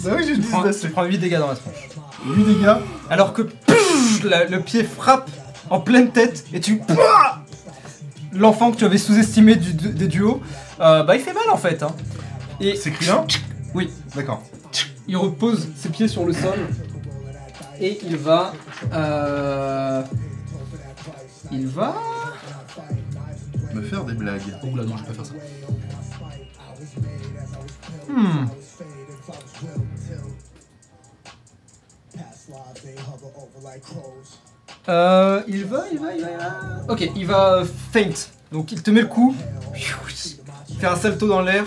Bah oui, j'ai Tu dit prends, ça. tu c'est prends 8 dégâts dans la tronche. 8 dégâts. Alors que pff, la- le pied frappe en pleine tête et tu. Pouah L'enfant que tu avais sous-estimé du, du- des duos, euh, bah il fait mal en fait. hein. Et C'est Krillin Oui. D'accord. il repose ses pieds sur le sol et il va. euh, il va. Me faire des blagues. Oh là, non, je vais pas faire ça. Hmm. Euh, il va, il va, il va, il va. Ok, il va feint. Donc il te met le coup, fait un salto dans l'air,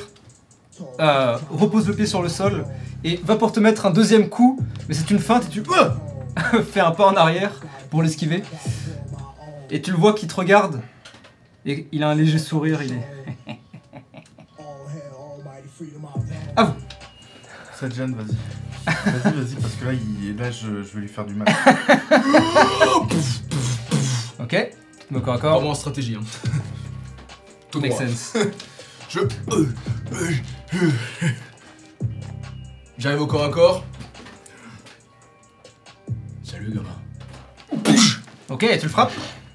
euh, repose le pied sur le sol et va pour te mettre un deuxième coup, mais c'est une feinte et tu euh, fais un pas en arrière pour l'esquiver. Et tu le vois qui te regarde et il a un léger sourire, il est. À vous. Sadjan, vas-y. Vas-y, vas-y, parce que là, il... là je... je vais lui faire du mal. Ok, donc corps. Vraiment en stratégie. Hein. Tout Make droit. sense. Je. euh, euh, euh. J'arrive au corps à corps. Salut, gamin. Ok, tu le frappes.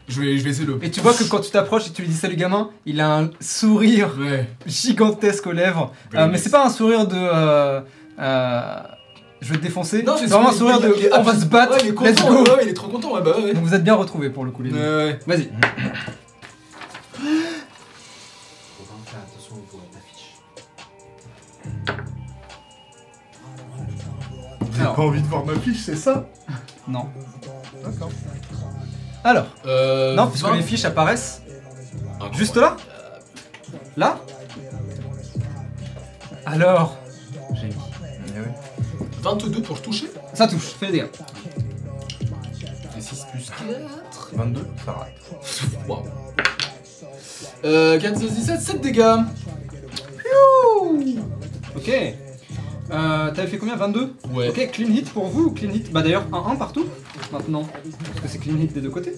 Je vais, je vais essayer de. Et tu vois que quand tu t'approches et tu lui dis salut gamin, il a un sourire Ouais. gigantesque aux lèvres. Euh, mais c'est pas un sourire de. euh, euh, je vais te défoncer. Non, c'est vraiment un sourire de. est on va se battre. Ouais, il est let's content. go. Ouais, il est trop content. Ouais, bah ouais. Donc vous êtes bien retrouvés pour le coup les deux. Vas-y. J'ai Alors. pas envie de voir ma fiche, c'est ça Non. D'accord. Alors. Euh. non, puisque 20. les fiches apparaissent Incroyable. juste là. Là. Alors. J'ai mis. Eh ouais. 22 pour toucher. Ça touche. Fais les dégâts. Et 6 plus 4. 22, ça rate. Waouh. Euh, 4, 6, 17, 7 dégâts. Ok. Euh, T'avais fait combien 22 Ouais. Ok, clean hit pour vous ou clean hit Bah d'ailleurs, 1-1 partout maintenant. Parce que c'est clean hit des deux côtés.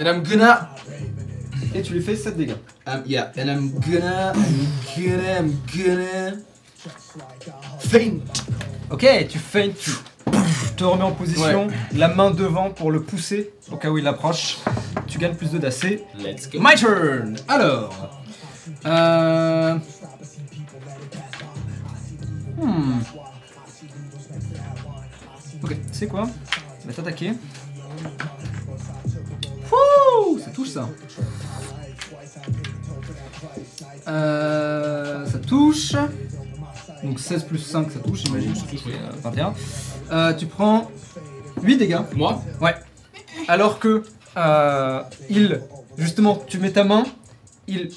And I'm gonna. Et tu lui fais 7 dégâts. Um, yeah, and I'm gonna. I'm gonna. I'm gonna. Faint. Ok, tu feintes, tu te remets en position, la main devant pour le pousser au cas où il approche. Tu gagnes plus de d'AC. Let's go. My turn Alors. Euh. Hmm. Ok, c'est quoi? Il va t'attaquer. Wouh Ça touche ça. Euh, ça touche. Donc 16 plus 5, ça touche, j'imagine. Ça touche, oui, euh, 21. Euh, tu prends 8 dégâts. Moi? Ouais. Alors que euh, il, justement, tu mets ta main, il,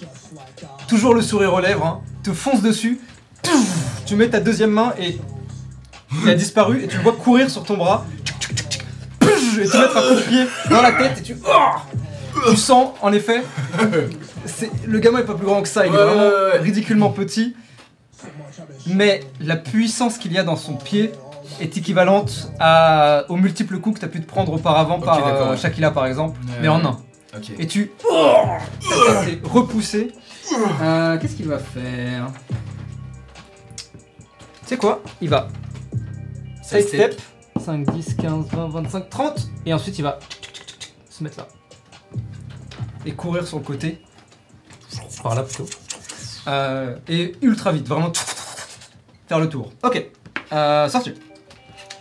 toujours le sourire aux lèvres, hein, te fonce dessus. Tu mets ta deuxième main et il a disparu et tu le vois courir sur ton bras. Et te mettre un coup de pied dans la tête et tu, oh tu sens en effet, c'est- le gamin est pas plus grand que ça, il est Ouais, vraiment ouais, ouais. ridiculement petit. Mais la puissance qu'il y a dans son pied est équivalente à, aux multiples coups que tu as pu te prendre auparavant par euh. Shakila par exemple, mais en un. Et tu. Oh est repoussée. Euh, Qu'est-ce qu'il va faire? Tu sais quoi Il va side step 5, 10, 15, 20, 25, 30 et ensuite il va se mettre là. Et courir sur le côté. Par là plutôt. Euh, et ultra vite, vraiment faire le tour. Ok. Euh, sorti.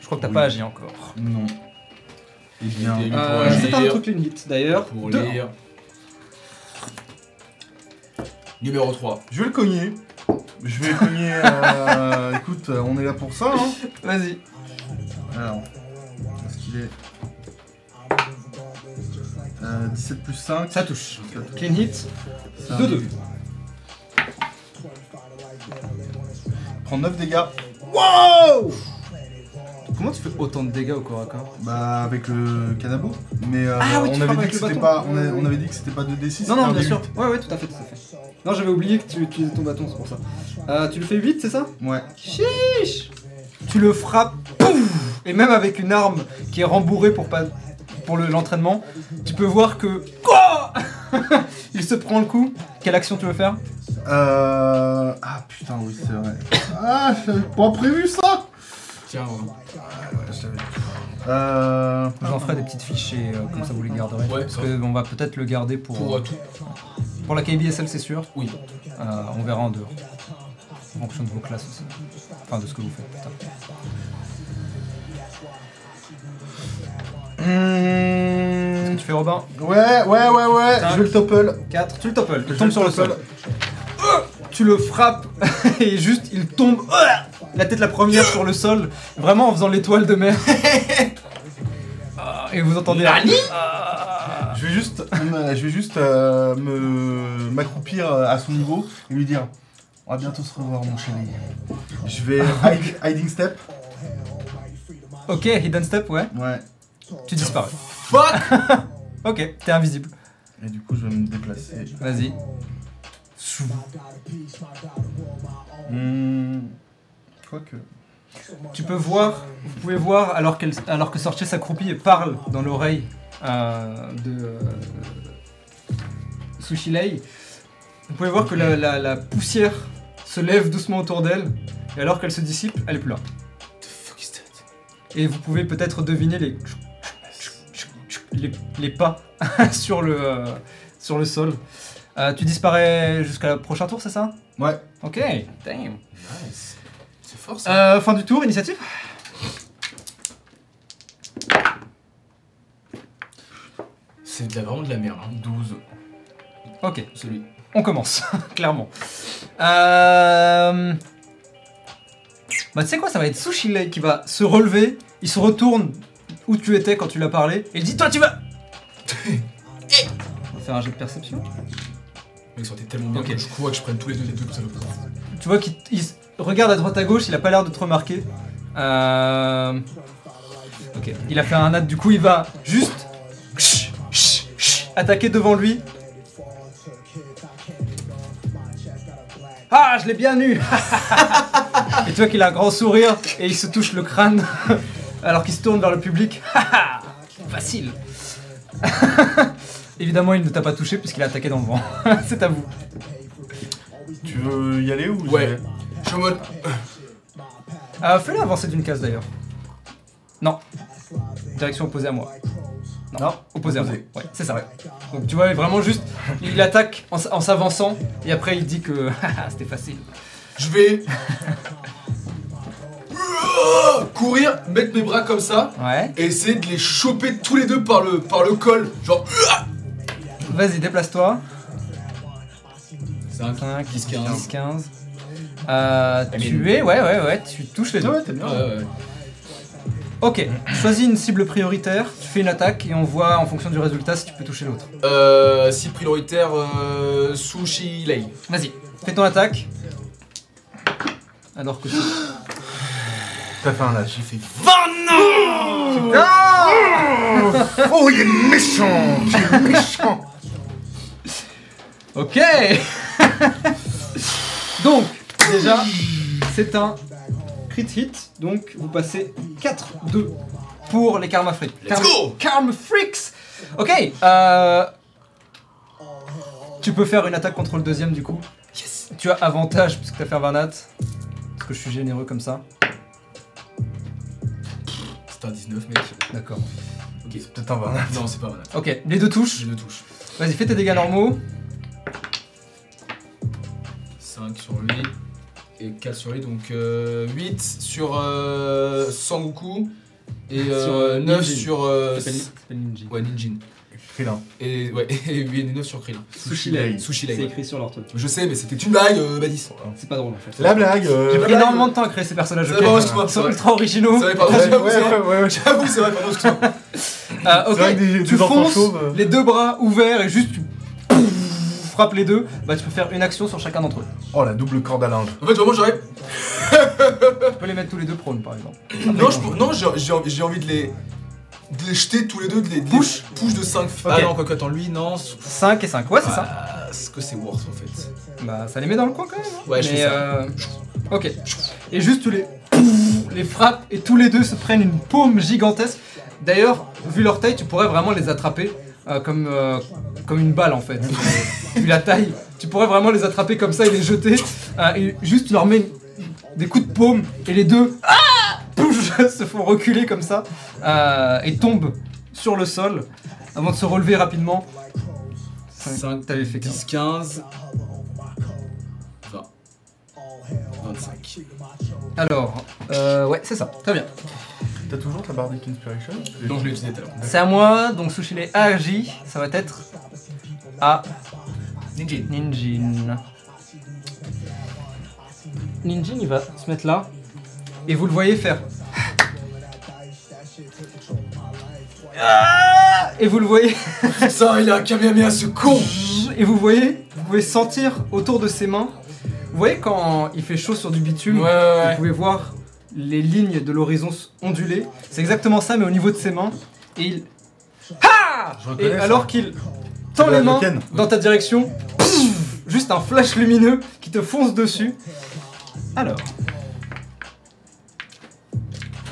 Je crois que t'as Oui. pas agi encore. Non. Eh bien, Il Euh, c'est un truc clean hit d'ailleurs. Pour Deux. lire. Numéro 3. je vais le cogner. Je vais cogner. euh, écoute, euh, on est là pour ça. Hein. Vas-y. Alors, est-ce qu'il est. Euh, 17 plus 5. Ça touche. Ça touche. Clean hit. C'est un 2-2. début. Prends 9 dégâts. Wow Comment tu fais autant de dégâts au corps à corps Bah, avec le canabo. Mais euh, Ah oui, tu on, avait dit avec que le c'était bâton. pas, on, a- on avait dit que c'était pas 2d6. Non, non, bien sûr. D8. Ouais, ouais, tout à fait, tout à fait. Non, j'avais oublié que tu utilisais ton bâton, c'est pour ça. Euh, tu le fais 8, c'est ça Ouais. Chiche Tu le frappes, pouf Et même avec une arme qui est rembourrée pour, pas, pour le- l'entraînement, tu peux voir que. Quoi Il se prend le coup. Quelle action tu veux faire Euh... Ah putain, oui, c'est vrai. Ah, j'avais pas prévu ça Tiens. Euh... Je vous en ferai des petites fiches et euh, comme ça vous les garderez. Ouais, Parce qu'on va peut-être le garder pour, pour euh, tout. pour la KBSL, c'est sûr. Oui. Euh, on verra en dehors. En fonction de vos classes aussi. Enfin, de ce que vous faites. Qu'est-ce que tu fais, Robin? Ouais, ouais, ouais, ouais, je vais le topple. 4, tu le topples, il tombe le sur le sol. topple. Tu le frappes et juste il tombe la tête la première sur le sol, vraiment en faisant l'étoile de mer. Ah, Et vous entendez un- Ah. Je vais juste, euh, je vais juste euh, me m'accroupir euh, à son niveau et lui dire On va bientôt se revoir, mon chéri. Je vais hide- hiding step. Ok, hidden step, ouais. Ouais. Tu disparais. Fuck Ok, t'es invisible. Et du coup, je vais me déplacer. Vas-y. Hmm. Quoique. Tu peux voir, vous pouvez voir alors, qu'elle, alors que Sorcier s'accroupit et parle dans l'oreille euh, de euh, Sushilei. Vous pouvez voir que la, la- la poussière se lève doucement autour d'elle et alors qu'elle se dissipe, elle est plus là. Fuck is that? Et vous pouvez peut-être deviner les, les, les pas sur, le, euh, sur le sol. Euh, tu disparais jusqu'à le prochain tour, c'est ça? Ouais. Ok, damn. Nice. C'est ça. Euh, fin du tour, initiative C'est de la- vraiment de la merde. Hein. 12. Ok, Celui. on commence, clairement. Euh... Bah tu sais quoi, ça va être Sushilei qui va se relever, il se retourne où tu étais quand tu l'as parlé, et il dit Toi tu vas On va faire un jet de perception. Mec, ça aurait été tellement bien Ok. que je crois que je prenne tous les deux les deux comme ça. Tu vois qu'il il s- regarde à droite à gauche, il a pas l'air de te remarquer. Euh... Ok, il a fait un nat, du coup il va juste attaquer devant lui. Ah, je l'ai bien eu Et tu vois qu'il a un grand sourire et il se touche le crâne alors qu'il se tourne vers le public. Facile Évidemment, il ne t'a pas touché puisqu'il a attaqué dans le vent. C'est à vous. Tu veux y aller ou Ouais. Je suis en mode. Euh, Fais-le avancer d'une case d'ailleurs. Non. Direction opposée à moi. Non, opposée à moi. Ouais, c'est ça. Donc tu vois, vraiment juste, il attaque en, s- en s'avançant et après il dit que Haha, c'était facile. Je vais. courir, mettre mes bras comme ça Ouais. et essayer de les choper tous les deux par le, par le col. Genre. Vas-y, déplace-toi. 5, 5, 10, 10, 15. 15. Euh, tu es, ouais, ouais, ouais, tu touches les deux. Ouais, t'es bien. Ouais, ouais, ouais. Ok, choisis une cible prioritaire, tu fais une attaque et on voit en fonction du résultat si tu peux toucher l'autre. Euh, si prioritaire, euh, Sushi Lei. Vas-y, fais ton attaque. Alors que tu... T'as fait un lâche. J'ai fait Oh, il est méchant Il est méchant Ok Donc, déjà, c'est un crit hit, donc vous passez 4-2 pour les Karma Freaks. Let's Karma, go Karma Freaks Ok, euh, tu peux faire une attaque contre le deuxième du coup. Yes Tu as avantage puisque tu as fait un Varnat. Parce que je suis généreux comme ça. C'est un 19, mec. D'accord. Ok. C'est peut-être un Varnat. Non, c'est pas mal. Ok, les deux touches. J'ai deux touches. Vas-y, fais tes dégâts normaux. 5 sur lui et 4 sur lui, donc euh, 8 sur euh, Sangoku et Sur, euh, euh, 9 Ninjin. sur. Euh, Ça s'appelle- ça ouais, Ninjin. Krillin. Et, ouais, et 8 et 9 sur Krillin. Sushi Lei. Sushi C'est Lei. écrit sur leur truc. Je sais, mais c'était une blague, euh, Badis. C'est pas drôle en fait. La blague euh, J'ai pris énormément euh, de temps à créer ces personnages. C'est ok excuse-moi, Ils c'est sont ultra originaux. C'est vrai, pardon, Ouais, j'avoue, ouais, c'est vrai. ouais, ouais, ouais. J'avoue, c'est vrai, pardon, excuse-moi. Ah, ok, C'est vrai que des- tu des enfants fonces, chauves, euh. les deux bras ouverts et juste tu frappes les deux. Bah tu peux faire une action sur chacun d'entre eux. Oh, la double corde à linge. En fait, vraiment, j'aurais. Tu peux les mettre tous les deux prônes par exemple. Non, je peux- non, j'ai j'ai envie, j'ai envie de les. de les jeter tous les deux, de les. de les- Push Push de 5. Ok. Ah non, quoi, attends, lui, non. 5 et 5, ouais c'est ça. Ah, ce que c'est worth en fait. Bah ça les met dans le coin quand même. hein. Ouais, je Mais, fais ça. euh, Ok. Et juste tu les les frappes et tous les deux se prennent une paume gigantesque. D'ailleurs, vu leur taille, tu pourrais vraiment les attraper euh, comme, euh, comme une balle en fait. vu la taille, tu pourrais vraiment les attraper comme ça et les jeter. euh, et juste tu leur mets des coups de paume et les deux ah Pouf, se font reculer comme ça et tombent sur le sol avant de se relever rapidement. 5, T'avais fait 10, 15. 20. 25. Alors, euh, ouais, c'est ça, très bien. T'as toujours ta Bardic Inspiration Donc je l'ai utilisé tout à l'heure. C'est à moi, donc Sushile a agi, ça va être à Ninjin. Ninjin. Ninjin, il va se mettre là, et vous le voyez faire. Ah Et vous le voyez, Ça, il a un Kamehameha ce con et vous voyez, vous pouvez sentir autour de ses mains. Vous voyez quand il fait chaud sur du bitume, Ouais, ouais, vous pouvez voir les lignes de l'horizon onduler. C'est exactement ça, mais au niveau de ses mains. Et il. Ha Je reconnais Et alors qu'il tend la les mains dans ta direction, juste un flash lumineux qui te fonce dessus. Alors,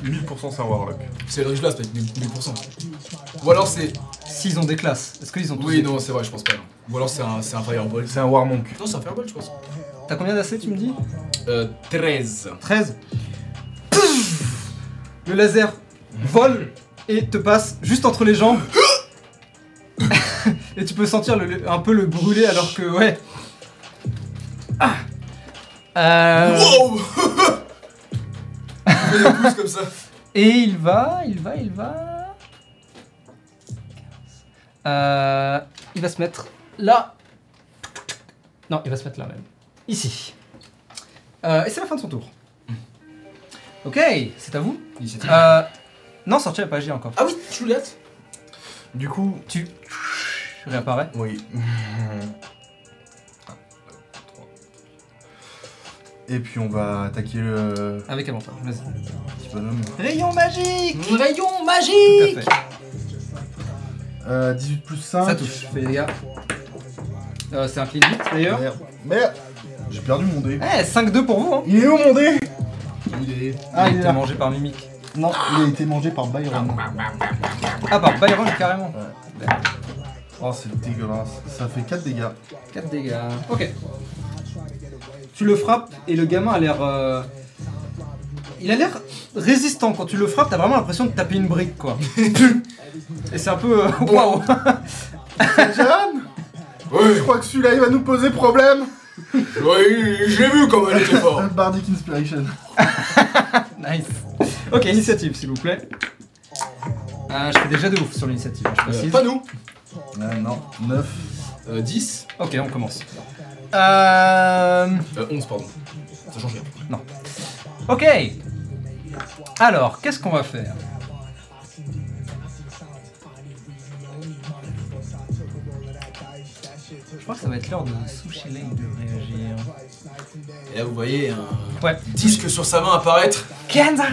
1000% c'est un Warlock. C'est le c'est peut-être 1000%. Ou alors c'est. s'ils ont des classes, est-ce qu'ils ont tous Oui, des non, c'est vrai, je pense pas. non. Ou alors c'est un, c'est un Fireball. C'est un Warmonk. Non, c'est un Fireball, je pense. T'as combien d'AC, tu me dis Euh, 13. 13. Le laser vole et te passe juste entre les jambes. et tu peux sentir le- le- un peu le brûler alors que, ouais. Ah. Euh, Wow Il fait des pouces comme ça. Et il va, il va, il va. Euh, il va se mettre là. Non, il va se mettre là même. Ici. Euh, et c'est la fin de son tour. Ok, c'est à vous. Initiative. Euh, non, sorti n'a pas agi encore. Ah oui, Juliette Du coup, Tu réapparais. oui. Et puis on va attaquer le Avec avantage, vas-y. petit bonhomme. Rayon magique Rayon Tout magique à fait. Euh, 18 plus 5. Ça touche, fais les gars. Euh, c'est un clean hit d'ailleurs. Merde. Merde. J'ai perdu mon dé. Eh, 5-2 pour vous, hein Il est où mon dé? Il est- Ah, il il est là. mangé par Mimic. Non, il a été mangé par Byron. Ah, par Byron carrément. Oh, c'est dégueulasse. Ça fait 4 dégâts. 4 dégâts. Ok. Tu le frappes et le gamin a l'air. euh, Il a l'air résistant. Quand tu le frappes, t'as vraiment l'impression de taper une brique, quoi. et c'est un peu. euh, Waouh Jeanne Oui, Je crois que celui-là, il va nous poser problème. oui, j'ai vu comment elle était fort. Bardic Inspiration. Nice. Ok, initiative, s'il vous plaît. Ah, je fais déjà de ouf sur l'initiative, je Euh, précise. pas nous. Ah non, 9. Euh, 10 Ok, on commence. Euh... euh, 11, pardon. Ça change rien. Ok. Alors, qu'est-ce qu'on va faire? Crois que ça va être l'heure de Sushi Lake de réagir. Et là, vous voyez un Ouais. disque sur sa main apparaître. Kenzan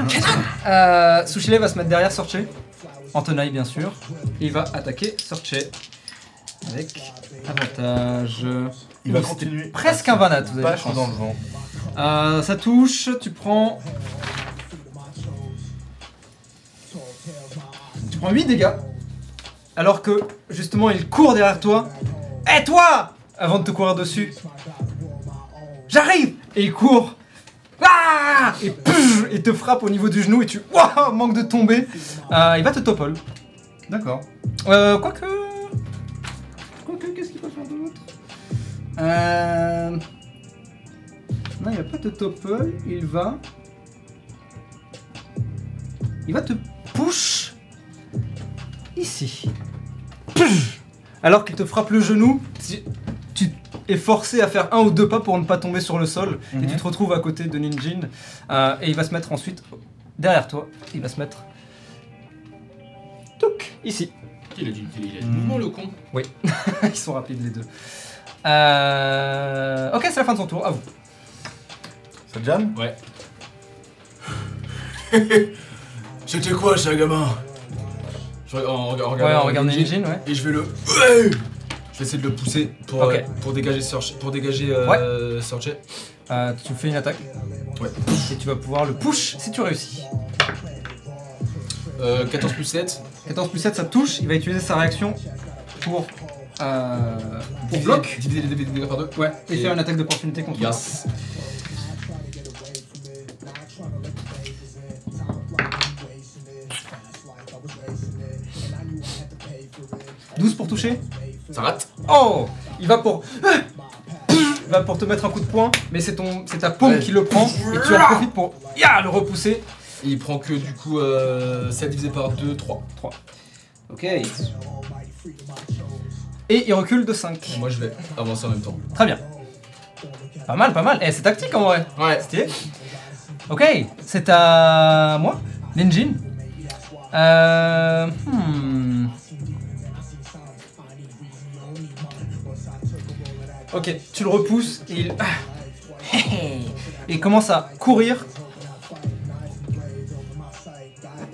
euh, Sushi Lake va se mettre derrière Sorche. En tenaille, bien sûr. Et il va attaquer Sorche. Avec avantage. Il va continuer. Presque un vanat, vous avez la Pas chance. dans le vent. Euh, ça touche, tu prends. Tu prends 8 dégâts. Alors que, justement, il court derrière toi. Et toi Avant de te courir dessus. J'arrive Et il court. Ah et pff, il te frappe au niveau du genou et tu. Waouh Manque de tomber. Euh, il va te topple. D'accord. Euh, quoique. Quoique, qu'est-ce qu'il peut faire d'autre? Euh. Non, il va pas te topple, il va. Il va te push. Ici. Push. Alors qu'il te frappe le genou, tu- tu es forcé à faire un ou deux pas pour ne pas tomber sur le sol. Et Mhm. tu te retrouves à côté de Ninjin. Euh, et il va se mettre ensuite derrière toi. Il va se mettre. Touk, ici. Il a du, il a du mouvement, le con. Ils sont rapides les deux. Euh... Ok, c'est la fin de son tour. À vous. Ça te jam Ouais. C'était quoi ça, gamin? Je en, en Ouais, regardant regarde Ninja, Ninjin, ouais. Et je vais le. Je vais essayer de le pousser pour, euh, pour dégager. Pour dégager euh. Euh, tu fais une attaque. Ouais. Et tu vas pouvoir le push si tu réussis. Euh, 14 plus 7. 14 plus 7, ça touche. Il va utiliser sa réaction pour. Pour bloc. Diviser les dégâts par deux. Ouais, et, Et- faire une attaque d'opportunité contre. Yes. 12 pour toucher. Ça rate. Oh Il va pour. Il va pour te mettre un coup de poing, mais c'est ton, c'est ta paume Ouais. qui le prend et tu en profites pour ya, le repousser. Et il prend que du coup euh, 7 divisé par 2, 3. Ok. Et il recule de 5. Moi je vais avancer en même temps. Très bien. Pas mal, pas mal. Eh, c'est tactique en vrai. Ouais. Stylé. Ok, c'est à moi, Ninjin. Euh, hmm. Ok, tu le repousses et il... Et il commence à courir.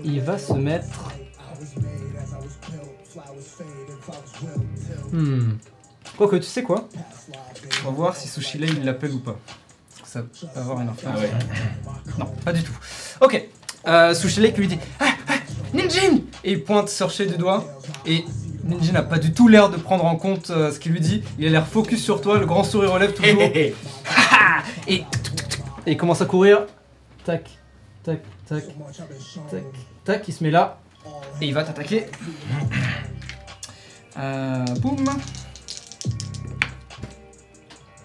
Il va se mettre... Hmm. Quoique, tu sais quoi? On va voir si Sushile il l'appelle ou pas. Ça va avoir une influence. Ah ouais. Non, pas du tout. Ok. Euh, Sushilek lui dit ah, ah, Ninjin Et il pointe Searcher du doigt. Et Ninjin n'a pas du tout l'air de prendre en compte euh, ce qu'il lui dit. Il a l'air focus sur toi, le grand sourire relève toujours. et, et il commence à courir. Tac, tac, tac, tac, tac. Il se met là. Et il va t'attaquer. Euh, boum.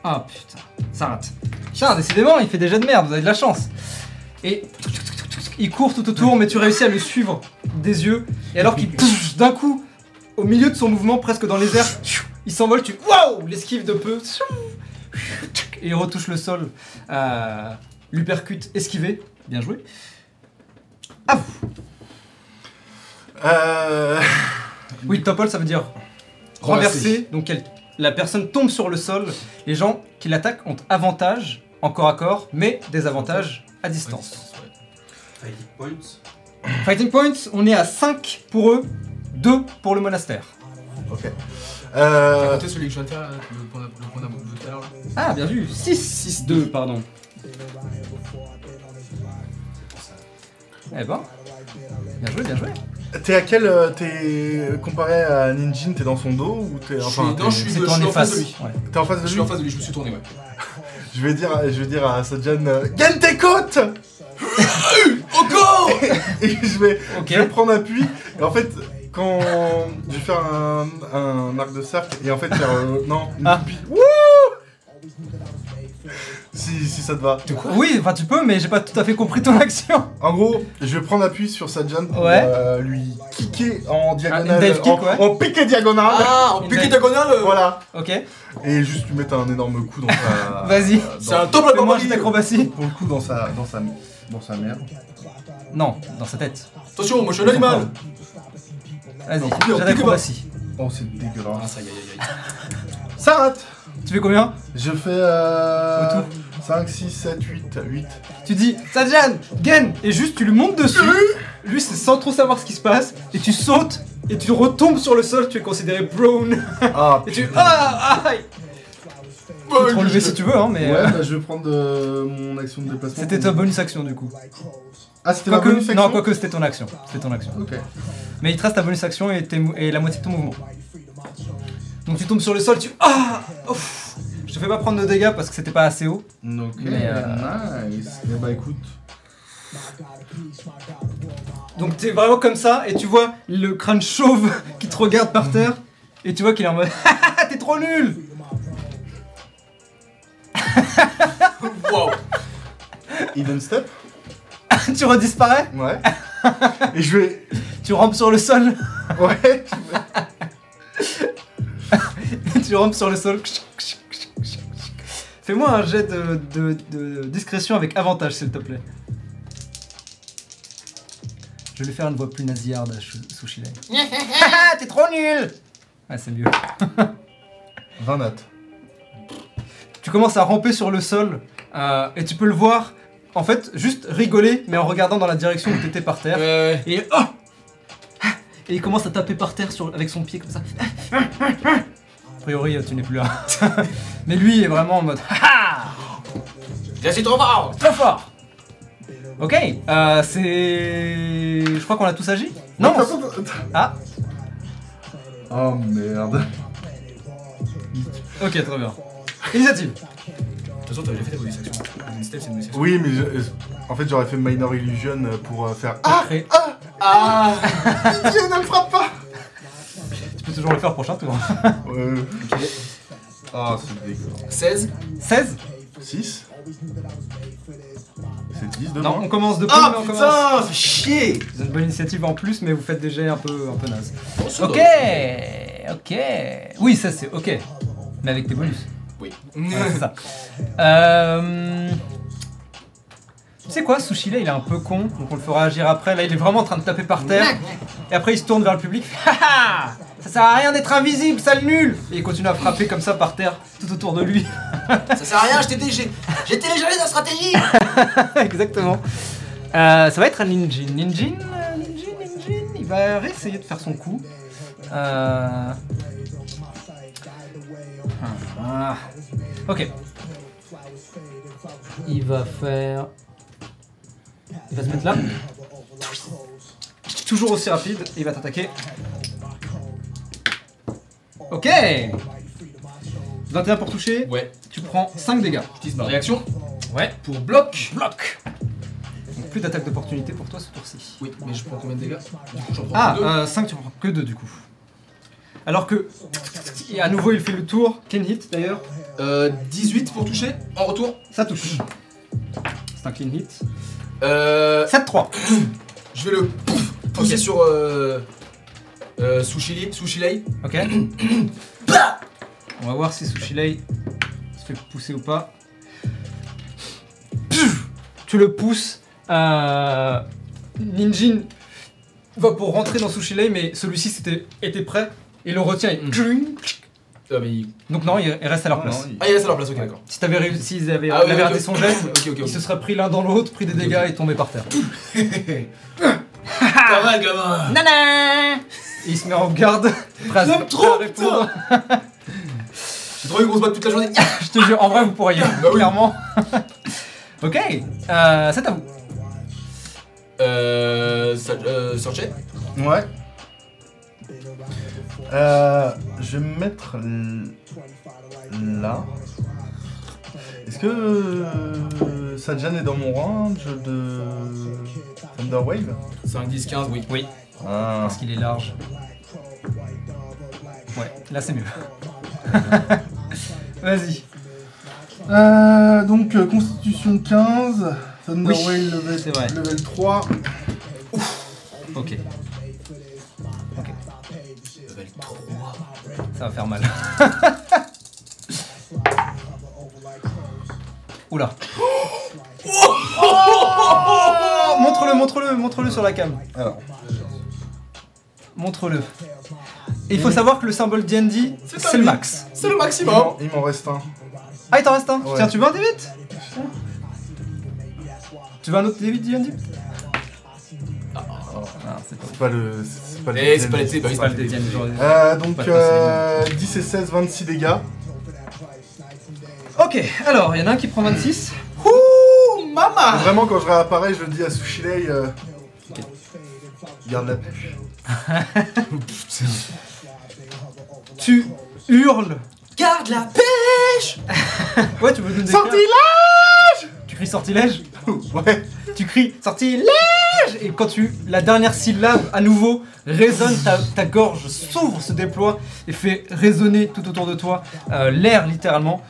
Ah putain, ça rate. Tiens, décidément, il fait des jets de merde, vous avez de la chance. Et il court tout autour, mais tu réussis à le suivre des yeux. Et alors qu'il d'un coup, au milieu de son mouvement, presque dans les airs, il s'envole, tu waouh, l'esquive de peu. Et il retouche le sol. Euh, lui percute, esquivé. Bien joué. À vous. Euh... Oui, topple, ça veut dire renverser. Donc elle- la personne tombe sur le sol. Les gens qui l'attaquent ont avantage en corps à corps, mais des avantages à distance. Fighting points. Fighting points, on est à 5 pour eux, 2 pour le monastère. Ok. T'as Euh... compté celui que je viens de faire, là, le point d'a- le point d'amour de tout à l'heure là Ah, bien vu, 6, 6, 2, pardon. Eh ben, bien joué, bien joué. T'es à quel... euh, T'es... Comparé à Ninjin, t'es dans son dos ou t'es... Je Enfin, suis- non, je suis- C'est je toi suis en en face de efface. lui. Ouais. t'es en face de Je lui suis en face de lui, je me suis tourné, ouais. Je vais dire, je vais dire à Sajan, euh, gagne tes côtes Encore Et je vais, Ok. je vais prendre appui. Et en fait, quand je vais faire un, un arc de cercle, et en fait faire euh, non une Ah. toupie. Wouh si, si ça te va. Oui, enfin tu peux, mais j'ai pas tout à fait compris ton action. En gros, je vais prendre appui sur Sajan pour Ouais. euh, lui kicker en diagonale. dive kick, en, ouais. en piqué diagonale. Ah, en piqué diagonale euh, Voilà. Ok, Et juste lui mettre un énorme coup dans sa. Vas-y. dans- C'est un top la fais-moi un barbarie jet d'acrobatie. Pour le coup, dans sa, dans sa, dans sa merde. Non, dans sa tête. Attention, moi je suis un animal Vas-y, Non, jet pique d'acrobatie. Oh, c'est dégueulasse. Ah, ça y. Ça rate. Tu fais combien? Je fais euh, Au 5, 6, 7, 8, 8. Tu dis Sajan, gain Et juste tu lui montes dessus. Lui c'est sans trop savoir ce qui se passe. Et tu sautes. Et tu retombes sur le sol. Tu es considéré brown. Ah, Et tu. Ah Aïe Tu peux te relever si tu veux, hein, mais. Ouais, euh, bah, je vais prendre euh, mon action de déplacement. C'était ta bonus action du coup. Ah, c'était ma bonus action non, quoique c'était ton action. C'était ton action. Ok. Mais il te reste ta bonus action et, tes mou- et la moitié de ton mouvement. Donc tu tombes sur le sol, tu. Ah Ouf Je te fais pas prendre de dégâts parce que c'était pas assez haut. Ok, Mais, euh, nice. Eh bah écoute. Donc t'es vraiment comme ça et tu vois le crâne chauve qui te regarde par terre et tu vois qu'il est en mode T'es trop nul Wow Hidden step? Tu redisparais Ouais. Et je vais. Tu rampes sur le sol Ouais. Tu rampes sur le sol. Fais-moi un jet de, de- de discrétion avec avantage s'il te plaît. Je vais lui faire une voix plus nasillarde à Shu- Sushilei. T'es trop nul Ah c'est mieux. 20 notes. Tu commences à ramper sur le sol euh, et tu peux le voir en fait juste rigoler mais en regardant dans la direction où t'étais par terre. Ouais, Et oh Et il commence à taper par terre sur, avec son pied comme ça. A priori, tu n'es plus là. Mais lui est vraiment en mode Je suis trop fort Trop fort Ok, euh, c'est. Je crois qu'on a tous agi Non. Ah Oh merde. Ok, très bien. Initiative toute façon, t'avais déjà fait ta bonus action. Une step, c'est une bonus action. Oui, mais je- en fait, j'aurais fait Minor Illusion pour euh, faire. Ah Après, Ah Pitié, ne me frappe pas Tu peux toujours le faire prochain tour. Ouais. Ah, c'est dégueulasse. 16 16 6 C'est 10 de Non, moins on commence de Ah mais on commence. chier Vous avez une bonne initiative en plus, mais vous faites des jets un peu, un peu naze. Ok, ok. Oui, ça c'est ok. Mais avec tes bonus. Oui. Ouais, c'est ça. Euh... Tu sais quoi, Sushila, il est un peu con, donc on le fera agir après. Là, il est vraiment en train de taper par terre. Et après, il se tourne vers le public. Haha Ça sert à rien d'être invisible, sale nul Et il continue à frapper comme ça par terre, tout autour de lui. Ça sert à rien, j'ai téléchargé ta stratégie Exactement. Euh, ça va être un Ninjin. Ninjin, euh, Ninjin, Ninjin. Il va réessayer de faire son coup. Euh... Ah. Ok. Il va faire. Il va se mettre là. Toujours aussi rapide. Et il va t'attaquer. Ok 21 pour toucher. Ouais. Tu prends 5 dégâts. J'utilise ma réaction Ouais. pour bloc. Bloc Donc plus d'attaque d'opportunité pour toi ce tour-ci. Oui, mais je prends combien de dégâts? Du coup, j'en prends Ah, deux. euh, 5 tu prends que 2 du coup. Alors que... Et à nouveau il fait le tour. Ken hit d'ailleurs. Euh, 18 pour toucher en retour. Ça touche. C'est un clean hit. Euh, 7-3. je vais le pouf, pousser Ok. sur euh, euh, Sushili, Sushilei. Ok. On va voir si Sushilei se fait pousser ou pas. Tu le pousses. Euh, Ninjin va pour rentrer dans Sushilei, mais celui-ci était prêt. Il le retient et... Ah, mais il... Donc non, il reste à leur Non, place. non, il- ah, il reste à leur place, ok, d'accord. Si t'avais réussi, s'ils avaient, Ah, il avait ok, raté ok. son jet, Ok, ok, ok. ils se seraient pris l'un dans l'autre, pris des Ok, dégâts et tombés par terre. Pas mal, gamin Nana Et il se met en garde, prêt à, J'aime prêt trop, répondre. J'ai trouvé une grosse batte toute la journée. Je te jure, en vrai, vous pourriez, Bah oui. clairement. ok, euh, c'est à vous. Euh. Ça, euh Sorchet Ouais. Euh, je vais me mettre l- là. Est-ce que euh, Sajan est dans mon range de Thunderwave 5, 10, 15, oui. Oui, Ah. parce qu'il est large. Ouais, là c'est mieux. Vas-y. Euh, donc, euh, Constitution 15, Thunderwave Oui, level, level 3. Ok, ça va faire mal. Oula. Oh montre-le, montre-le, montre-le sur la cam. Alors, Montre-le. Et il faut savoir que le symbole D&D, C'est le max. C'est le maximum. il m'en reste un. Ah, il t'en reste un Ouais. Tiens, tu veux un D8 Tu veux un autre D8 D&D c'est pas C'est pas le. C'est pas le. Eh, c'est pas l'été, bah oui, c'est pas le j'aurais- Euh, donc, Pas de euh, 10 et 16, 26 dégâts. Ok, alors, il y en a un qui prend 26. Ouh, maman Vraiment, quand je réapparais, je le dis à Sushilei. Euh... Garde la pêche. Tu hurles. Garde la pêche Ouais, tu veux nous Sortilège Tu cries sortilège Ouais. Tu cries sortilège Et quand tu. La dernière syllabe, à nouveau, résonne, ta, ta gorge s'ouvre, se déploie et fait résonner tout autour de toi euh, l'air littéralement.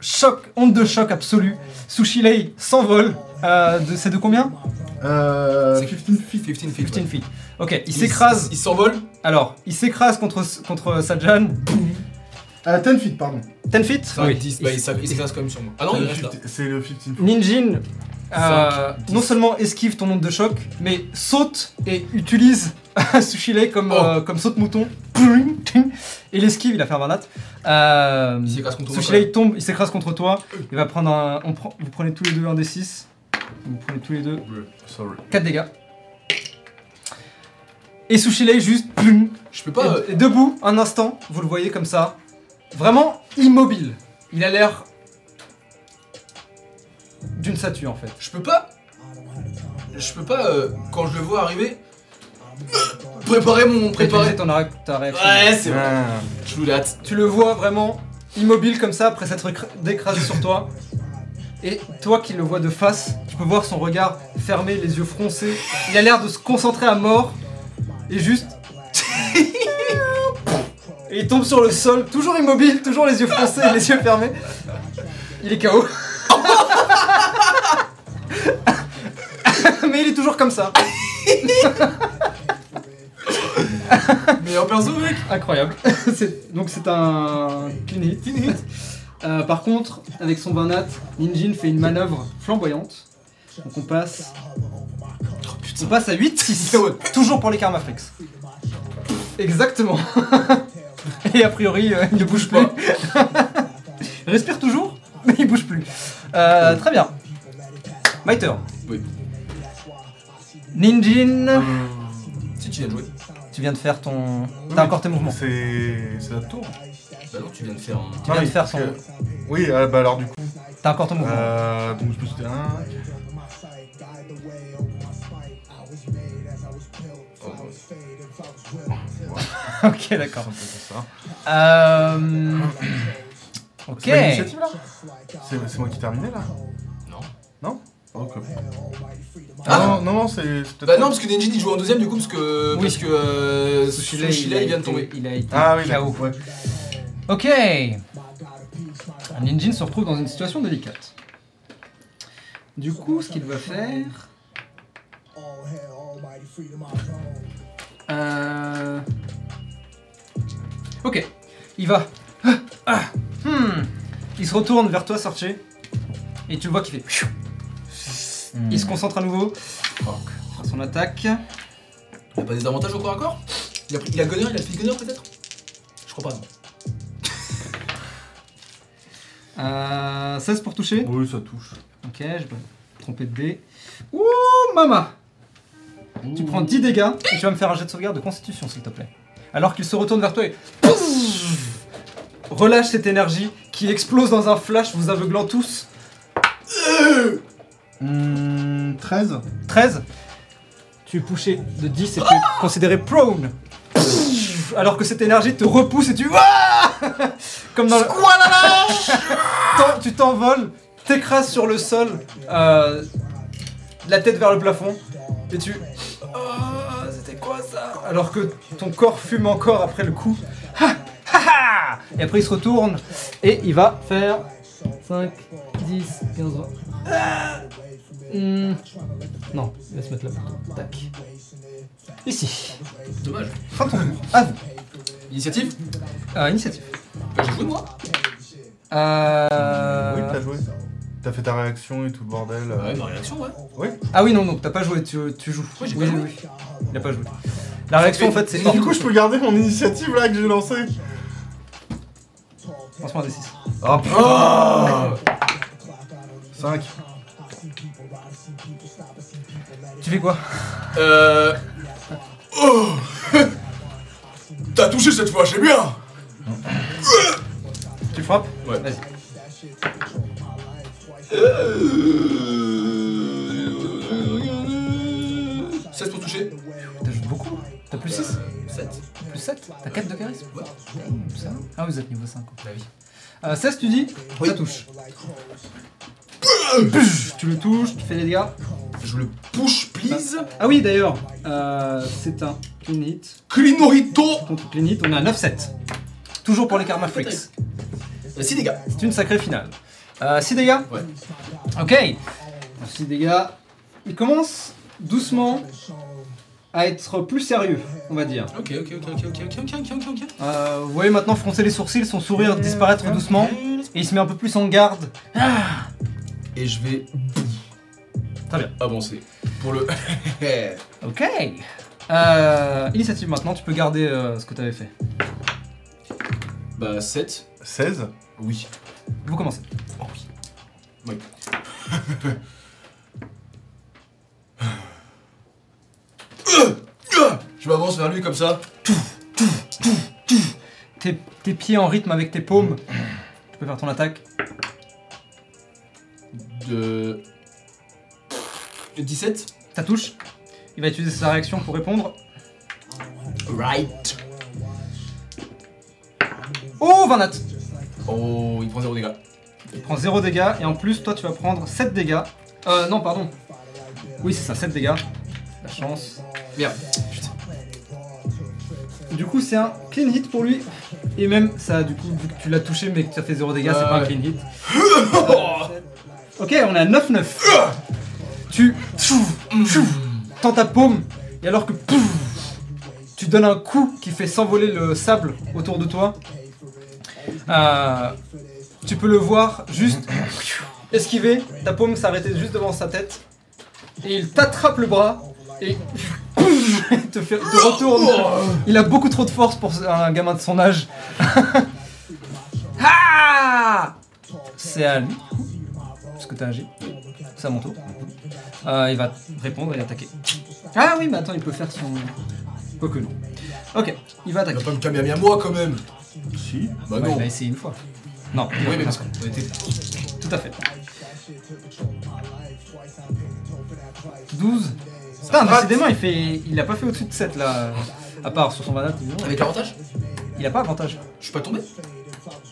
Choc, onde de choc absolu. Sushilei s'envole. Euh, de- c'est de combien Euh. C'est 15 feet. 15 feet. 15 feet. Ok, il s'écrase. Il s'envole. Alors, il s'écrase contre, contre Sajan. Euh, 10 feet, pardon. 10 feet va, 10, bah, il s'ac- il s'écrase quand même sur moi. Ah non, C'est il le reste là. 50 C'est le 15 feet. Ninjin euh, non seulement esquive ton onde de choc, mais saute et utilise Sushilei comme, Oh. euh, comme saute-mouton. Et l'esquive, il a fait un varnat. Euh, Il s'écrase contre moi. Sushilei tombe, il s'écrase contre toi. Il va prendre un. on prend- vous prenez tous les deux un des 6. Vous prenez tous les deux Sorry. 4 dégâts. Et Sushilei juste. Je peux pas. euh, Et, et debout, un instant, vous le voyez comme ça, vraiment immobile. Il a l'air d'une statue en fait. Je peux pas. Je peux pas, euh, quand je le vois arriver, préparer mon. Préparer ton arrêt- ta réaction. Ouais, c'est bon. Ah. Je vous hâte. Tu le vois vraiment immobile comme ça après s'être écra- écrasé sur toi. Et toi qui le vois de face, tu peux voir son regard fermé, les yeux froncés. Il a l'air de se concentrer à mort. Et juste. et il tombe sur le sol, toujours immobile, toujours les yeux froncés et les yeux fermés. Il est KO. Mais il est toujours comme ça. Meilleur perso, mec. Incroyable. C'est- Donc c'est un clean hit. Euh, par contre, avec son 20 nat, Ninjin fait une manœuvre flamboyante. Donc on passe. On passe à 8-6. Toujours pour les Karmaflix. Exactement. Et a priori, euh, il ne bouge pas. il respire toujours, mais il bouge plus. Euh, très bien. My turn. Oui. Ninjin, Si tu viens de jouer. tu viens de faire ton. Oui, T'as encore tes mouvements. C'est. C'est notre tour. Bah non, tu viens de faire un. Tu viens de faire parce ton. que- Oui, euh, bah alors du coup. T'as encore ton mouvement. Euh, donc je me suis dit. ok, d'accord. Euh... Ok. C'est là moi qui terminais là Non. Non Ok. Ah. non, non, non, c'est peut-être. Bah non, parce que Nenjin il joue en deuxième du coup, parce que. Oui. Parce que. Euh, il vient de tomber. Il a été Ah oui, KO. Ouais. Ok. Ninjin se retrouve dans une situation délicate. Du coup, ce qu'il va faire. Euh... Ok. Il va. Ah, ah, hmm. Il se retourne vers toi, Sorche. Et tu le vois qu'il fait. Il se concentre à nouveau. Sur son attaque. Il a pas des avantages au corps à corps? Il a, pris- il a gunner, il a pris gunner peut-être? Je crois pas, non. Euh, 16 pour toucher. Oui, ça touche. Ok, je vais me tromper de dé. Ouh, mama Tu prends 10 dégâts et tu vas me faire un jet de sauvegarde de constitution, s'il te plaît. Alors qu'il se retourne vers toi et... Relâche cette énergie qui explose dans un flash, vous aveuglant tous. Hmm, 13 13. Tu es poussé de 10 et tu es considéré prone. Alors que cette énergie te repousse et tu... Comme dans le... Tu t'envoles, t'écrases sur le sol, euh, la tête vers le plafond, et tu... Alors que ton corps fume encore après le coup. Ha, ha, ha Et après, il se retourne et il va faire 5, 10, 15, 20. Ah. Non, il va se mettre là. Tac. Ici. Dommage. Fin de ton tour. À vous. Initiative Euh, initiative. Bah, j'ai joué moi? Euh... Oui, t'as joué. T'as fait ta réaction et tout le bordel. euh. Ouais, ma réaction, ouais. Oui. Ah oui, non, donc t'as pas joué, tu, tu joues. Ouais, j'ai oui, pas joué. oui. Il a pas joué. La réaction, en fait, c'est Du coup, je peux garder mon initiative là que j'ai lancée. Franchement, des 6. Oh putain 5. Tu fais quoi? Euh. Oh T'as touché cette fois, c'est bien Tu frappes? Ouais. Vas-y. Euh... 16 pour toucher T'as joué beaucoup T'as plus 6 7 Plus 7 T'as 4 de charisme Ouais. Ça va Ah, vous êtes niveau 5. Bah oui. Euh, 16, tu dis Oui. Ça touche. Tu le touches, tu fais des dégâts. Je le push, please. Ah oui, d'ailleurs, euh, c'est un clean hit. Clinorito Contre clean hit, on est à 9-7. Toujours pour les Karma Freaks. 6 Euh, dégâts. C'est une sacrée finale. Euh, 6 dégâts Ouais. Ok. 6 dégâts. Il commence doucement à être plus sérieux, on va dire. Ok, ok, ok, ok, ok, ok, ok, ok, ok. Euh, vous voyez maintenant froncer les sourcils, son sourire disparaître doucement. Et il se met un peu plus en garde. Et je vais Très bien. avancer. Pour le. Ok. Euh, initiative maintenant, tu peux garder euh, ce que tu avais fait. bah, 7. 16. Oui. Vous commencez. Oh oui. Oui. Je m'avance vers lui comme ça. Tes, tes pieds en rythme avec tes paumes. Tu peux faire ton attaque. De. 17. Ça touche. Il va utiliser sa réaction pour répondre. Right. Oh, 20 nat Oh, il prend 0 dégâts. Il prend 0 dégâts et en plus, toi, tu vas prendre 7 dégâts. Euh, non, pardon. Oui, c'est ça, 7 dégâts. La chance. Merde. Du coup, c'est un clean hit pour lui. Et même, ça, du coup, vu que tu l'as touché mais que ça fait 0 dégâts, c'est pas un clean hit. ok, on est à 9-9. Tu tends ta paume, et alors que pouf, tu donnes un coup qui fait s'envoler le sable autour de toi, euh, tu peux le voir juste esquiver, ta paume s'arrêter juste devant sa tête, et il t'attrape le bras, et il te, fait, il te retourne. Il a beaucoup trop de force pour un gamin de son âge. Ah C'est à lui, parce que t'as agi. C'est à mon tour. Euh, il va répondre et attaquer. Ah oui, mais attends, il peut faire son. Quoique non. Ok, il va Il attaquer. va pas me à moi quand même. Si. Bah non. il a essayé une fois. Non, Oui, mais parce qu'on était. Tout à fait. 12. Putain, décidément, il fait. Il a pas fait au-dessus de 7 là. À part sur son vanat. Avec avantage Il a pas avantage. Je suis pas tombé?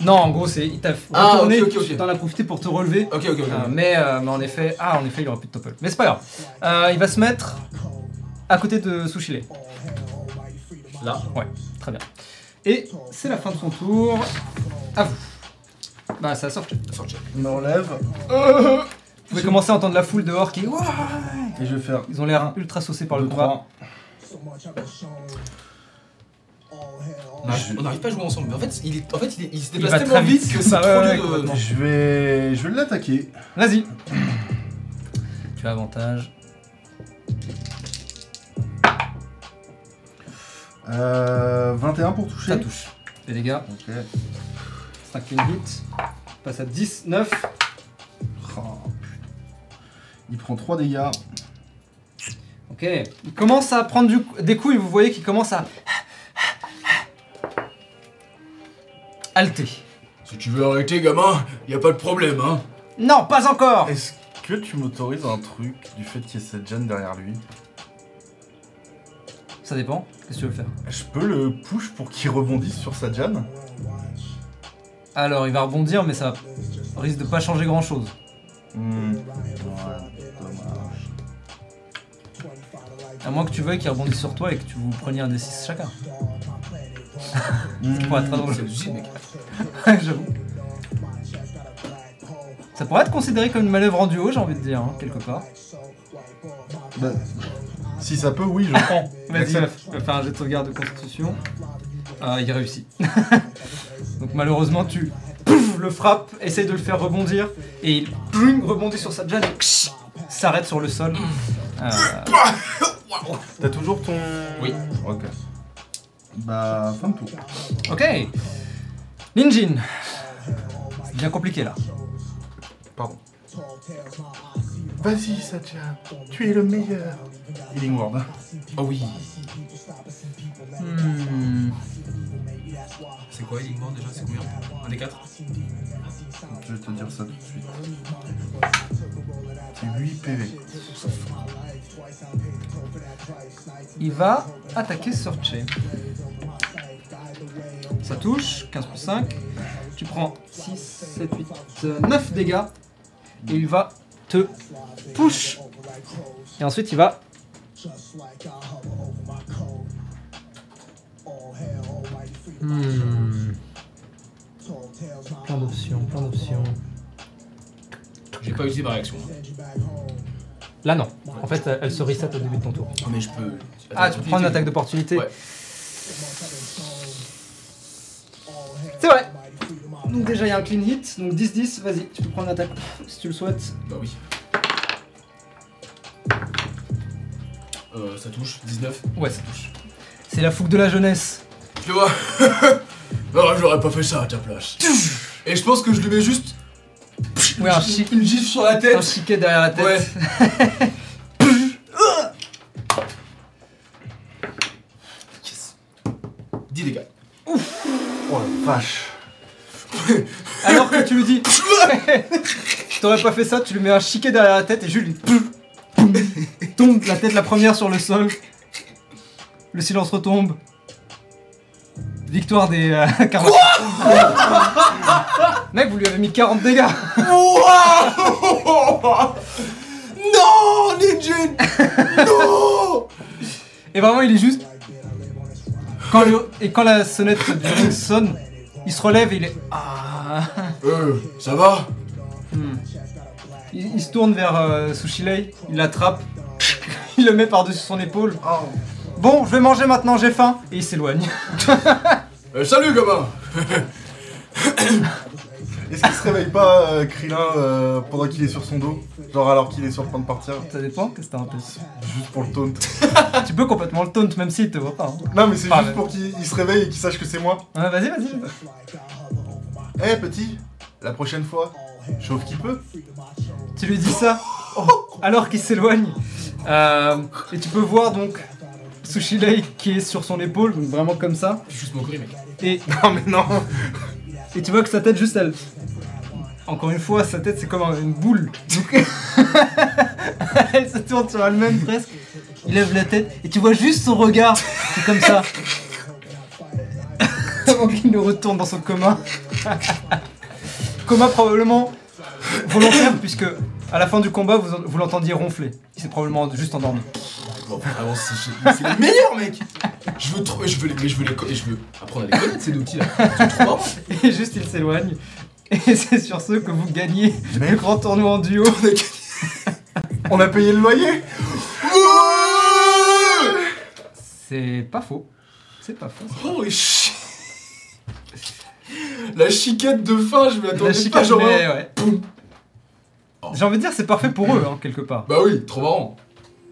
Non, en gros, c'est. Il t'a Ah, retourné, ok, ok, ok. tu t'en as profité pour te relever. Ok, ok, ok. Euh, mais, euh, mais en effet. Ah, en effet, il aura plus de topple. Mais c'est pas grave. Euh, il va se mettre à côté de Sushile. Là. Ouais, très bien. Et c'est la fin de son tour. À vous. Bah, ça sort. Vous Sort check. Je me relève pouvez commencer à entendre la foule dehors qui. Ouah et je vais faire Ils ont l'air ultra saucés par le 2, combat. 3. On arrive- On n'arrive pas à jouer ensemble. Mais en fait, il, est, en fait, il, est- il se déplace va tellement très vite vite. que Ah trop ouais, dur de. complètement. Je vais, je vais l'attaquer. Vas-y. Tu as avantage. Euh, 21 pour toucher. Ça touche. Les dégâts. Ok. 5 clean hit. Passe à 10, 9. Oh, putain. Il prend 3 dégâts. Ok. Il commence à prendre du- des coups et vous voyez qu'il commence à. halter. Si tu veux arrêter, gamin, y a pas de problème, hein. Non, pas encore Est-ce que tu m'autorises un truc du fait qu'il y ait cette gêne derrière lui? Ça dépend. Qu'est-ce que tu veux faire Je peux le push pour qu'il rebondisse sur sa Jan Alors, il va rebondir, mais ça risque de pas changer grand chose. Hmm. Ouais, dommage. À moins que tu veuilles qu'il rebondisse sur toi et que tu vous preniez un D6 chacun. Ça pourrait être très drôle. Mec. J'avoue. Ça pourrait être considéré comme une manœuvre en duo, j'ai envie de dire, hein, quelque part. Bah, si ça peut, oui, je prends. Vas-y, faire un jet de sauvegarde de constitution. Ah, il réussit. Donc malheureusement, tu pouf, le frappes, essaye de le faire rebondir, et il ploum, rebondit sur sa jambe s'arrête sur le sol. Euh, T'as toujours ton. Oui. Ok. Bah, fin de tour. ok. Ninjin. C'est bien compliqué là. Pardon. Vas-y, Satya, tu es le meilleur. Healing Word. Oh oui. Hmm. C'est quoi Healing Word déjà C'est combien? Un des 4 Je vais te dire ça tout de suite. C'est 8 PV. Il va attaquer Sorche. Ça touche, 15 plus 5. Tu prends 6, 7, 8, 9 dégâts. Et il va te push. Et ensuite il va. Hmm. Plein d'options, plein d'options. J'ai pas utilisé ma réaction. Là non. En fait, elle se reset au début de ton tour. Oh, mais je peux. Ah, tu peux prendre une attaque d'opportunité. Ouais. C'est vrai. Donc déjà il y a un clean hit, donc 10-10, vas-y, tu peux prendre une attaque si tu le souhaites. Bah oui. Euh, ça touche, 19. Ouais, ça touche. C'est la fougue de la jeunesse. Tu vois Oh, j'aurais pas fait ça à ta place. Et je pense que je lui mets juste Ouais, un, chi- une gifle sur la un tête. chiquet derrière la tête. Ouais. 10 dégâts. Oh la vache. Tu lui dis, t'aurais pas fait ça, tu lui mets un chiquet derrière la tête et lui tombe la tête la première sur le sol. Le silence retombe. Victoire des euh, 40. Mec, vous lui avez mis 40 dégâts. Non, Ninjin Non Et vraiment, il est juste. Quand le- Et quand la sonnette du ring sonne, il se relève et il est. Ah. Euh, ça va Hmm. Il, il se tourne vers euh, Sushilei, il l'attrape, il le met par-dessus son épaule. Oh. Bon, je vais manger maintenant, j'ai faim. Et il s'éloigne. Euh, Salut, gamin Est-ce qu'il se réveille pas, euh, Krillin, euh, pendant qu'il est sur son dos? Genre alors qu'il est sur le point de partir Ça dépend, qu'est-ce que t'as un peu. Juste pour le taunt. tu peux complètement le taunt, même s'il te voit pas. hein. Non, mais c'est juste mais- pour qu'il il se réveille et qu'il sache que c'est moi. Ouais, vas-y, vas-y. Eh, petit, la prochaine fois, chauffe qui peut. Tu lui dis ça alors qu'il s'éloigne. Euh, et tu peux voir donc Sushilei qui est sur son épaule, donc vraiment comme ça. Juste moquerie, mec. Et, Non, mais non. et tu vois que sa tête, juste elle. Encore une fois, sa tête c'est comme un- une boule. Donc elle se tourne sur elle-même presque. Il lève la tête et tu vois juste son regard qui est comme ça. Avant qu'il ne retourne dans son coma. coma probablement volontaire puisque à la fin du combat vous, vous l'entendiez ronfler. Il s'est probablement juste endormi. Bon, vraiment, c'est les meilleurs, mec Je veux trop. Je veux les. Mais je veux les. Je veux apprendre à les connaître, ces petits là. Et juste il s'éloigne. Et c'est sur ce que vous gagnez Mais- le grand tournoi en duo. On a payé le loyer C'est pas faux. C'est pas faux. Holy shit La chiquette de fin, je m'y attendais La pas, genre. mais hein. ouais. J'ai envie de dire c'est parfait pour eux, hein, quelque part. Bah oui, trop marrant.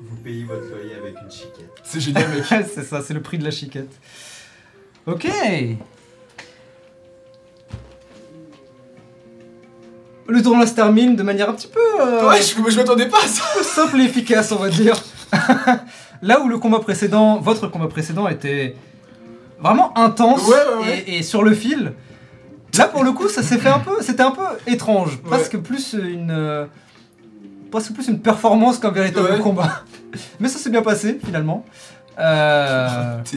Vous payez votre loyer avec une chiquette. C'est génial, mec. c'est ça, c'est le prix de la chiquette. Ok. Le tournoi se termine de manière un petit peu euh, Ouais, je, je m'attendais pas à ça. simple et efficace, on va dire. Là où le combat précédent, votre combat précédent était vraiment intense Ouais, ouais, ouais. Et, et sur le fil. Là pour le coup, ça s'est fait un peu, c'était un peu étrange, presque plus une, presque plus une performance qu'un véritable combat. Mais ça s'est bien passé finalement. Euh,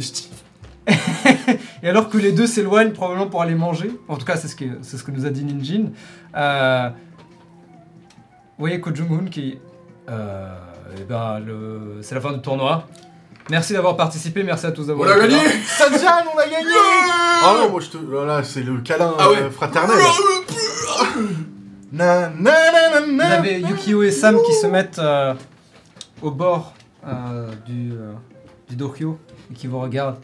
et alors que les deux s'éloignent probablement pour aller manger, en tout cas c'est ce que, c'est ce que nous a dit Ninjin, euh, vous voyez Ko Jung-hoon qui... Euh, eh ben, le- c'est la fin du tournoi. Merci d'avoir participé, merci à tous On d'avoir l'a été gagné là. Sadjan, on a gagné Ah non, moi je te. Là, c'est le câlin Ah ouais. euh, fraternel. Na, na, na, na, Vous avez Yukio et Sam qui se mettent euh, au bord euh, du, euh, du dohyo et qui vous regardent.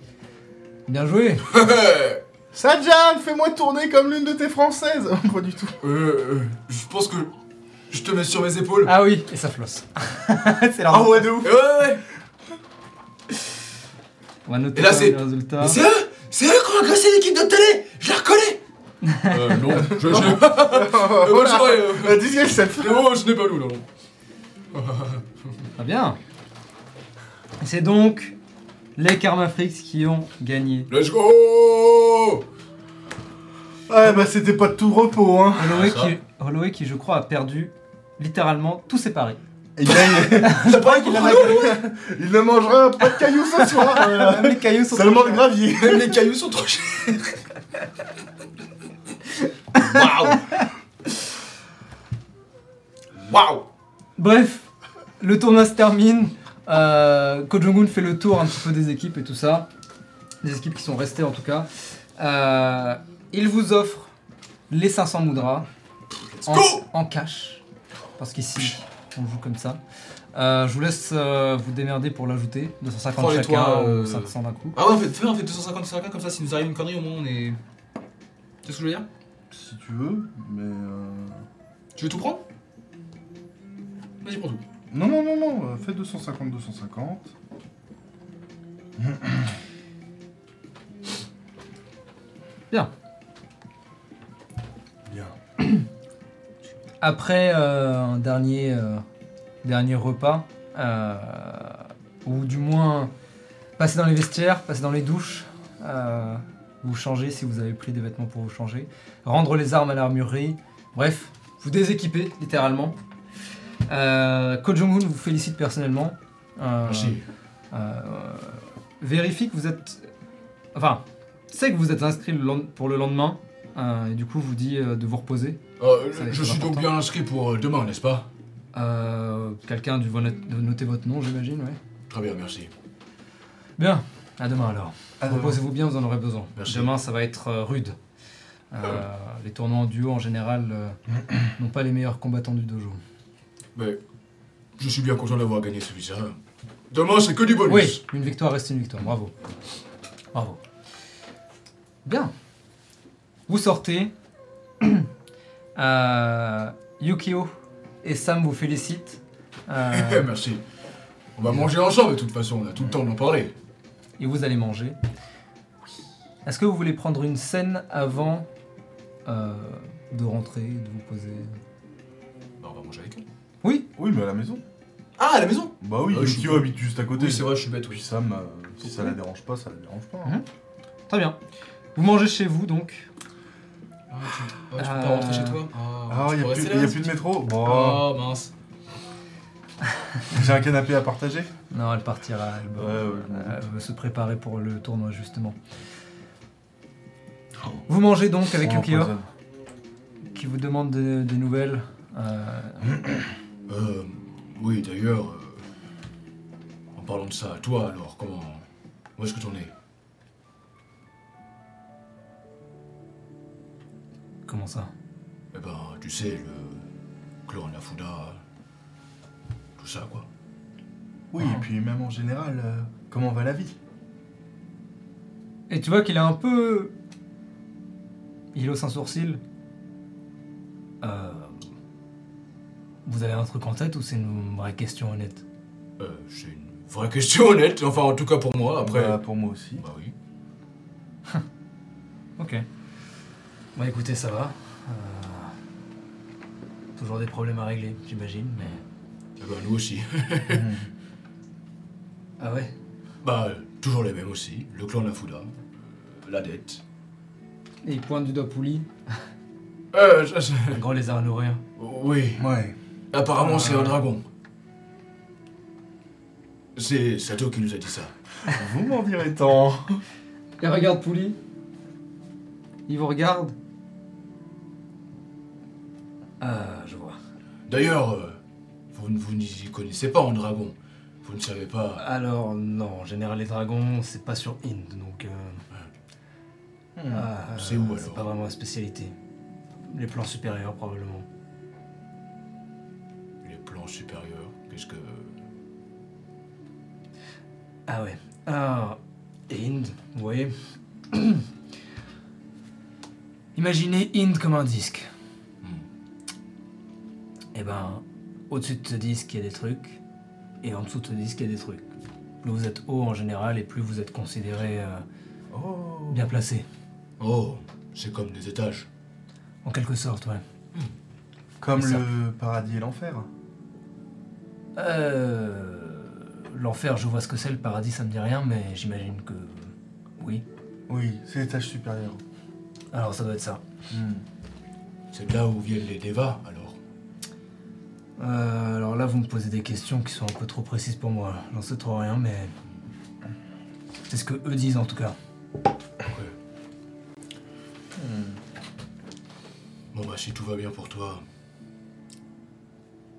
Bien joué Sadjan, fais-moi tourner comme l'une de tes françaises Pas du tout. Euh, euh, je pense que je te mets sur mes épaules. Ah oui, et ça flosse. c'est la Ah ouais, de ouf Et ouais, ouais, ouais. On va noter Et là, c'est- les résultats. Mais c'est eux C'est eux qui ont agressé l'équipe de télé Je la reconnais Euh, non, je, je, Euh, moi, je euh, La je n'ai pas nous, non. Très bien. Et C'est donc les Karmafrix qui ont gagné. Let's go Ouais, bah c'était pas de tout repos, hein. Holloway, qui, Holloway qui, je crois, a perdu littéralement tous ses paris. Il gagne. Je crois qu'il en a. Il ne mangera pas de cailloux ce soir. Même les cailloux sont Seulement trop le chers. gravier. Même les cailloux sont trop chers Waouh Waouh Bref, le tournoi se termine. Euh, fait le tour un petit peu des équipes et tout ça. Des équipes qui sont restées en tout cas. Euh, il vous offre les 500 moudras en cash. Parce qu'ici, on joue comme ça. Euh, je vous laisse euh, vous démerder pour l'ajouter. 250 Oh, et chacun toi, ou euh, 500 d'un coup. Ah ouais, on fait, fais, on fait 250 chacun, comme ça, s'il nous arrive une connerie, au moins on est... Tu sais ce que je veux dire? Si tu veux, mais. euh, Tu veux tout prendre? Vas-y, prends tout. Non, non, non, non, euh, fais 250, 250. Bien. Bien. Après euh, un dernier, euh, dernier repas, euh, ou du moins passer dans les vestiaires, passer dans les douches, vous changer si vous avez pris des vêtements pour vous changer, rendre les armes à l'armurerie, bref, vous déséquiper littéralement. Euh, vous félicite personnellement. Euh, Merci. euh, vérifie que vous êtes. Enfin, sait que vous êtes inscrit le pour le lendemain, et du coup vous dit de vous reposer. Euh, je suis donc bien inscrit pour euh, demain, n'est-ce pas? Euh, Quelqu'un a dû vo- de noter votre nom, j'imagine, ouais. Très bien, merci. Bien, à demain alors. À demain. Reposez-vous bien, vous en aurez besoin. Merci. Demain, ça va être euh, rude. Euh, les tournois en duo, en général, euh, n'ont pas les meilleurs combattants du dojo. Mais je suis bien content d'avoir gagné celui-ci. hein. Demain, c'est que du bonus. Oui, une victoire reste une victoire, bravo. Bravo. Bien. Vous sortez. Euh, Yukio et Sam vous félicitent. Euh, merci. On va manger ensemble de toute façon, on a tout le temps d'en parler. et vous allez manger. Est-ce que vous voulez prendre une scène avant euh, de rentrer, de vous poser? Bah, on va manger avec eux. Oui, Oui, mais à la maison. Ah, à la maison? Bah oui, je suis Yukio habite juste à côté. Oui, c'est vrai, je suis bête, Puis oui. Sam, euh, si ça la dérange pas, ça la dérange pas. hein. Mhm. très bien. Vous mangez chez vous donc. Ah, tu, ah, tu peux Euh, pas rentrer chez toi Ah, il tu n'y peux a, plus- rester y a là, plus de métro Bon, Oh, mince. j'ai un canapé à partager Non, elle partira. Elle, va- Ouais, ouais, elle se préparer pour le tournoi justement. Vous mangez donc avec Yukio, qui vous demande des, des nouvelles. Euh, Euh, oui, d'ailleurs, euh, en parlant de ça, toi alors, comment. Où est-ce que t'en es? Comment ça? Eh ben, tu sais, le clan Nafuda, tout ça, quoi. Oui, et puis même en général, euh, comment va la vie? Et tu vois qu'il est un peu. Il hausse un sourcil. Euh, Vous avez un truc en tête ou c'est une vraie question honnête? Euh, c'est une vraie question honnête, enfin, en tout cas pour moi, après. Bah, Pour moi aussi. Bah oui. Ok. Bah écoutez, ça va. Euh, Toujours des problèmes à régler, j'imagine, mais. Eh ben, nous aussi. Ah ouais? Bah, toujours les mêmes aussi. Le clan Nafuda, euh, la dette. Et il pointe du doigt Pouli, Euh, ça, c'est- un gros lézard à nourrir. Oui, Ouais. apparemment, c'est Euh. un dragon. C'est Sato qui nous a dit ça. Vous m'en direz tant. Il regarde Pouli. Il vous regarde. Ah, je vois. D'ailleurs, euh, vous, vous n'y connaissez pas en dragon. Vous ne savez pas. Alors, non, en général, les dragons, c'est pas sur Inde, donc. euh, Hmm. ah, C'est euh, où, C'est alors pas vraiment la spécialité. Les plans supérieurs, probablement. Les plans supérieurs, qu'est-ce que. Ah ouais. Ah, Inde, vous voyez Imaginez Inde comme un disque. Et ben, au-dessus de ce disque, il y a des trucs, et en dessous de ce disque, il y a des trucs. Plus vous êtes haut en général, et plus vous êtes considéré euh, Oh. bien placé. Oh, c'est comme des étages. En quelque sorte, ouais. Comme ça. le paradis et l'enfer. Euh. L'enfer, je vois ce que c'est, le paradis, ça me dit rien, mais j'imagine que. Oui. Oui, c'est l'étage supérieur. Alors ça doit être ça. Hmm. C'est de là où viennent les devas, alors. Euh, alors là, vous me posez des questions qui sont un peu trop précises pour moi. J'en sais trop rien, mais. C'est ce que eux disent en tout cas. Ouais. Bon bah si tout va bien pour toi,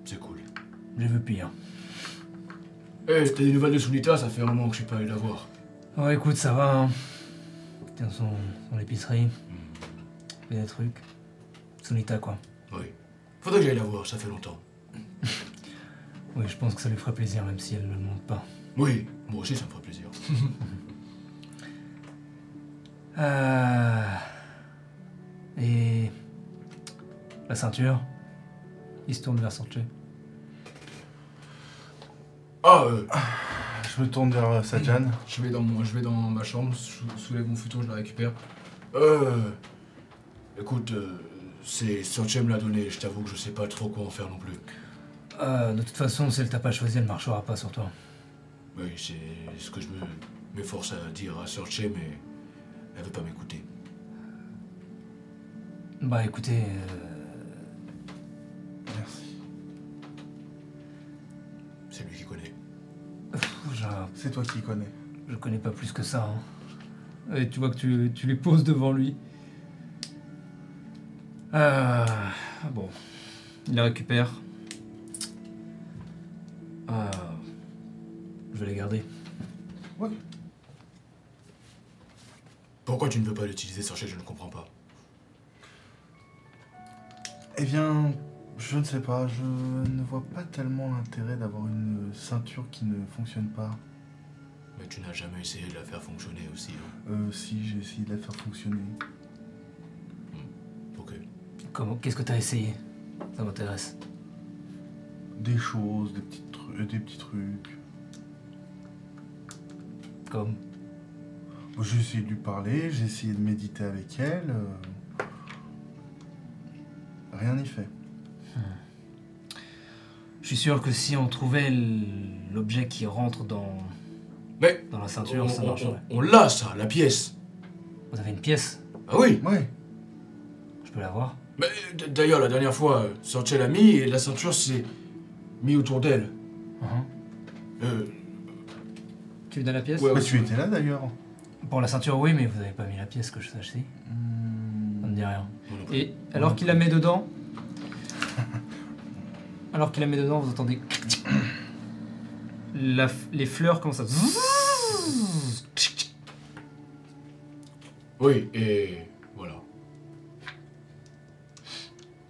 c'est cool. J'ai vu pire. Eh, t'as des nouvelles de Sunita, ça fait un moment que je suis pas allé la voir. Ouais, écoute, ça va. Hein. Tiens, son, son épicerie. Fait des trucs. Sonita, quoi. Oui. Faudrait que j'aille la voir, ça fait longtemps. Oui, je pense que ça lui ferait plaisir, même si elle ne le montre pas. Oui, moi aussi ça me ferait plaisir. Euh... Et. La ceinture Il se tourne vers Sanche. Ah, euh, Je me tourne vers euh, Sajan. Je vais dans, mon, je vais dans ma chambre, sou- soulève mon futon, je la récupère. euh. Écoute, euh, c'est Sorche me l'a donné, je t'avoue que je sais pas trop quoi en faire non plus. Euh, de toute façon, si elle t'a pas choisi, elle marchera pas sur toi. Oui, c'est ce que je me m'efforce à dire à Sorche, mais elle veut pas m'écouter. Bah écoutez, euh, Merci. C'est lui qui connaît. C'est toi qui connais. je connais pas plus que ça. hein. Et tu vois que tu, tu les poses devant lui. Euh, bon. Il la récupère. Euh, je vais les garder. Pourquoi tu ne veux pas l'utiliser, Sorche Je ne comprends pas. Eh bien, je ne sais pas. Je ne vois pas tellement l'intérêt d'avoir une ceinture qui ne fonctionne pas. Mais tu n'as jamais essayé de la faire fonctionner aussi. hein. Euh, si, j'ai essayé de la faire fonctionner. Ok. Comment Qu'est-ce que t'as essayé? Ça m'intéresse. Des choses, des petits, tru- euh, des petits trucs. Comme J'ai essayé de lui parler, j'ai essayé de méditer avec elle. euh, Rien n'y fait. Je suis sûr que si on trouvait l- l'objet qui rentre dans, Mais dans la ceinture, on, ça on- marcherait. on- on l'a, ça, la pièce. Vous avez une pièce? Ah oui Ouais. Je peux la voir? Mais d- d'ailleurs, la dernière fois, Sorche l'a mis et la ceinture s'est mis autour d'elle. Mhm. Euh, Tu lui donnes la pièce Ouais, Bah, ouais. tu étais là d'ailleurs. Pour la ceinture, oui, mais vous avez pas mis la pièce que je sache si. Ça me dit rien. Et alors qu'il la met dedans, alors qu'il la met dedans, vous entendez la f- les fleurs commencent à Oui, et voilà.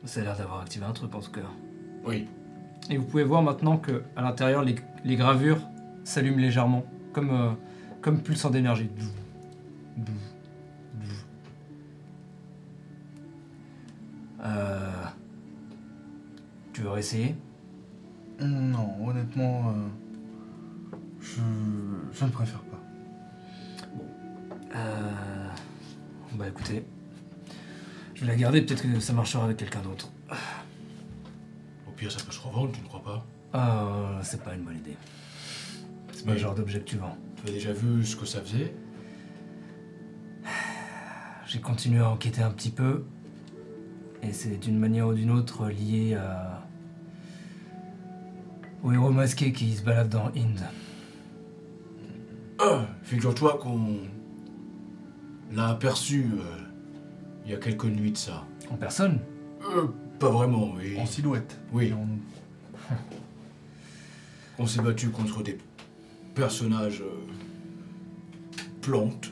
Ça a l'air d'avoir activé un truc en tout cas. Oui. Et vous pouvez voir maintenant que à l'intérieur les, les gravures s'allument légèrement comme euh, comme pulsant d'énergie. Euh... Tu veux réessayer? Non, honnêtement, euh, je, je ne préfère pas. Euh... Bah écoutez, je vais la garder, peut-être que ça marchera avec quelqu'un d'autre. Pire, ça peut se revendre, tu ne crois pas? Ah, c'est pas une bonne idée. C'est pas le genre d'objet que tu vends. Tu as déjà vu ce que ça faisait? J'ai continué à enquêter un petit peu, et c'est d'une manière ou d'une autre lié à... au héros masqué qui se balade dans Inde. Ah, figure-toi qu'on l'a aperçu euh, il y a quelques nuits de ça. En personne? Euh, pas vraiment, oui. En silhouette. Oui. qu'on s'est battu contre des personnages euh, plantes.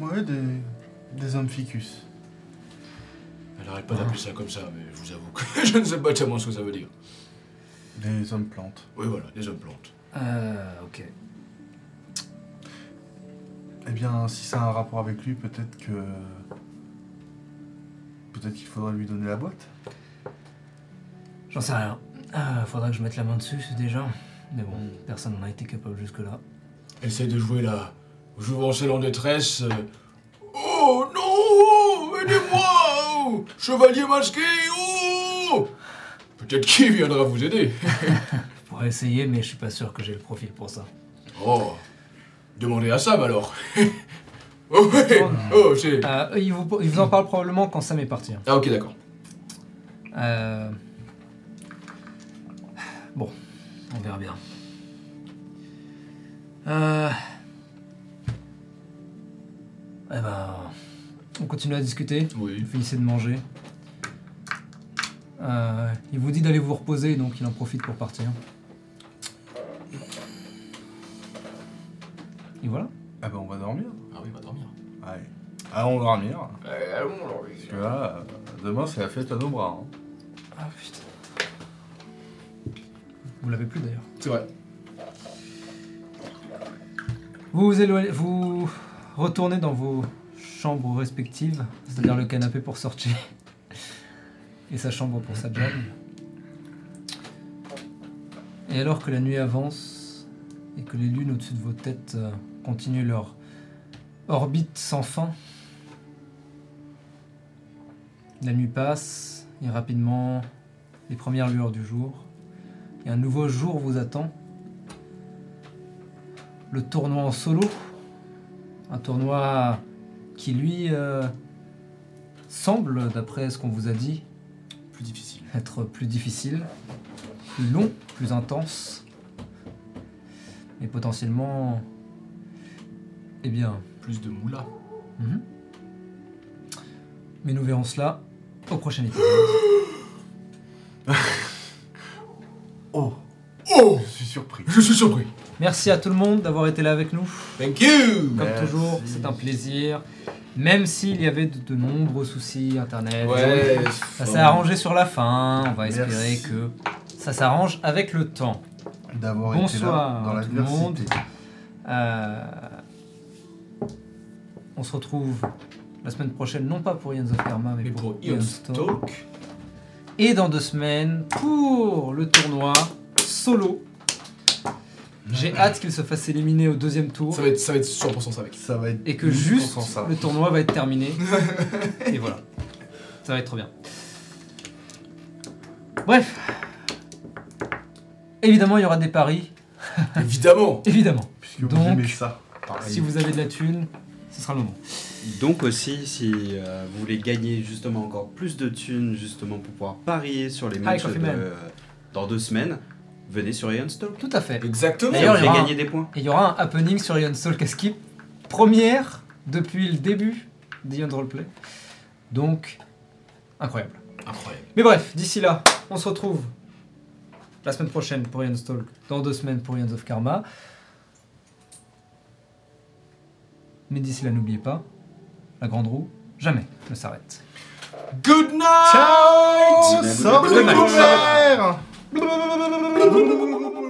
Ouais, des, des hommes ficus. Elle n'arrête pas d'appeler ça comme ça, mais je vous avoue que je ne sais pas tellement ce que ça veut dire. Des hommes plantes. Oui, voilà, des hommes plantes. Euh, ok. Eh bien, si ça a un rapport avec lui, peut-être que. Peut-être qu'il faudrait lui donner la boîte. J'en sais rien. Euh, faudra que je mette la main dessus, c'est déjà. Mais bon, personne n'en a été capable jusque-là. Essaye de jouer la jouvencelle en détresse. euh, Oh non Aidez-moi oh, Chevalier masqué Oh Peut-être qu'il viendra vous aider. Je pourrais essayer, mais je suis pas sûr que j'ai le profil pour ça. Oh Demandez à Sam alors Oh ouais Oh c'est... Euh, il, vous, il vous en parle probablement quand Sam est parti. hein. Ah ok d'accord. Euh... Bon, on verra bien. Euh... Eh ben, on continue à discuter. Oui. Vous finissez de manger. Euh, il vous dit d'aller vous reposer, donc il en profite pour partir. Et voilà. Ah ben, on va dormir. Ah oui, on va dormir. Allez. Allons dormir. allons alors. Parce que là, euh, demain, c'est la fête à nos bras. hein. Ah putain. Vous l'avez plus d'ailleurs. C'est vrai. Vous vous éloignez, vous retournez dans vos chambres respectives, c'est-à-dire le canapé pour sortir et sa chambre pour sa job. Et alors que la nuit avance et que les lunes au-dessus de vos têtes euh, continuent leur orbite sans fin, la nuit passe et rapidement les premières lueurs du jour et un nouveau jour vous attend le tournoi en solo. Un tournoi qui, lui, euh, semble, d'après ce qu'on vous a dit, Plus difficile. être plus difficile, plus long, plus intense, et potentiellement, eh bien, Plus de moula. mhm. mais nous verrons cela au prochain épisode. Oh, Oh je suis surpris. Je suis surpris. Merci à tout le monde d'avoir été là avec nous. Thank you Comme Merci. toujours, c'est un plaisir. Même s'il y avait de, de nombreux soucis, internet, Ouais. Ça s'est arrangé sur la fin, on va espérer Merci. que ça s'arrange avec le temps. D'avoir été là Bonsoir dans tout le monde. l'adversité. Euh, on se retrouve la semaine prochaine, non pas pour Ians of Karma, mais, Mais pour, pour Ion's Talk. Et dans deux semaines, pour le tournoi solo. J'ai hâte qu'il se fasse éliminer au deuxième tour Ça va être, ça va être 100% ça avec. Ça va être et que 1000% juste ça. le tournoi va être terminé. et voilà. Ça va être trop bien. Bref. Évidemment, il y aura des paris. Évidemment Évidemment. Puisque vous Donc, aimez ça. Si vous avez de la thune, ce sera le moment. Donc aussi, si euh, vous voulez gagner justement encore plus de thunes, justement pour pouvoir parier sur les matchs de- Man. dans deux semaines, venez sur Iron Talk. Tout à fait. Exactement D'ailleurs, vous il y aura un- gagner des points. Et il y aura un happening sur Ion Soul Skip. Première depuis le début d'Ion Roleplay. Donc, incroyable. Incroyable. Mais bref, d'ici là, on se retrouve la semaine prochaine pour Ion's Talk, dans deux semaines pour Ions of Karma. Mais d'ici là, n'oubliez pas, la grande roue, jamais ne s'arrête. Good night! Ciao! Sors